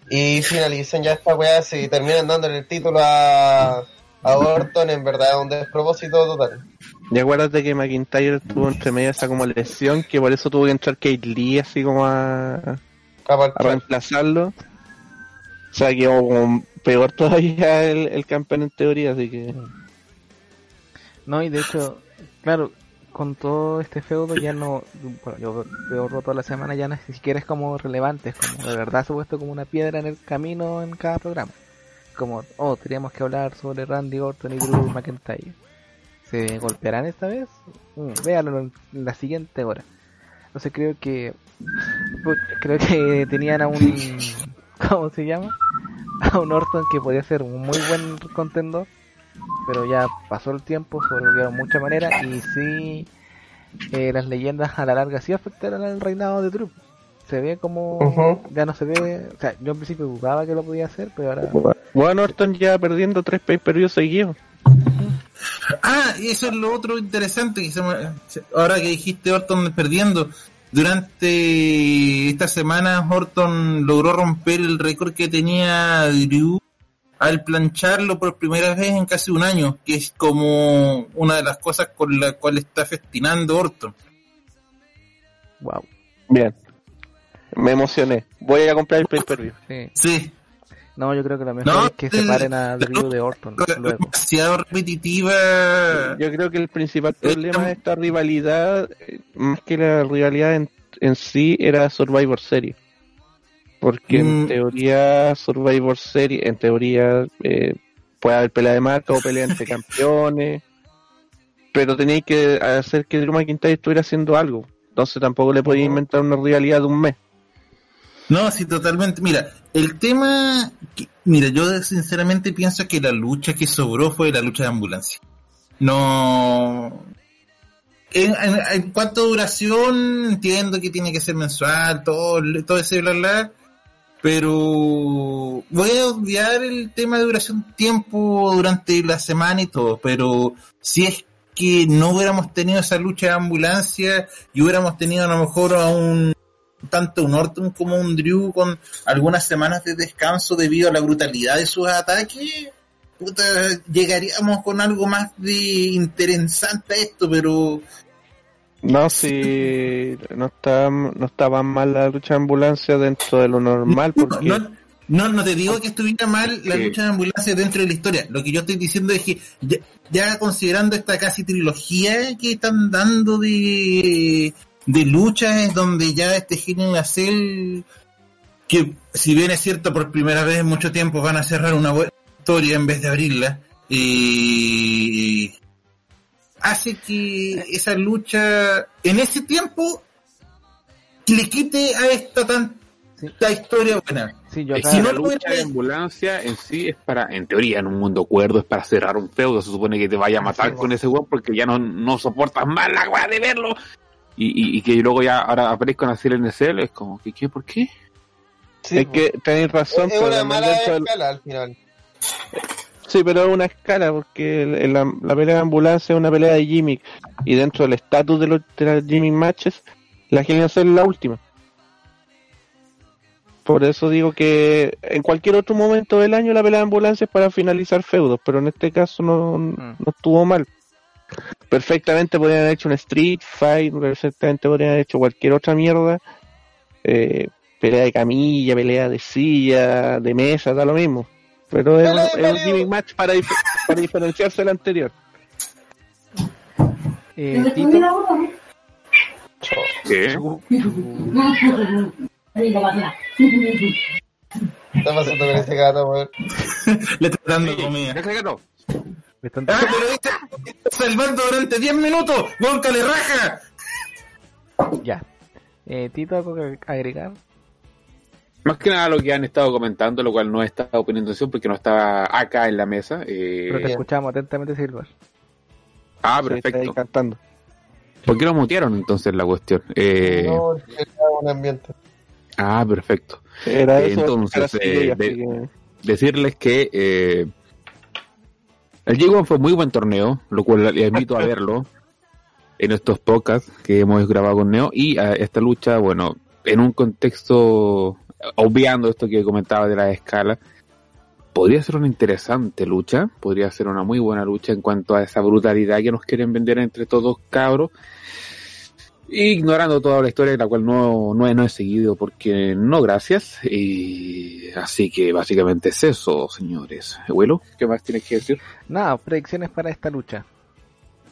y finalicen ya esta weá, si terminan dándole el título a, a Orton, en verdad es un despropósito total. Y acuérdate que McIntyre tuvo entre medio esa como lesión, que por eso tuvo que entrar Kate Lee así como a, a Capaz que- reemplazarlo. O sea, quedó como peor todavía el, el campeón en teoría, así que... No, y de hecho, claro, con todo este feudo ya no, bueno, yo veo roto la semana ya no ni siquiera es como relevante, es como de verdad se ha puesto como una piedra en el camino en cada programa. Como, oh, teníamos que hablar sobre Randy Orton y Drew McIntyre. ¿Se golpearán esta vez? Mm, véanlo en la siguiente hora. Entonces creo que, creo que tenían a un, ¿cómo se llama? A un Orton que podía ser un muy buen contendor pero ya pasó el tiempo, sobrevivió de mucha manera y sí, eh, las leyendas a la larga sí afectaron al reinado de Drew. Se ve como ya no se ve, o sea, yo en principio dudaba que lo podía hacer, pero ahora Bueno, Orton ya perdiendo tres pay-per-views seguidos. Ah, y eso es lo otro interesante que se me- ahora que dijiste Orton perdiendo. Durante esta semana Orton logró romper el récord que tenía Drew al plancharlo por primera vez en casi un año, que es como una de las cosas con la cual está festinando Orton. wow, Bien. Me emocioné. Voy a comprar el pay-per-view. sí. Sí, No, yo creo que lo mejor No, es que separen a Drew de Orton luego. demasiado repetitiva. Yo creo que el principal problema de esta rivalidad, eh, más que la rivalidad en, en sí, era Survivor Series. Porque en Mm. teoría, Survivor Series, en teoría, eh, puede haber pelea de marca o pelea entre campeones. Pero tenéis que hacer que Drew McIntyre estuviera haciendo algo. Entonces tampoco le podía inventar una rivalidad de un mes. No, sí, totalmente. Mira, el tema, mira, yo sinceramente pienso que la lucha que sobró fue la lucha de ambulancia. No. En cuanto a duración, entiendo que tiene que ser mensual, todo, todo ese bla bla. Pero voy a obviar el tema de duración tiempo durante la semana y todo. Pero si es que no hubiéramos tenido esa lucha de ambulancia y hubiéramos tenido a lo mejor a un tanto un Orton como un Drew con algunas semanas de descanso debido a la brutalidad de sus ataques, puta, llegaríamos con algo más de interesante a esto, pero No, si no está, no estaba mal la lucha de ambulancia dentro de lo normal, porque no, no, no te digo que estuviera mal la Sí. lucha de ambulancia dentro de la historia. Lo que yo estoy diciendo es que ya, ya considerando esta casi trilogía que están dando de, de luchas, donde ya este de Cell, que si bien es cierto por primera vez en mucho tiempo van a cerrar una buena historia en vez de abrirla, eh, hace que esa lucha en ese tiempo le quite a esta tanta Sí. historia buena. Sí, yo Es acá, que Si no la lo lucha de ambulancia en sí es para, en teoría, en un mundo cuerdo, es para cerrar un feudo. Se supone que te vaya a matar Sí, con ese weón porque ya no, no soportas más la weá de verlo. Y, y, y que luego ya ahora aparezcan así en el NSL, es como, ¿qué, qué, por qué? Sí, es que tenéis razón, es pero una mala escala al final. Sí, pero es una escala, porque la, la pelea de ambulancia es una pelea de gimmick, y dentro del estatus de, los de las gimmick matches, la Hell es la última. Por eso digo que en cualquier otro momento del año la pelea de ambulancia es para finalizar feudos, pero en este caso no, no estuvo mal. Perfectamente podrían haber hecho un street fight, perfectamente podrían haber hecho cualquier otra mierda. Eh, pelea de camilla, pelea de silla, de mesa, da lo mismo. Pero es, Pelea de es un gimmick match para, dif- para diferenciarse del anterior. eh, Tito, ¿Qué? Está pasando con ese gato, weón. Le está dando comida. Que no. Me están- ¡Ah, pero viste! Está salvando durante 10 minutos! ¡Gonca le raja! ya. Eh, Tito, algo que agregar. Más que nada lo que han estado comentando, lo cual no he estado poniendo atención porque no estaba acá en la mesa. eh, Pero te escuchamos atentamente, Silver. Ah, Sí, está perfecto. cantando. ¿Por qué lo mutearon entonces la cuestión? Eh, No, que era un ambiente. Ah, perfecto. Era eso. entonces, era así, eh, así de- que- Decirles que eh, el G1 fue muy buen torneo, lo cual les invito a verlo en estos podcasts que hemos grabado con Neo. Y a esta lucha, bueno, en un contexto, obviando esto que comentaba de la escala, podría ser una interesante lucha, podría ser una muy buena lucha en cuanto a esa brutalidad que nos quieren vender entre todos cabros. Ignorando toda la historia, la cual no, no, he, no he seguido porque no, gracias. Y así que básicamente es eso, señores. Abuelo, ¿qué más tienes que decir? Nada, predicciones para esta lucha.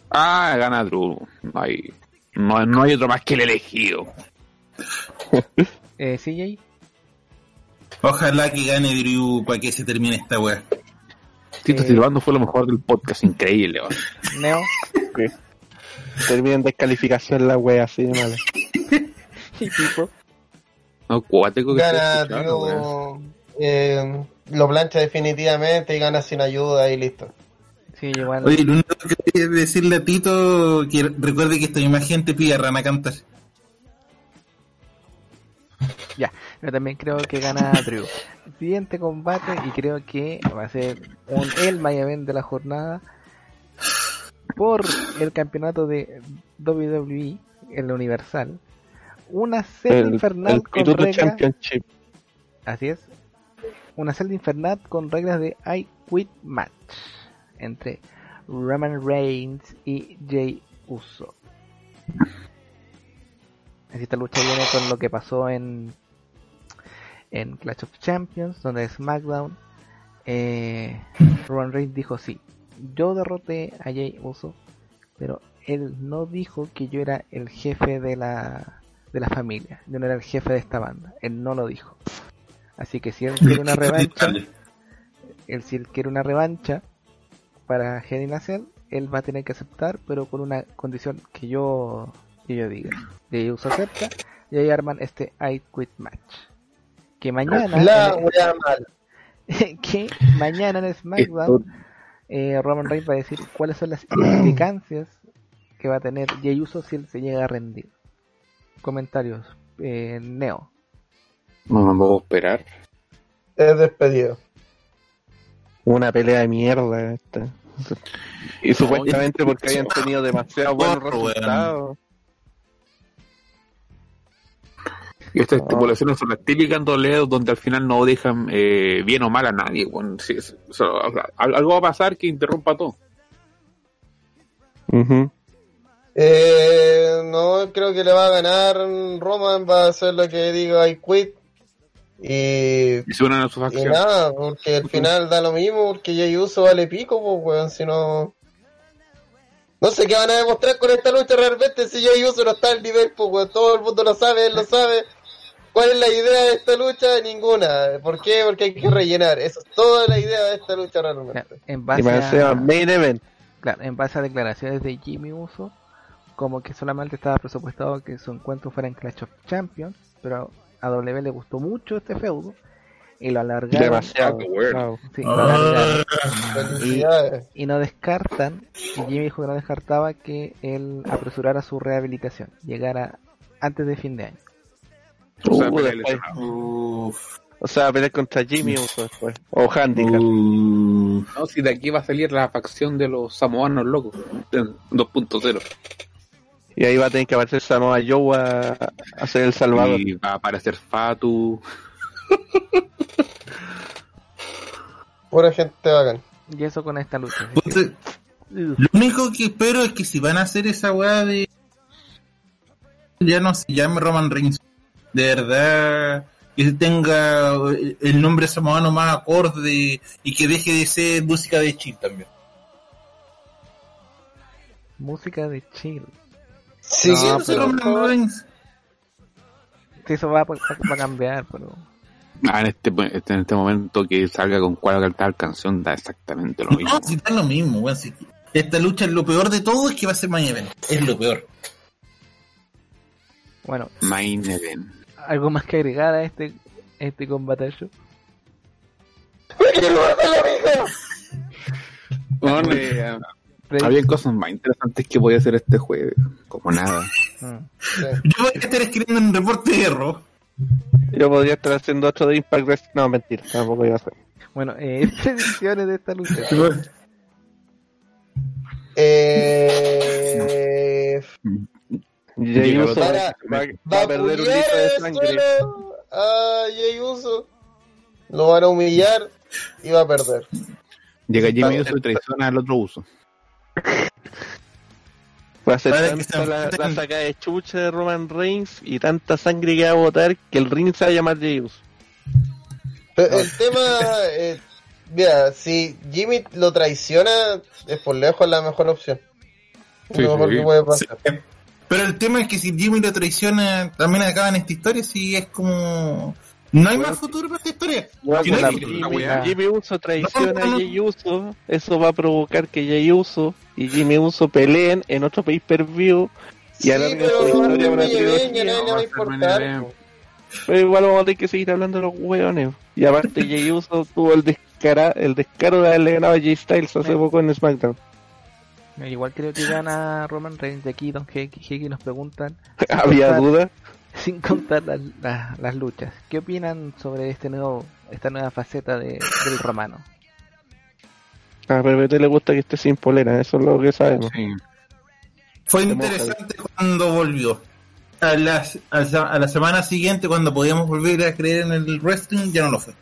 Ah, gana Drew. No hay, no, no hay otro más que el elegido. Eh, CJ, Ojalá que gane Drew para que se termine esta weá. Tito Eh. Silvando fue lo mejor del podcast, increíble. Neo, en descalificación la wea así de mala. y Pipo. No, cuático que Gana weón. Drew, eh, lo plancha definitivamente y gana sin ayuda y listo. Sí, igual. Oye, lo único que quería decirle a Tito que recuerde que esta misma gente pide a Rana cantar. Yo también creo que gana Drew. Siguiente combate y creo que va a ser un el Mayaven de la jornada por el campeonato de WWE, el Universal. Una celda El, infernal el con reglas. Así es. Una celda infernal con reglas de I Quit Match entre Roman Reigns y Jay Uso. Esta lucha viene con lo que pasó en en Clash of Champions, donde SmackDown eh, Roman Reigns dijo sí, yo derroté a Jay Uso, pero él no dijo que yo era el jefe de la de la familia, yo no era el jefe de esta banda, él no lo dijo. Así que si él quiere una revancha, él si él quiere una revancha para a Cell, él va a tener que aceptar, pero con una condición que yo que yo diga. Y ahí uso acepta y ahí arman este I Quit Match. Que mañana La en- que mañana en SmackDown eh, Roman Reigns va a decir cuáles son las implicancias que va a tener Jey Uso si él se llega a rendir. Comentarios, eh, Neo. No me puedo esperar. Es despedido. Una pelea de mierda esta. Y supuestamente porque habían tenido demasiado buenos resultados. Y estas estipulaciones son las típicas en doble donde al final no dejan eh, bien o mal a nadie. bueno, sí, es- o sea, al- algo va a pasar que interrumpa todo. Eh, no, creo que le va a ganar Roman, va a hacer lo que diga I quit. Y, Y se unen a su y facción. nada, porque al final da lo mismo, porque Jay Uso vale pico, pues, weón, si no... No sé qué van a demostrar con esta lucha realmente si Jay Uso no está al nivel, pues, weón, todo el mundo lo sabe, él lo sabe. ¿Cuál es la idea de esta lucha? Ninguna. ¿Por qué? Porque hay que rellenar. Eso es toda la idea de esta lucha realmente. En Y base, a, main event. claro, en base a declaraciones de Jimmy Uso, como que solamente estaba presupuestado que su encuentro fuera en Clash of Champions, pero a W le gustó mucho este feudo y lo alargaron. Demasiado. Lo alargaron. Felicidades. y no descartan, y Jimmy dijo que no descartaba que él apresurara su rehabilitación, llegara antes de fin de año. O sea, Uh. Uf. O sea, pelear contra Jimmy Uso después. O Handicap. No, si de aquí va a salir la facción de los samoanos locos. 2.0. Y ahí va a tener que aparecer Samoa Joe a, a ser el salvador. Y va a aparecer Fatu. Pura gente bacán. Y eso con esta lucha. Lo único que espero es que si van a hacer esa weá de. Ya no se llame Roman Reigns. De verdad. Que tenga el nombre samoano más acorde y que deje de ser música de chill también. Música de chill. Sí, No, sí, ser pero-. Sí, eso va, a- va a cambiar, pero Ah, en este, en este momento que salga con cuál tal canción da exactamente lo mismo. No, si está lo mismo, weón. si- esta lucha es lo peor de todo es que va a ser main event. Es lo peor. bueno, Main Event. Algo más que agregar a este este combate Bueno, eh, Había cosas más interesantes que podía hacer este juego, como nada. Mm. Sí. Yo voy a estar escribiendo un reporte de error. Yo podría estar haciendo otro de Impact Wrestling. No, mentira, tampoco iba a hacer. Bueno, eh, predicciones de esta lucha. Eh, Jay Llega Uso va, a perder un litro de sangre. a Jay Uso. Lo van a humillar y va a perder. Llega Jimmy Uso y traiciona al otro uso. Va a ser tanta la, saca de chucha de Roman Reigns y tanta sangre que va a botar que el ring se va a llamar Jey Uso. Pero el tema, eh, mira, si Jimmy lo traiciona, es por lejos la mejor opción. Sí, lo mejor sí. que puede Sí. Pero el tema es que si Jimmy lo traiciona, también acaba en esta historia, si es como... No hay más futuro para esta historia. Bueno, Si no la- hay que- Jimmy, la weá. Jimmy Uso traiciona No, no, no. a Jey Uso, eso va a provocar que Jey Uso y Jimmy Uso peleen en otro pay per view y Sí, alarguen pero su historia una trilogía. va a importar. po. Pero igual vamos a tener que seguir hablando de los hueones. Y aparte Jey Uso tuvo el descara, el descaro de haberle ganado a Jay Styles hace poco en SmackDown. Igual creo que gana Roman Reigns de aquí, Don Heki nos preguntan, Había Total. duda. sin contar las, las, las luchas, ¿qué opinan sobre este nuevo, esta nueva faceta de, del romano? A PPT le gusta que esté sin polera, eso es lo que sabemos. Sí. Fue interesante cuando volvió. A la, a, la, a la semana siguiente, cuando podíamos volver a creer en el wrestling, ya no lo fue.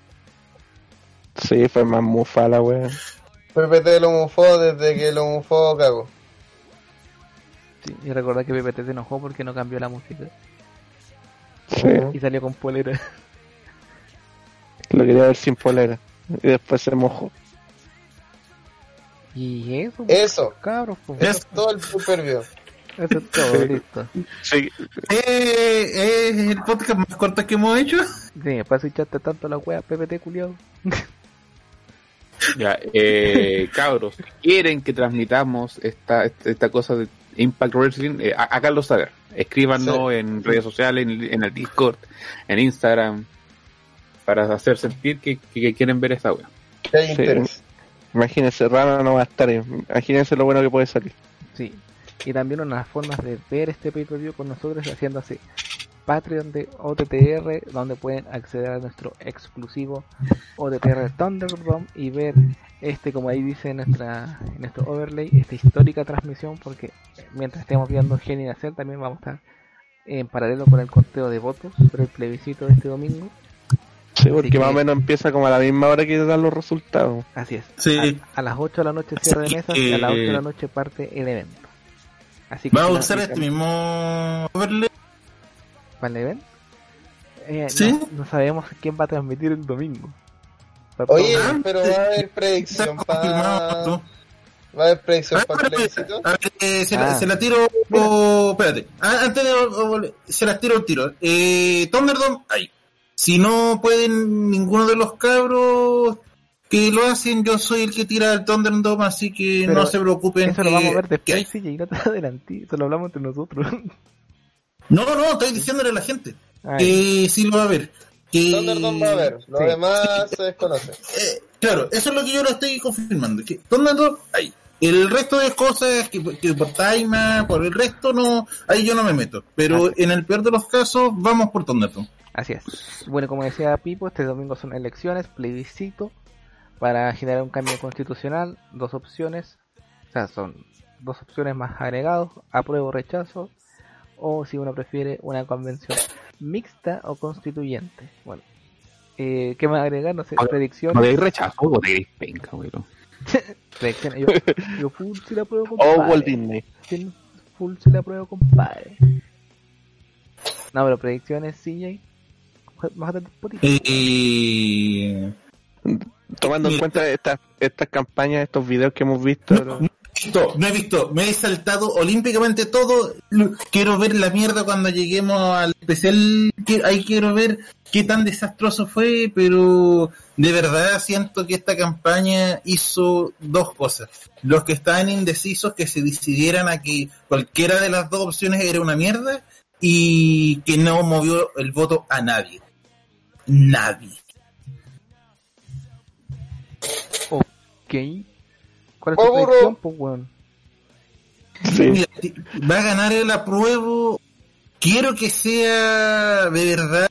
Sí, fue más mufa la wea. PPT lo mufó desde que lo mufó cago. Sí, y recordar que PPT se enojó porque no cambió la música Sí, y salió con polera. lo quería ver sin polera. Y después se mojó. Y eso, Eso, cabros, pues, Es- es todo el super view. eso es todo, listo. Sí, Eh, es el podcast más corto que hemos hecho. Sí, para echaste tanto la wea, PPT culiado. Ya, eh, cabros, quieren que transmitamos esta, esta cosa de Impact Wrestling, eh, há- háganlo saber. Escríbanos en redes sociales, en, en el Discord, en Instagram, para hacer sentir que, que- que quieren ver esta hay Sí. imagínense, Rana no va a estar. Imagínense lo bueno que puede salir. Sí. Y también una de las formas de ver este pay-per-view con nosotros haciendo así. Patreon de OTTR, donde pueden acceder a nuestro exclusivo OTTR Thunderdome y ver este, como ahí dice en, nuestra, en nuestro overlay, esta histórica transmisión, porque mientras estemos viendo Genie nacer, también vamos a estar en paralelo con el conteo de votos sobre el plebiscito de este domingo. Sí, porque que- más o menos empieza como a la misma hora que dan los resultados. Así es. Sí. A, a las 8 de la noche cierre de mesas y a las 8 de eh, la noche parte el evento. Así que Vamos a usar este mismo overlay. ¿Para el evento? Eh, ¿Sí? no, no sabemos quién va a transmitir el domingo. Oye, pero va a haber predicción para... Va a haber predicción Ah, para el plebiscito. eh, se, la, Ah. se la tiro. o- espérate. Ah, antes de. se las tiro el tiro. Eh, Thunderdome, ahí. Si no pueden ninguno de los cabros que lo hacen, yo soy el que tira el Thunderdome, así que Pero no se preocupen. Eso lo vamos a ver después, sí, y no te adelantí. Eso lo hablamos entre nosotros. No, no, estoy diciéndole a la gente Ay, que sí lo va a ver. Que... Thunderdome va a haber, lo Sí. demás se desconoce. Eh, claro, eso es lo que yo lo estoy confirmando. Que Thunderdome, ahí. El resto de cosas que, que por Taima, por el resto no, ahí yo no me meto. Pero Ah. en el peor de los casos, vamos por Thunderdome. Así es. Bueno, como decía Pipo, este domingo son elecciones, plebiscito, para generar un cambio constitucional, dos opciones, o sea, son dos opciones más agregados, apruebo o rechazo, o si uno prefiere una convención mixta o constituyente. Bueno, eh, ¿qué más agregar? No sé, predicciones. No rechazo, o te penca, weón. predicciones. Yo, yo full si la apruebo, O compadre. Walt Disney. Full si la pruebo, compadre. No, pero predicciones, CJ. Poquito. Eh, Tomando en cuenta estas estas campañas, estos videos que hemos visto. no, no he no he visto, me he saltado olímpicamente todo. Quiero ver la mierda cuando lleguemos al especial. Ahí quiero ver qué tan desastroso fue, pero de verdad siento que esta campaña hizo dos cosas. Los que estaban indecisos que se decidieran a que cualquiera de las dos opciones era una mierda y que no movió el voto a nadie. Nadie. Ok. ¿Cuál es tu predicción, pues, weón? Sí. Va a ganar el apruebo. Quiero que sea de verdad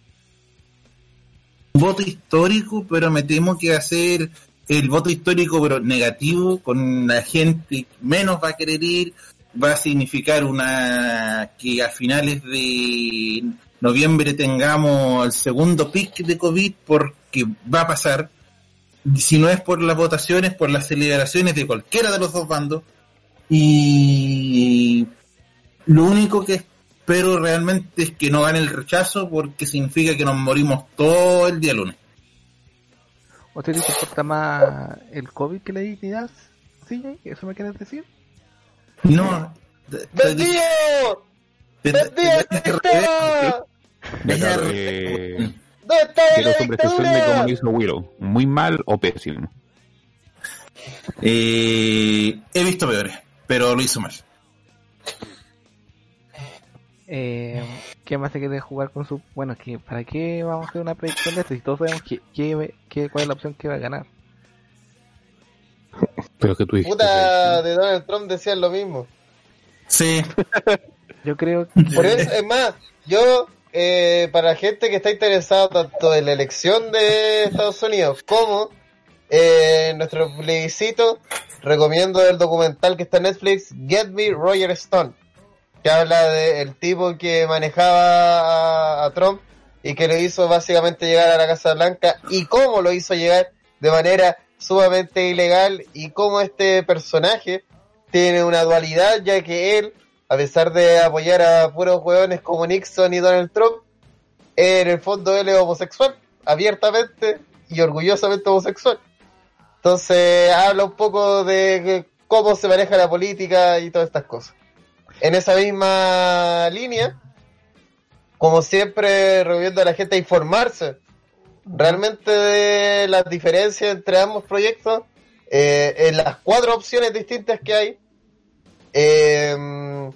un voto histórico, pero me temo que va a ser el voto histórico, pero negativo, con la gente menos va a querer ir. Va a significar una que a finales de noviembre tengamos el segundo pic de COVID, porque va a pasar. Si no es por las votaciones, por las celebraciones de cualquiera de los dos bandos. Y lo único que espero realmente es que no gane el rechazo porque significa que nos morimos todo el día lunes. ¿Usted te importa más el COVID que la dignidad? ¿Sí? ¿Eso me quieres decir? No. ¡Vendido! ¡Vendido! Te- te- ¡Está! Ya, Ya, claro, eh, ¿Dónde está quiero la apreciación de cómo dictadura? hizo Willow. ¿Muy mal o pésimo? Eh, he visto peores, pero lo hizo mal. Eh, ¿Qué más se quiere jugar con su... Bueno, que ¿para qué vamos a hacer una predicción de esto? Si todos sabemos que, que- que- cuál es la opción que va a ganar. Pero que tú dijiste. Puta de Donald Trump decían lo mismo. Sí, Yo creo que... Por eso, es más, yo, eh, para gente que está interesada tanto en la elección de Estados Unidos como eh, en nuestro plebiscito, recomiendo el documental que está en Netflix, Get Me Roger Stone, que habla del tipo que manejaba a, a Trump y que le hizo básicamente llegar a la Casa Blanca y cómo lo hizo llegar de manera sumamente ilegal y cómo este personaje tiene una dualidad ya que él a pesar de apoyar a puros hueones como Nixon y Donald Trump, en el fondo él es homosexual, abiertamente y orgullosamente homosexual. Entonces habla un poco de cómo se maneja la política y todas estas cosas. En esa misma línea, como siempre, recomiendo a la gente a informarse realmente de las diferencias entre ambos proyectos, eh, en las cuatro opciones distintas que hay. Eh,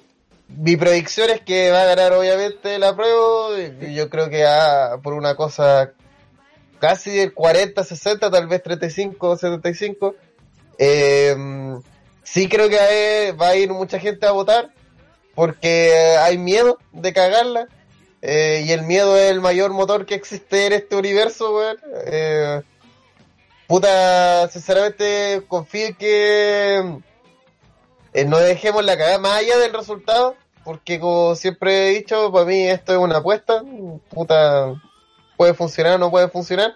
mi predicción es que va a ganar obviamente la prueba. Yo creo que ah, por una cosa casi del 40-60, tal vez 35-75. Eh, sí creo que va a ir mucha gente a votar porque hay miedo de cagarla. eh, y el miedo es el mayor motor que existe en este universo, weón. Eh, puta, sinceramente confío en que eh, no dejemos la cagada más allá del resultado, porque como siempre he dicho, para mí esto es una apuesta, puta, puede funcionar o no puede funcionar,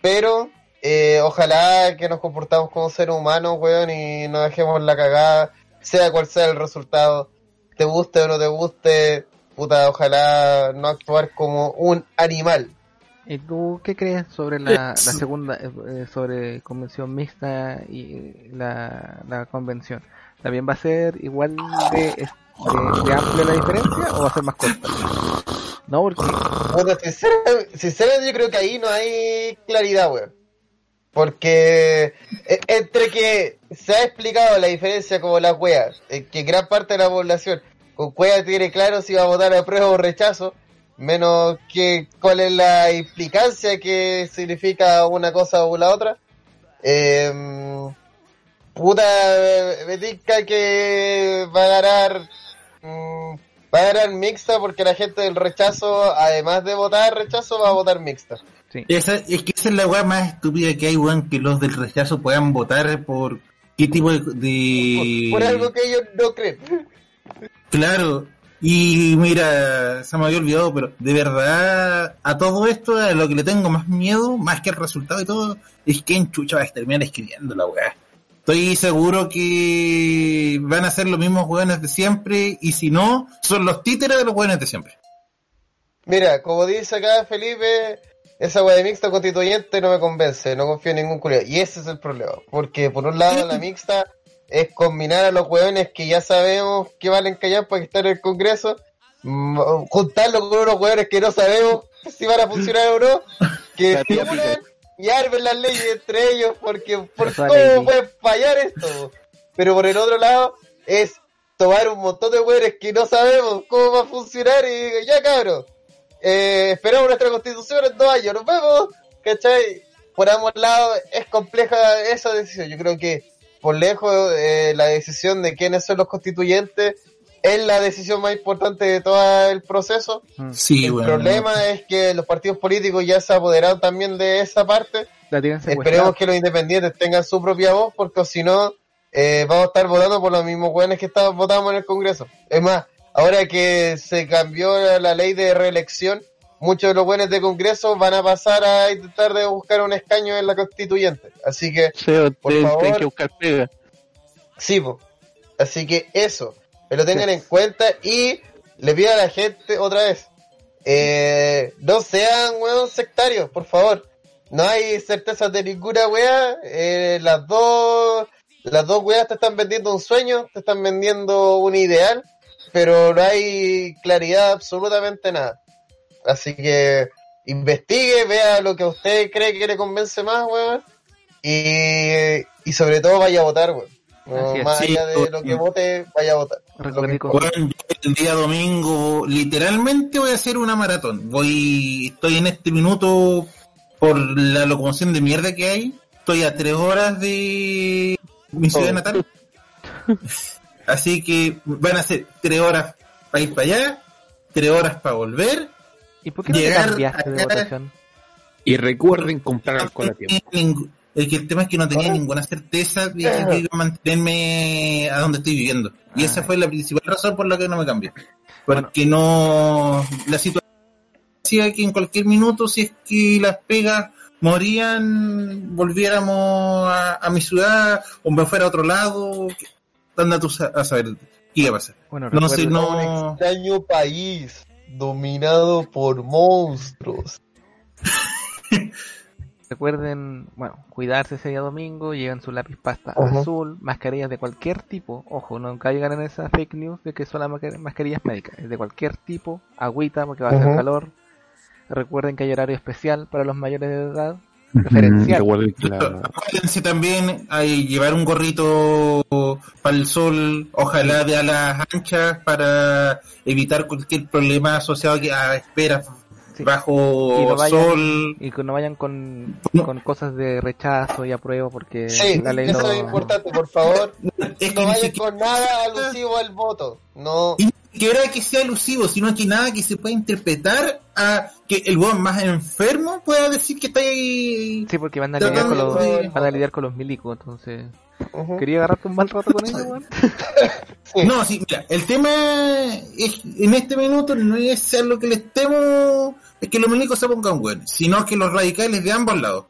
pero eh, ojalá que nos comportamos como seres humanos, weón, y no dejemos la cagada, sea cual sea el resultado, te guste o no te guste, puta, ojalá no actuar como un animal. ¿Y tú qué crees sobre la, segunda, eh, eh, sobre convención mixta y la, la convención? ¿También va a ser igual de, de, de amplia la diferencia o va a ser más corta? No, porque Puta, sinceramente, sinceramente yo creo que ahí no hay claridad, weón. Porque eh, entre que se ha explicado la diferencia como las weas, eh, que gran parte de la población con wea tiene claro si va a votar a prueba o rechazo, menos que cuál es la implicancia que significa una cosa o la otra. Eh, puta, me que va a ganar mm, va a ganar mixta porque la gente del rechazo, además de votar rechazo, va a votar mixta. sí. esa, es que esa es la weá más estúpida que hay, weón, que los del rechazo puedan votar por qué tipo de... de- Por, por algo que ellos no creen. Claro, y mira, se me había olvidado, pero de verdad, a todo esto, a lo que le tengo más miedo, más que el resultado y todo, es que en chucha va a terminar escribiendo la weá. Estoy seguro que van a ser los mismos weones de siempre, y si no, son los títeres de los weones de siempre. Mira, como dice acá Felipe, esa wea de mixta constituyente no me convence, no confío en ningún culiao. Y ese es el problema. Porque por un lado la mixta es combinar a los weones que ya sabemos que valen callar para que estén en el Congreso, mm, juntarlo con unos weones que no sabemos si van a funcionar o no, que y armen las leyes entre ellos, porque por cómo puede fallar esto. Pero por el otro lado es tomar un montón de weones que no sabemos cómo va a funcionar y ya cabros, eh, esperamos nuestra constitución en dos años, nos vemos, ¿cachai? Por ambos lados es compleja esa decisión, yo creo que por lejos eh, la decisión de quiénes son los constituyentes es la decisión más importante de todo el proceso. Mm. Sí, el bueno. problema es que los partidos políticos ya se apoderaron también de esa parte. La tienen secuestrada. Esperemos que los independientes tengan su propia voz, porque si no, eh, vamos a estar votando por los mismos jóvenes que estaban votamos en el Congreso. Es más, ahora que se cambió la ley de reelección, muchos de los buenos de Congreso van a pasar a intentar de buscar un escaño en la constituyente. Así que, Seo, Por favor. que buscar pega. sí, po. así que eso, que lo tengan en cuenta y le pido a la gente otra vez, eh, no sean huevos sectarios, por favor. No hay certezas de ninguna wea, eh, las dos, las dos weas te están vendiendo un sueño, te están vendiendo un ideal, pero no hay claridad absolutamente nada. Así que investigue, vea lo que usted cree que le convence más, weón. Y, y sobre todo vaya a votar, weón. No, más Sí, allá de lo que vote, vaya a votar. Bueno, el día domingo literalmente voy a hacer una maratón. Voy, estoy en este minuto por la locomoción de mierda que hay. Estoy a tres horas de mi ciudad Oh. natal. Así que van a ser tres horas para ir para allá, tres horas para volver. ¿Y por qué no te llegar cambiaste de votación? Y recuerden comprar alcohol a tiempo. El, que el tema es que no tenía ninguna certeza de que iba a mantenerme a donde estoy viviendo. Y esa fue la principal razón por la que no me cambié. Porque no... La situación decía que en cualquier minuto, si es que las pegas morían, volviéramos a, a mi ciudad o me fuera a otro lado. Anda tú a saber qué iba a pasar. Bueno, No sé, no... Un extraño país dominado por monstruos. Recuerden, bueno, cuidarse ese día domingo, lleven su lápiz pasta azul, mascarillas de cualquier tipo, ojo, no caigan en esa fake news de que son las mascar- mascarillas médicas, es de cualquier tipo, agüita porque va a hacer Ajá. calor. Recuerden que hay horario especial para los mayores de edad, Referencial. Recuerden que la- Acuérdense también a llevar un gorrito para el sol, ojalá de alas anchas para evitar cualquier problema asociado que a espera Sí. bajo Y no vayan- sol. y que no vayan con, No. con cosas de rechazo y apruebo porque Sí, la ley eso no... es importante, por favor. Es que No vayan siquiera con nada alusivo al voto. No. y ni siquiera que sea alusivo, sino que nada que se pueda interpretar a que el weón más enfermo pueda decir que está ahí. Sí, porque van a lidiar con los, de- van a lidiar con los milicos, entonces... Ujú. Quería agarrarte un mal rato con ellos, weón. Sí. No, sí, mira, el tema es, en este minuto no es ser lo que le estemos, es que los milicos se pongan buenos, sino que los radicales de ambos lados.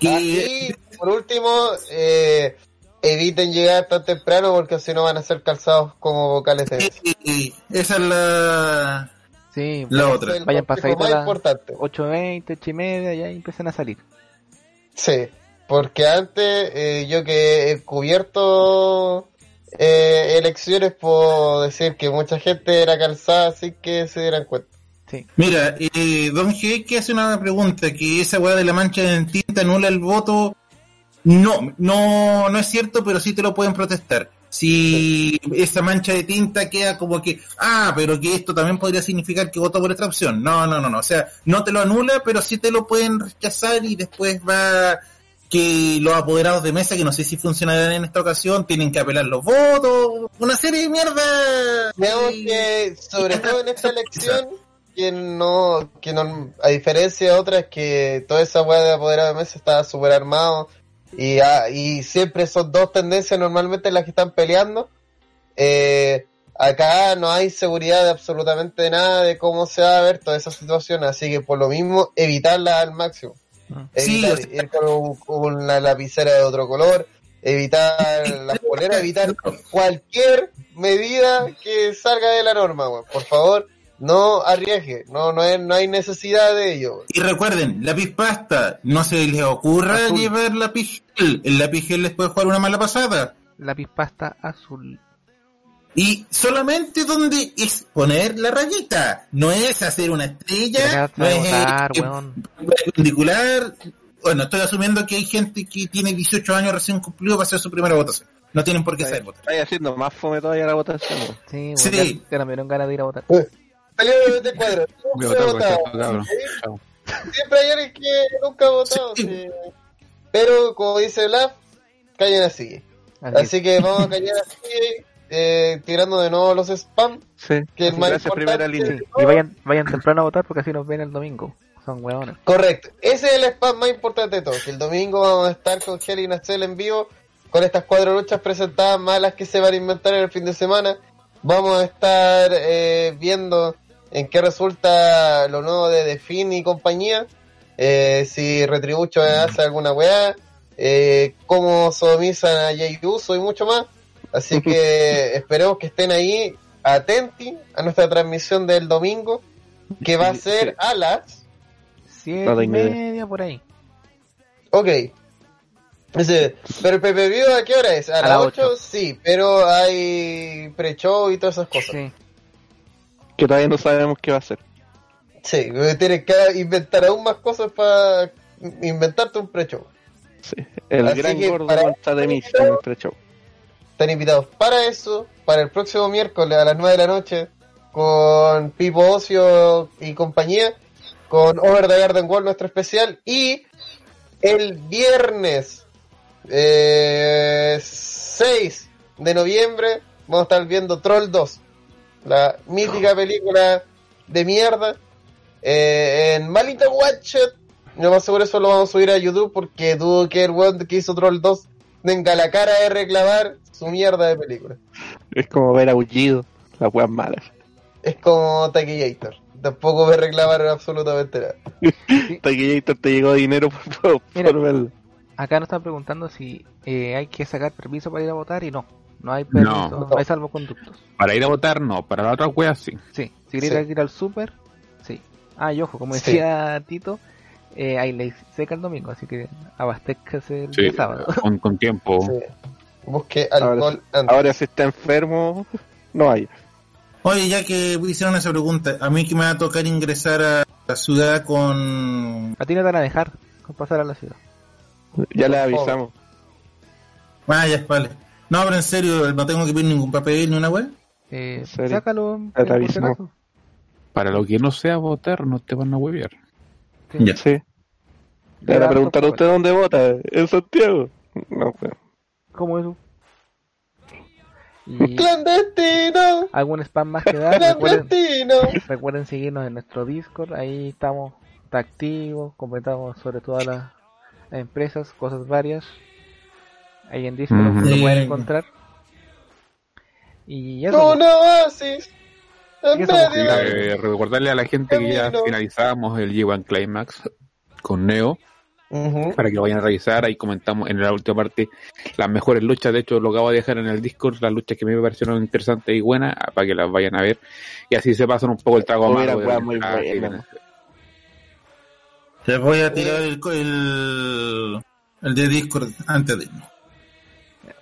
Que, Así, por último, eh, eviten llegar tan temprano porque si no van a ser calzados como vocales de eh, esa es la, Sí, la otra. Vayan consejo pasadito más la- importante. 8.20, 8 y media, ya empiezan a salir. Sí, porque antes eh, yo que he cubierto eh, elecciones puedo decir que mucha gente era calzada sin que se dieran cuenta. Sí. Mira, eh, Don G que hace una pregunta, que esa weá de la mancha en tinta anula el voto. No, no, no es cierto, pero sí te lo pueden protestar. Si esa mancha de tinta queda como que, ah, pero que esto también podría significar que votó por esta opción. No, no, no, no. O sea, no te lo anula, pero sí te lo pueden rechazar y después va que los apoderados de mesa, que no sé si funcionarán en esta ocasión, tienen que apelar los votos, una serie de mierda. Creo que, sobre todo en esta elección, que no, que no, a diferencia de otras, que toda esa weá de apoderado de mesa estaba súper armado y, ah, y siempre son dos tendencias normalmente las que están peleando. Eh, acá no hay seguridad de absolutamente nada de cómo se va a ver toda esa situación, así que por lo mismo evitarla al máximo. Sí, Evitar sea- ir con, un- con una lapicera de otro color, evitar las poleras, evitar cualquier medida que salga de la norma. Por favor, no arriesgue, no, no, es- no hay necesidad de ello. Y recuerden, lápiz pasta, no se les ocurra Azul. llevar lápiz gel. El lápiz gel les puede jugar una mala pasada. Lápiz pasta azul. Y solamente donde es poner la rayita. No es hacer una estrella, no es votar, eh, perpendicular. Bueno, estoy asumiendo que hay gente que tiene 18 años recién cumplido para hacer su primera votación. No tienen por qué saber votar. Está haciendo más fome todavía la votación. Sí, weón, Sí. Ya, ya no me dieron ganas de ir a votar. Salió de cuadro. Nunca he votado. Siempre hay alguien que nunca ha votado. Sí. sí. Pero, como dice Blas, callen así. Así Así que vamos a callar así, eh, tirando de nuevo los spam. Sí. Que el más Gracias, primera línea. Y vayan, vayan temprano a votar porque así nos ven el domingo. Son hueones. Correcto. Ese es el spam más importante de todo. Que el domingo vamos a estar con Heli y Nachel en vivo. Con estas cuatro luchas presentadas malas que se van a inventar en el fin de semana. Vamos a estar eh, viendo en qué resulta lo nuevo de Defin y compañía. Eh, si Retribucho hace alguna weá. Eh, cómo sodomizan a Jay Uso y mucho más. Así que esperemos que estén ahí atenti a nuestra transmisión del domingo. Que va a ser sí. a las Siete y media por ahí. Ok. Pero el PPV a qué hora es? ¿A, A las las 8? ocho. Sí, pero hay pre-show y todas esas cosas. Sí. Que todavía no sabemos qué va a ser. Sí, tienes que inventar aún más cosas para inventarte un pre-show. Sí. El Así gran gordo para- contra Demis en el pre-show. Están invitados para eso, para el próximo miércoles a las 9 de la noche, con Pipo Ocio y compañía, con Over the Garden Wall, nuestro especial, y el viernes eh, 6 de noviembre vamos a estar viendo Troll 2, la mítica película de mierda, eh, en Malita Watch It. Yo más seguro eso lo vamos a subir a YouTube porque dudo que el weón que hizo Troll 2 tenga la cara de reclamar su mierda de película. Es como ver aullido, las weas malas. Es como Taquillator. Tampoco me reclamaron absolutamente nada. Taquillator te llegó dinero por, por, Mira. por verlo. Acá nos están preguntando si eh, hay que sacar permiso para ir a votar y no. No hay permiso, No. no, hay salvoconductos. Para ir a votar, no. Para la otra wea, sí. Sí, si quieres Sí. ir al súper, sí. Ah, y ojo, como Sí. decía Tito, eh, hay ley seca el domingo, así que abastezcase el Sí, sábado. con, con tiempo. Sí. Busque alcohol antes. Ahora si está enfermo, no hay. Oye, ya que hicieron esa pregunta, a mí que me va a tocar ingresar a la ciudad con... A ti no te van a dejar con pasar a la ciudad. Ya le avisamos. Ah, ya, vale. No, pero en serio, no tengo que pedir ningún papel ni una web. Eh, sácalo. Para lo que no sea votar, no te van a huevear. Sí. Ya. Sí. Le van a preguntar a usted dónde vota. ¿En Santiago? No, pues. ¿Cómo eso? Y ¡Clandestino! algún spam más que dar. Recuerden, ¡Clandestino! recuerden seguirnos en nuestro Discord. Ahí estamos está activos. Comentamos sobre todas las empresas, cosas varias. Ahí en Discord lo pueden encontrar. Y eso. ¡Un oasis! En ¿Qué somos? medio Y, de- eh, recordarle a la gente que ya finalizamos el G1 Climax con Neo Para que lo vayan a revisar. Ahí comentamos en la última parte las mejores luchas. De hecho, lo acabo de dejar en el Discord, las luchas que me parecieron interesantes y buenas, ah, para que las vayan a ver. Y así se pasan un poco el trago amargo. Les voy a tirar el, co- el, el de Discord antes de irnos.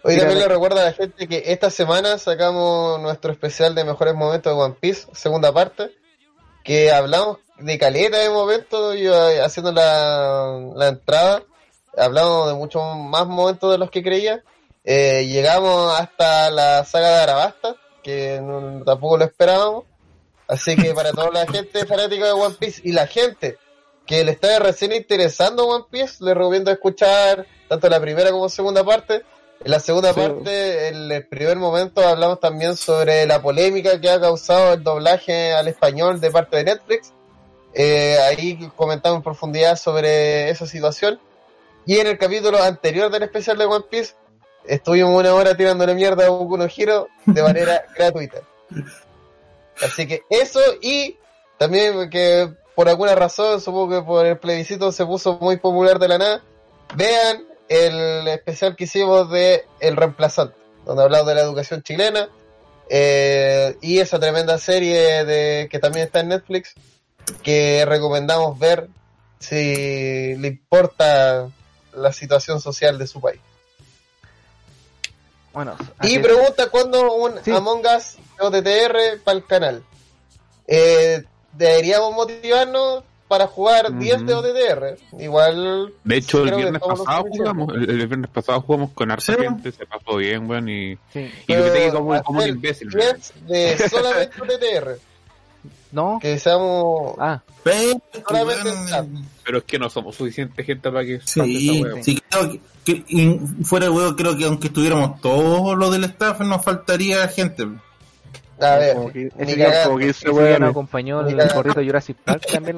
Hoy también la- le recuerdo a la gente que esta semana sacamos nuestro especial de mejores momentos de One Piece, segunda parte, que hablamos de caleta de momentos, yo eh, haciendo la, la entrada, hablamos de muchos más momentos de los que creía. Eh, llegamos hasta la saga de Arabasta, que no- tampoco lo esperábamos. Así que para toda la gente fanática de One Piece y la gente que le está recién interesando One Piece, les recomiendo escuchar tanto la primera como segunda parte. En la segunda Sí. parte, en el primer momento, hablamos también sobre la polémica que ha causado el doblaje al español de parte de Netflix. Eh, ahí comentamos en profundidad sobre esa situación. Y en el capítulo anterior del especial de One Piece, estuvimos una hora tirándole mierda a Boku no Hero de manera gratuita. Así que eso y también que por alguna razón, supongo que por el plebiscito se puso muy popular de la nada, vean el especial que hicimos de El Reemplazante, donde hablamos de la educación chilena eh, y esa tremenda serie de que también está en Netflix que recomendamos ver si le importa la situación social de su país. Bueno, Y pregunta cuándo un Sí. Among Us OTTR para el canal. Eh, deberíamos motivarnos para jugar Ujú. 10 de OTTR. Igual. De hecho, el que viernes pasado jugamos, el, el viernes pasado jugamos con harta Sí. gente, se pasó bien, weón, y, sí. y yo me Pero quedé como, como un imbécil. weón. 10 de solamente OTTR. No. Que seamos Ah, Pero, es que no somos suficiente gente para que Sí, sí, creo que, que- y fuera de huevo, creo que aunque estuviéramos todos los del staff, nos faltaría gente. A ver, Como que- ese cagando. como que ese ese día nos weón acompañó Ni el cagando. corrito Jurassic Park también.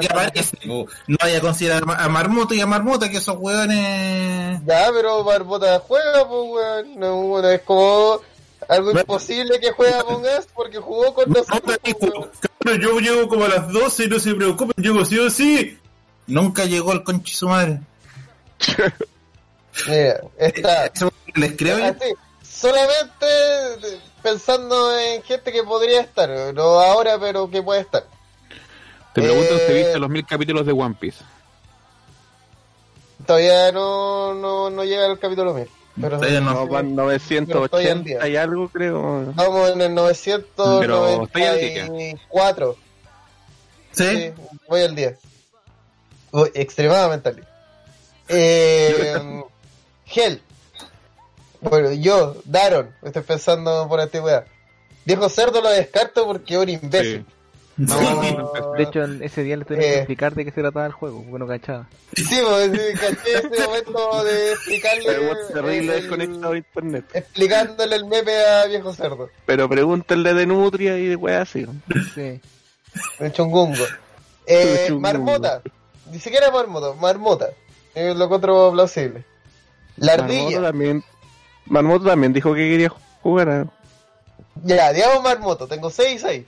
No vaya a considerar a Marmoto y a Marmota, que esos hueones... Ya, pero Barbota juega, pues, weón. No, bueno, es como algo Bueno. imposible que juegue Among Us porque jugó con nosotros. "Cabrón, yo llego como a las 12, no se preocupen, llego sí o sí. Nunca llegó el conchi su madre. Mira, está. Eso les creo. Así, solamente pensando en gente que podría estar, no ahora, pero que puede estar. Te pregunto Eh, si viste los mil capítulos de One Piece. Todavía no, no, no llega el capítulo 1000. Pero Todavía no. No, van Pero estoy al 980 día. y algo, creo. Vamos en el Pero estoy al día. 994. ¿Sí? Sí, voy al día. Voy extremadamente al día. Eh, Hell. Bueno, yo, Daron, estoy pensando por antigüedad. Viejo cerdo lo descarto porque es un imbécil. No, No. de hecho, en ese día le tuvieron que Eh. explicar de qué se trataba el juego, porque no cachaba. Sí, pues, sí, caché ese momento de explicarle. El terrible el- desconectado de internet. explicándole el meme a viejo cerdo. Pero pregúntenle de Nutria y de weas así. Sí. El chungungo. Eh, Chungungo. marmota. Ni siquiera marmota, marmota. Es lo otro plausible. La Marmoto ardilla. también, Marmoto también dijo que quería jugar. a- Ya, digamos marmoto. Tengo 6 ahí.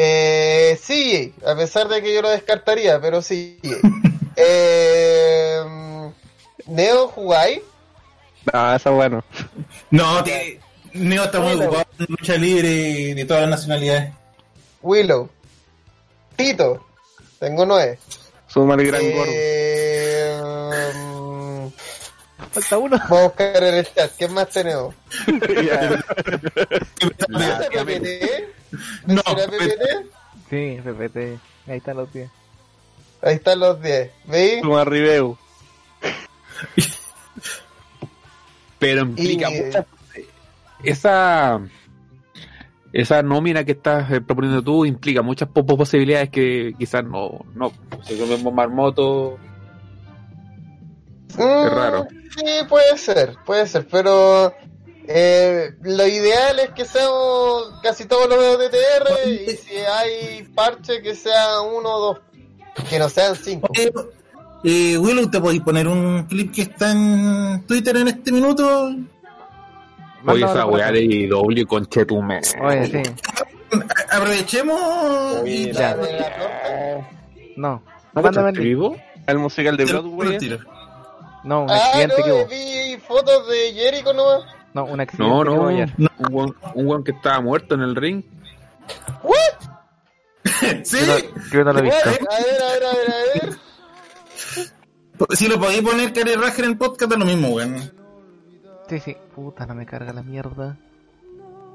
Eh, CJ, a pesar de que yo lo descartaría, pero sí. eh, Neo jugáis. Ah, esa bueno. No, que Neo está muy ocupado en lucha libre de todas las nacionalidades. Willow. Tito. Tengo 9. Suma el gran Eh, Falta uno. Vamos a buscar en el chat. ¿Qué más tenemos? gordo. ¿No PPT? No, ¿No será PPT? Sí, repete. Ahí están los 10. Ahí están los 10. ¿Veis? Suma Ribeu. Pero implica Y- muchas esa esa nómina que estás eh, proponiendo tú implica muchas po- posibilidades que quizás no no si es mismo marmoto Mm, raro. Sí, puede ser, puede ser, pero eh, lo ideal es que seamos casi todos los de TR y si hay parche que sea uno o dos, que no sean cinco. Eh, eh, Willow, ¿te podéis poner un clip que está en Twitter en este minuto? oye esa weá de IW con Chetume Oye, sí. Aprovechemos y Ya. No. ¿No Mándame el vivo? El musical de Broadway. No, un Ah, accidente que no, hubo. vi fotos de Jericho nomás. No, un accidente no que no hubo un weón un weón que estaba muerto en el ring Sí, Yo no, yo no lo he Bueno, visto. a ver, a ver, a ver, a ver. si lo podéis poner Cari Rager en el podcast, es lo mismo, weón. Sí, sí. Puta, no me carga la mierda.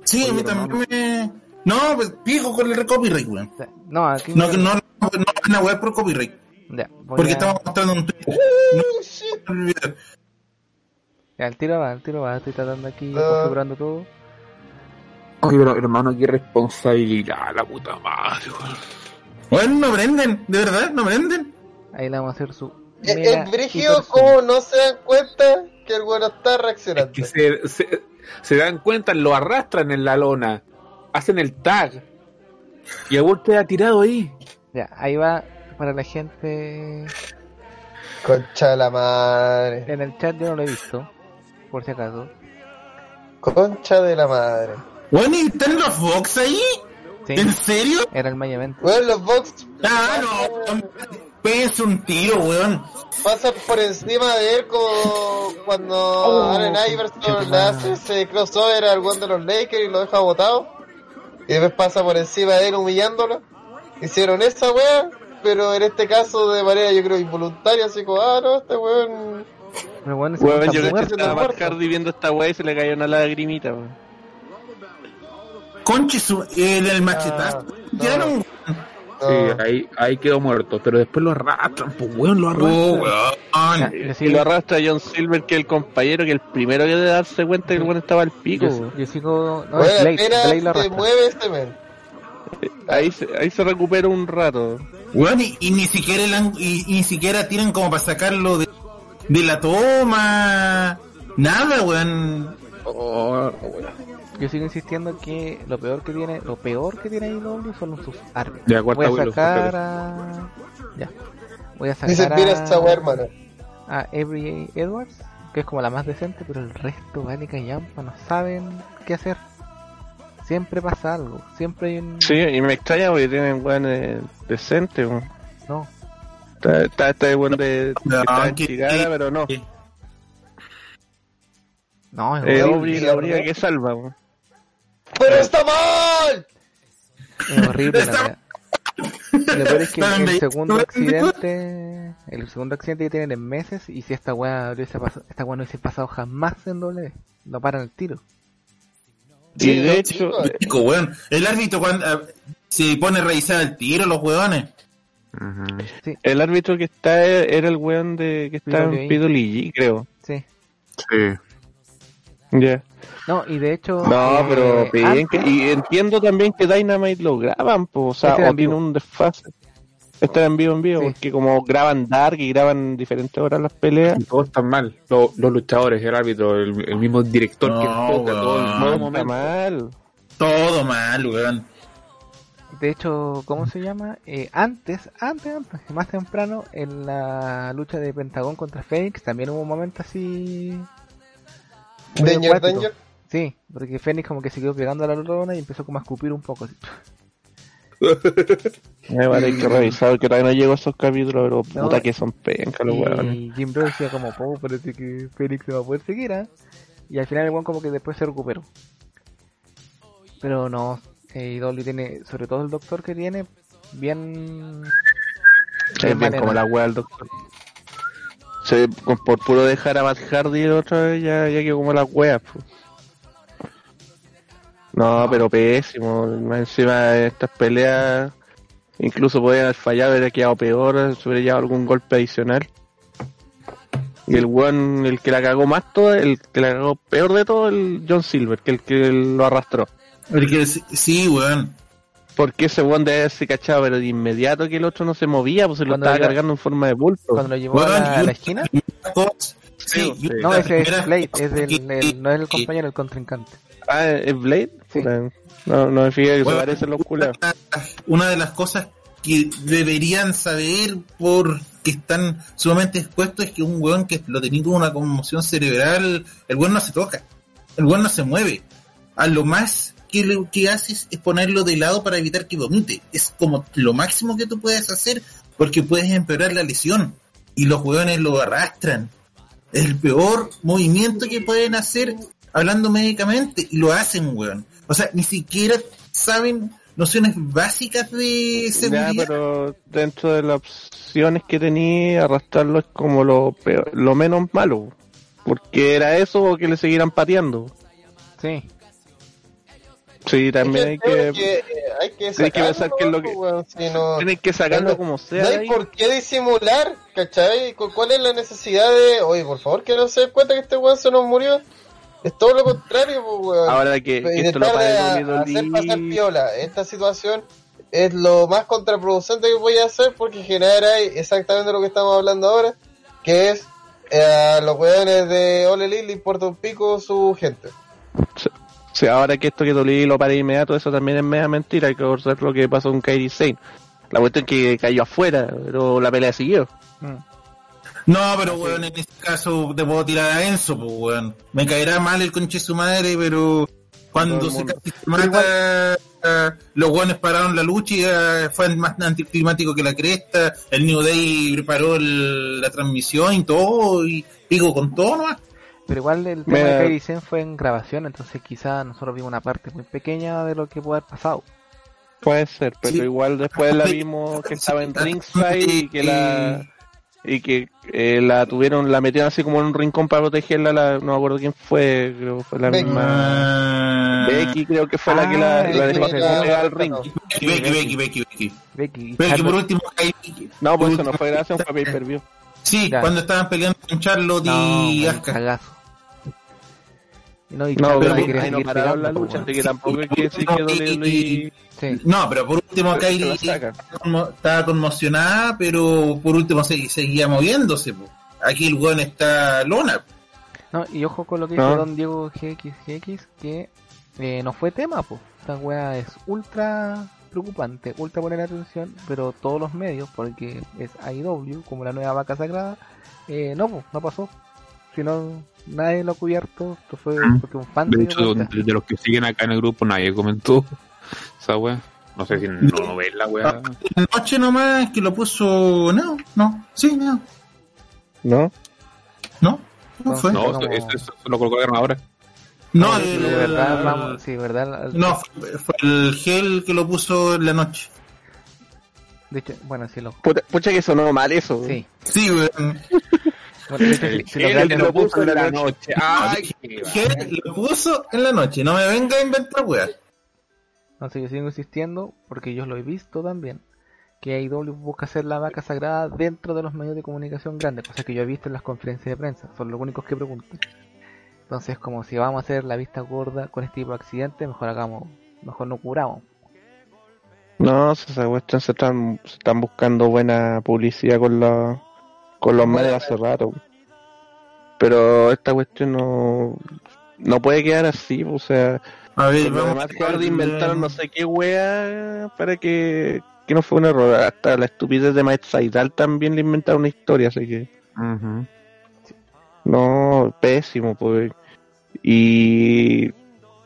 Sí, a mí también me. No, pues pico con el copyright, weón. No, aquí. No, que no, no, no van a wear por copyright. Ya, Porque a- estamos mostrando un tweet. Oh, shit. No, olvidar. Ya, el tiro va, el tiro va. Estoy tratando aquí, configurando todo. oye pero hermano qué responsabilidad la puta madre weón. Bueno, no prenden, de verdad, no prenden. Ahí le vamos a hacer su. El, mega el brígido, hiper zoom. como no se dan cuenta que el bueno está reaccionando. que se, se, se dan cuenta, lo arrastran en la lona, hacen el tag y el weón queda tirado ahí. Ya, ahí va para la gente. Concha de la madre. En el chat yo no lo he visto, por si acaso. Concha de la madre. Bueno, ¿y están los Fox ahí? Sí, ¿En serio? era el Maya Event. Weón, los box Ah, no. Pese un tiro, weón. pasan por encima de él como cuando Oh, Allen Iverson le hace ese crossover al one de los Lakers y lo deja botado. Y después pasa por encima de él humillándolo. Hicieron esa wea, pero en este caso de manera yo creo involuntaria, así como, ah, no, este weón... Pero bueno, ese está yo creo que estaba. Marcardi viendo esta wea y se le cayó una lagrimita, weón. Conche su. El, el machetazo. Ah, Tiraron, no. Sí, ahí, ahí quedó muerto, pero después lo arrastran, pues weón, lo Oh, arrastran. Yo Y lo arrastra John Silver, que es el compañero, que el primero que debe darse cuenta que el weón estaba al pico. yo, yo sigo. No, es Blade, Blade lo se arrastra. mueve este men. Ahí se, ahí se recupera un rato. Weón, y, y ni siquiera el y, y ni siquiera tiran como para sacarlo de, de la toma. Nada, weón. Oh, Yo sigo insistiendo que lo peor que tiene, lo peor que tiene IW son sus árbitros. Ya, cuarta Voy a sacar a... Ya. Voy a Dice, sacar mira esta weá, a... hermano. a Avery Edwards, que es como la más decente, pero el resto, vale callampa, no saben qué hacer. Siempre pasa algo, siempre hay un... Sí, y me extraña porque tienen weones decentes. weón. No, Está, está este weón de, No, está pero no. que- no, es Eh, horrible, la única que salva. weón. ¡Pero está mal! es horrible la weá. Lo peor es que el segundo accidente, el segundo accidente que tienen en meses, y si esta weá hubiese pasado, esta weá no hubiese pasado jamás en doble, lo paran el tiro. Y Sí, de no, hecho, chico, eh. Weón. El árbitro cuando ah, se pone a revisar el tiro, los el árbitro que está era el weón de que está en. PWG, creo. Sí. Sí. Ya. No, y de hecho... No, eh, pero bien antes- que- y entiendo también que Dynamite lo graban, po, o sea, Este o en tiene vivo. un desfase. Este era en vivo en vivo, Sí. porque como graban Dark y graban diferentes horas las peleas. Y todos están mal. Los, los luchadores, el árbitro, el, el mismo director que enfoca todo todo mal. Todo mal, weón. De hecho, ¿cómo se llama? Eh, antes, antes, antes, más temprano, en la lucha de Pentagón contra Fénix, también hubo un momento así... Danger, acuático. danger. Sí, porque Fénix como que se quedó pegando a la lona y empezó como a escupir un poco. así. Me parece que revisar que todavía no llego a esos capítulos, pero No. puta que son pencas los weones. Y Jim Bro decía como, oh, parece que Fénix se va a poder seguir, ¿ah?". Y al final el weón como que después se recuperó. Pero no, eh, Dolly tiene, sobre todo el doctor que tiene, bien... Es bien como la wea del doctor. Se, con- por puro dejar a Matt Hardy otra vez ya, ya quedó como la wea. pues. No, pero pésimo. Más encima de estas peleas, incluso podían haber fallado, hubiera quedado peor, hubiera llevado algún golpe adicional. Y el weón, el que la cagó más todo, el que la cagó peor de todo, el John Silver, que el que lo arrastró. Porque sí, weón. Porque ese weón debe haberse cachado, pero de inmediato que el otro no se movía, pues se lo estaba cargando en forma de bulto. Cuando lo llevó Weón, a la, a y- la esquina. Sí, No, ese es Blade, es el, no es el compañero, el contrincante. Ah, ¿es Blade? Sí. No, no me fijé que Bueno, se parecen los culeros. una de las cosas que deberían saber porque están sumamente expuestos es que un weón que lo tenía con una conmoción cerebral, el weón no se toca, el weón no se mueve. A lo más que lo que haces es ponerlo de lado para evitar que vomite. Es como lo máximo que tú puedes hacer porque puedes empeorar la lesión y los weones lo arrastran. Es el peor movimiento que pueden hacer hablando médicamente y lo hacen, weón. O sea, ni siquiera saben nociones básicas de Ya, seguridad. pero dentro de las opciones que tenía, arrastrarlo es como lo peor, lo menos malo. Porque era eso o que le siguieran pateando. Sí. Sí, también hay Es que- que, eh, hay que hay que pensar sacarlo, que es lo que- weón, si no- tienen que sacarlo no- como sea. No hay ahí. por qué disimular, ¿cachai? ¿Cu- ¿Cuál es la necesidad de, oye, por favor, que no se den cuenta que este weón se nos murió? Es todo lo contrario, pues, weón. Ahora que, que esto lo a- hacer pasar piola esta situación es lo más contraproducente que voy a hacer porque genera exactamente lo que estamos hablando ahora, que es eh, a los weones de Ole le importa un pico su gente. Sí, ahora que esto que Dolly lo para inmediato, eso también es media mentira. Hay que recordar lo que pasó con Kairi Sane. La cuestión es que cayó afuera, pero la pelea siguió. Mm. No, pero weón, en este caso te puedo tirar a Enzo, pues weón. Me caerá mal el conche su madre, pero cuando se casi se mata, los weones pararon la lucha y ah, fue más anticlimático que la cresta. El New Day preparó el- la transmisión y todo, y digo con todo nomás. Pero igual el tema Me- de Kairi Sen fue en grabación, entonces quizá nosotros vimos una parte muy pequeña de lo que puede haber pasado. Puede ser, pero Sí. igual después la vimos que estaba en ringside y que la y que eh, la tuvieron, la metieron así como en un rincón para protegerla, la, no me acuerdo quién fue, creo que fue la Becky. misma Ah, Becky, creo que fue la que la, Ah, la dejó pegar al ring. Becky, Becky, Becky, Becky, Becky. Becky por último, No, pues eso no fue gracias a un pay per view. sí, Ya. cuando estaban peleando con Charlotte No, y Asuka. No, y No, claro, pero no seguir pararon la pegando, lucha, po, así que tampoco hay que decir No, que y- WWE y- Sí. No, pero por último conmo- estaba conmocionada, pero por último se- seguía moviéndose. po. Aquí el weón está lona. No, y ojo con lo que No. dice Don Diego GXGX, que eh, no fue tema, pues. Esta weá es ultra preocupante, ultra poner atención, pero todos los medios, porque es AEW, como la nueva vaca sagrada, eh, no, pues, no pasó. Si no, nadie lo ha cubierto, esto fue Mm. porque un fan De hecho, de, de los que siguen acá en el grupo, nadie comentó esa wea. No sé si no, no ven la wea. Noche nomás que lo puso. No, no, sí, no, ¿No? no, no fue. No, como- eso, eso- eso lo colocaron ahora. No, Sí, el- de verdad, vamos, sí, verdad. no fue, fue el gel que lo puso en la noche. De hecho, bueno, sí lo. Pucha, pucha que sonó mal eso. Sí. Sí, weón. Bueno, si, si lo Él puso en la noche. Ay, gel lo puso en la noche. No me venga a inventar. No sé, yo sigo insistiendo, porque yo lo he visto también, que AEW busca hacer la vaca sagrada dentro de los medios de comunicación grandes, cosa que yo he visto en las conferencias de prensa, son los únicos que preguntan. Entonces, como si vamos a hacer la vista gorda con este tipo de accidentes, mejor hagamos, mejor no curamos. No, si esa cuestión se están, se están buscando buena publicidad con, la, con los medios hace rato. Pero esta cuestión no, no puede quedar así, o sea, A ver, vamos. demás, Hardy inventaron no sé qué wea para que, que no fue un error. Hasta la estupidez de Matt Saidal también le inventaron una historia, así que no, pésimo, pues. Y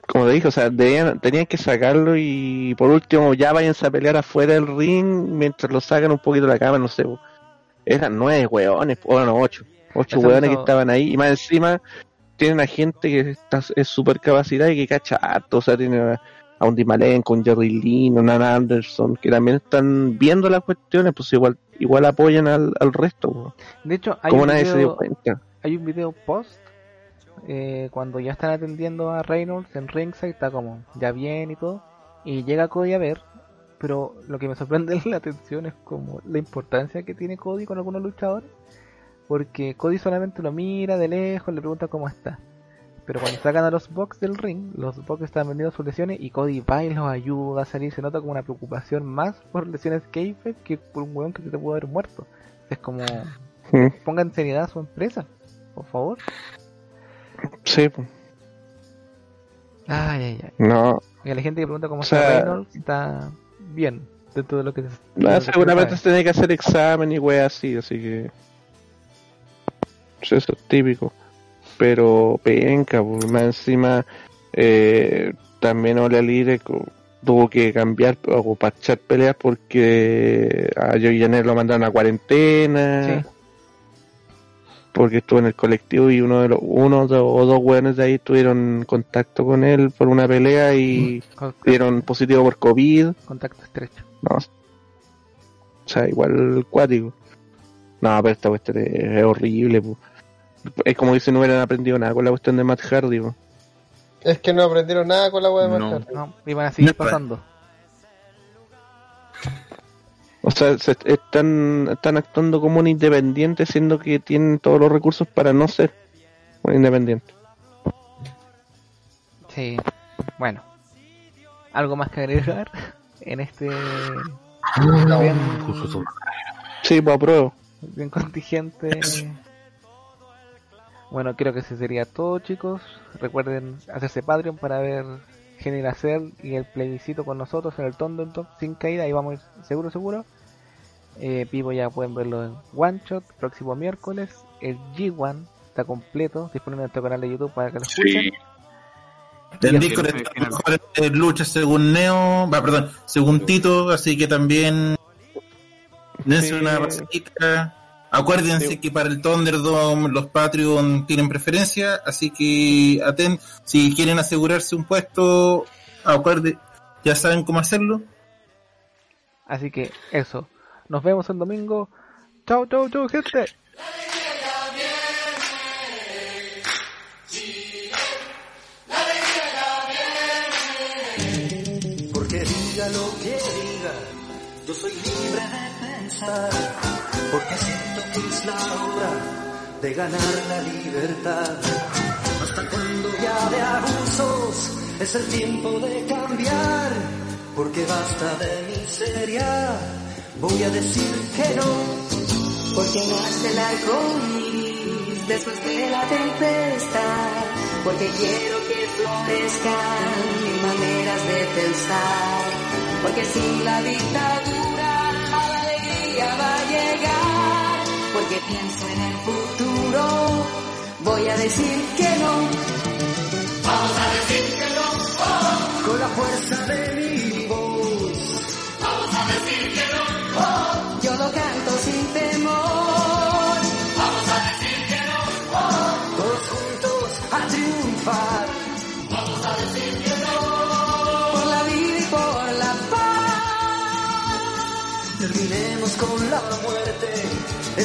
como te dije, o sea, debían- tenían que sacarlo y por último ya váyanse a pelear afuera del ring mientras lo sacan un poquito de la cama, no sé. po. Eran nueve weones, o no, ocho. Ocho Eso weones hizo- que estaban ahí y más encima tienen a gente que está, es super capacidad y que cacha harto, o sea, tiene a, a un Dimalen con Jerry Lynn, a Nan Anderson, que también están viendo las cuestiones, pues igual igual apoyan al, al resto. po. De hecho, hay Como un, nadie se dio video, cuenta. hay un video post, eh, cuando ya están atendiendo a Reynolds en ringside, está como ya bien y todo, y llega Cody a ver, pero lo que me sorprende en la atención es como la importancia que tiene Cody con algunos luchadores, porque Cody solamente lo mira de lejos, le pregunta cómo está. Pero cuando sacan a los Bucks del ring, los Bucks están vendiendo sus lesiones y Cody va y los ayuda a salir. Se nota como una preocupación más por lesiones kayfabe que por un weón que se te pudo haber muerto. Es como, Mm, pongan seriedad a su empresa, por favor. Sí. Ay, ay, ay. No, Y a la gente que pregunta cómo O está Reynolds, está bien, dentro de lo que se. de seguramente se tiene que hacer examen y wea así, así que. Pues Eso es típico. Pero penca, pues, más encima eh, también Ole Lire tuvo que cambiar o pachar peleas porque a Joey Janela lo mandaron a cuarentena. Sí. Porque estuvo en el colectivo y uno de los uno o dos hueones de ahí tuvieron contacto con él por una pelea y Con- dieron positivo por COVID. contacto estrecho. No. O sea, igual cuático. No, pero esta cuestión es, horrible, po. Es como que si no hubieran aprendido nada con la cuestión de Matt Hardy, po. Es que no aprendieron nada con la web de No. Matt Hardy. No, iban a seguir No, pa- pasando. O sea, se están, están actuando como un independiente, siendo que tienen todos los recursos para no ser un independiente. Sí. Bueno. ¿Algo más que agregar en este bien, Sí, pues apruebo. bien contingente? Bueno, creo que ese sería todo, chicos. Recuerden hacerse Patreon para ver Genera Cell y el plebiscito con nosotros en el Top sin caída. Ahí vamos a ir seguro, seguro. Eh, Pivo ya pueden verlo en One Shot próximo miércoles. El G1 está completo, disponible en nuestro canal de YouTube para que lo escuchen. Sí. En Y Discord así- está mejor eh, lucha según Neo, va, perdón, según Tito, así que también dense Sí. una pasadita. Acuérdense Sí. que para el Thunderdome los Patreon tienen preferencia, así que aten si quieren asegurarse un puesto, acuérdense, ya saben cómo hacerlo. Así que eso. Nos vemos el domingo. Chau, chau, chau, gente. Porque diga lo que diga, yo soy libre de pensar, porque siento que es la hora de ganar la libertad. Hasta cuando ya de abusos es el tiempo de cambiar, porque basta de miseria, voy a decir que no. Porque nace el arco iris después de la tempestad. Porque quiero que florezcan mis maneras de pensar. Porque sin la dictadura la alegría va a llegar. Porque pienso en el futuro, voy a decir que no. Vamos a decir que no, con la fuerza de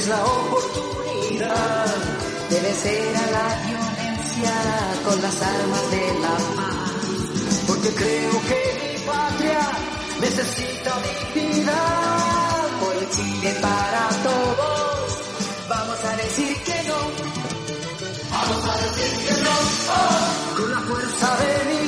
es la oportunidad. Debe ser a la violencia con las armas de la paz. Porque creo que mi patria necesita dignidad. Por el Chile para todos. Vamos a decir que no. Vamos a decir que no, con la fuerza de mi.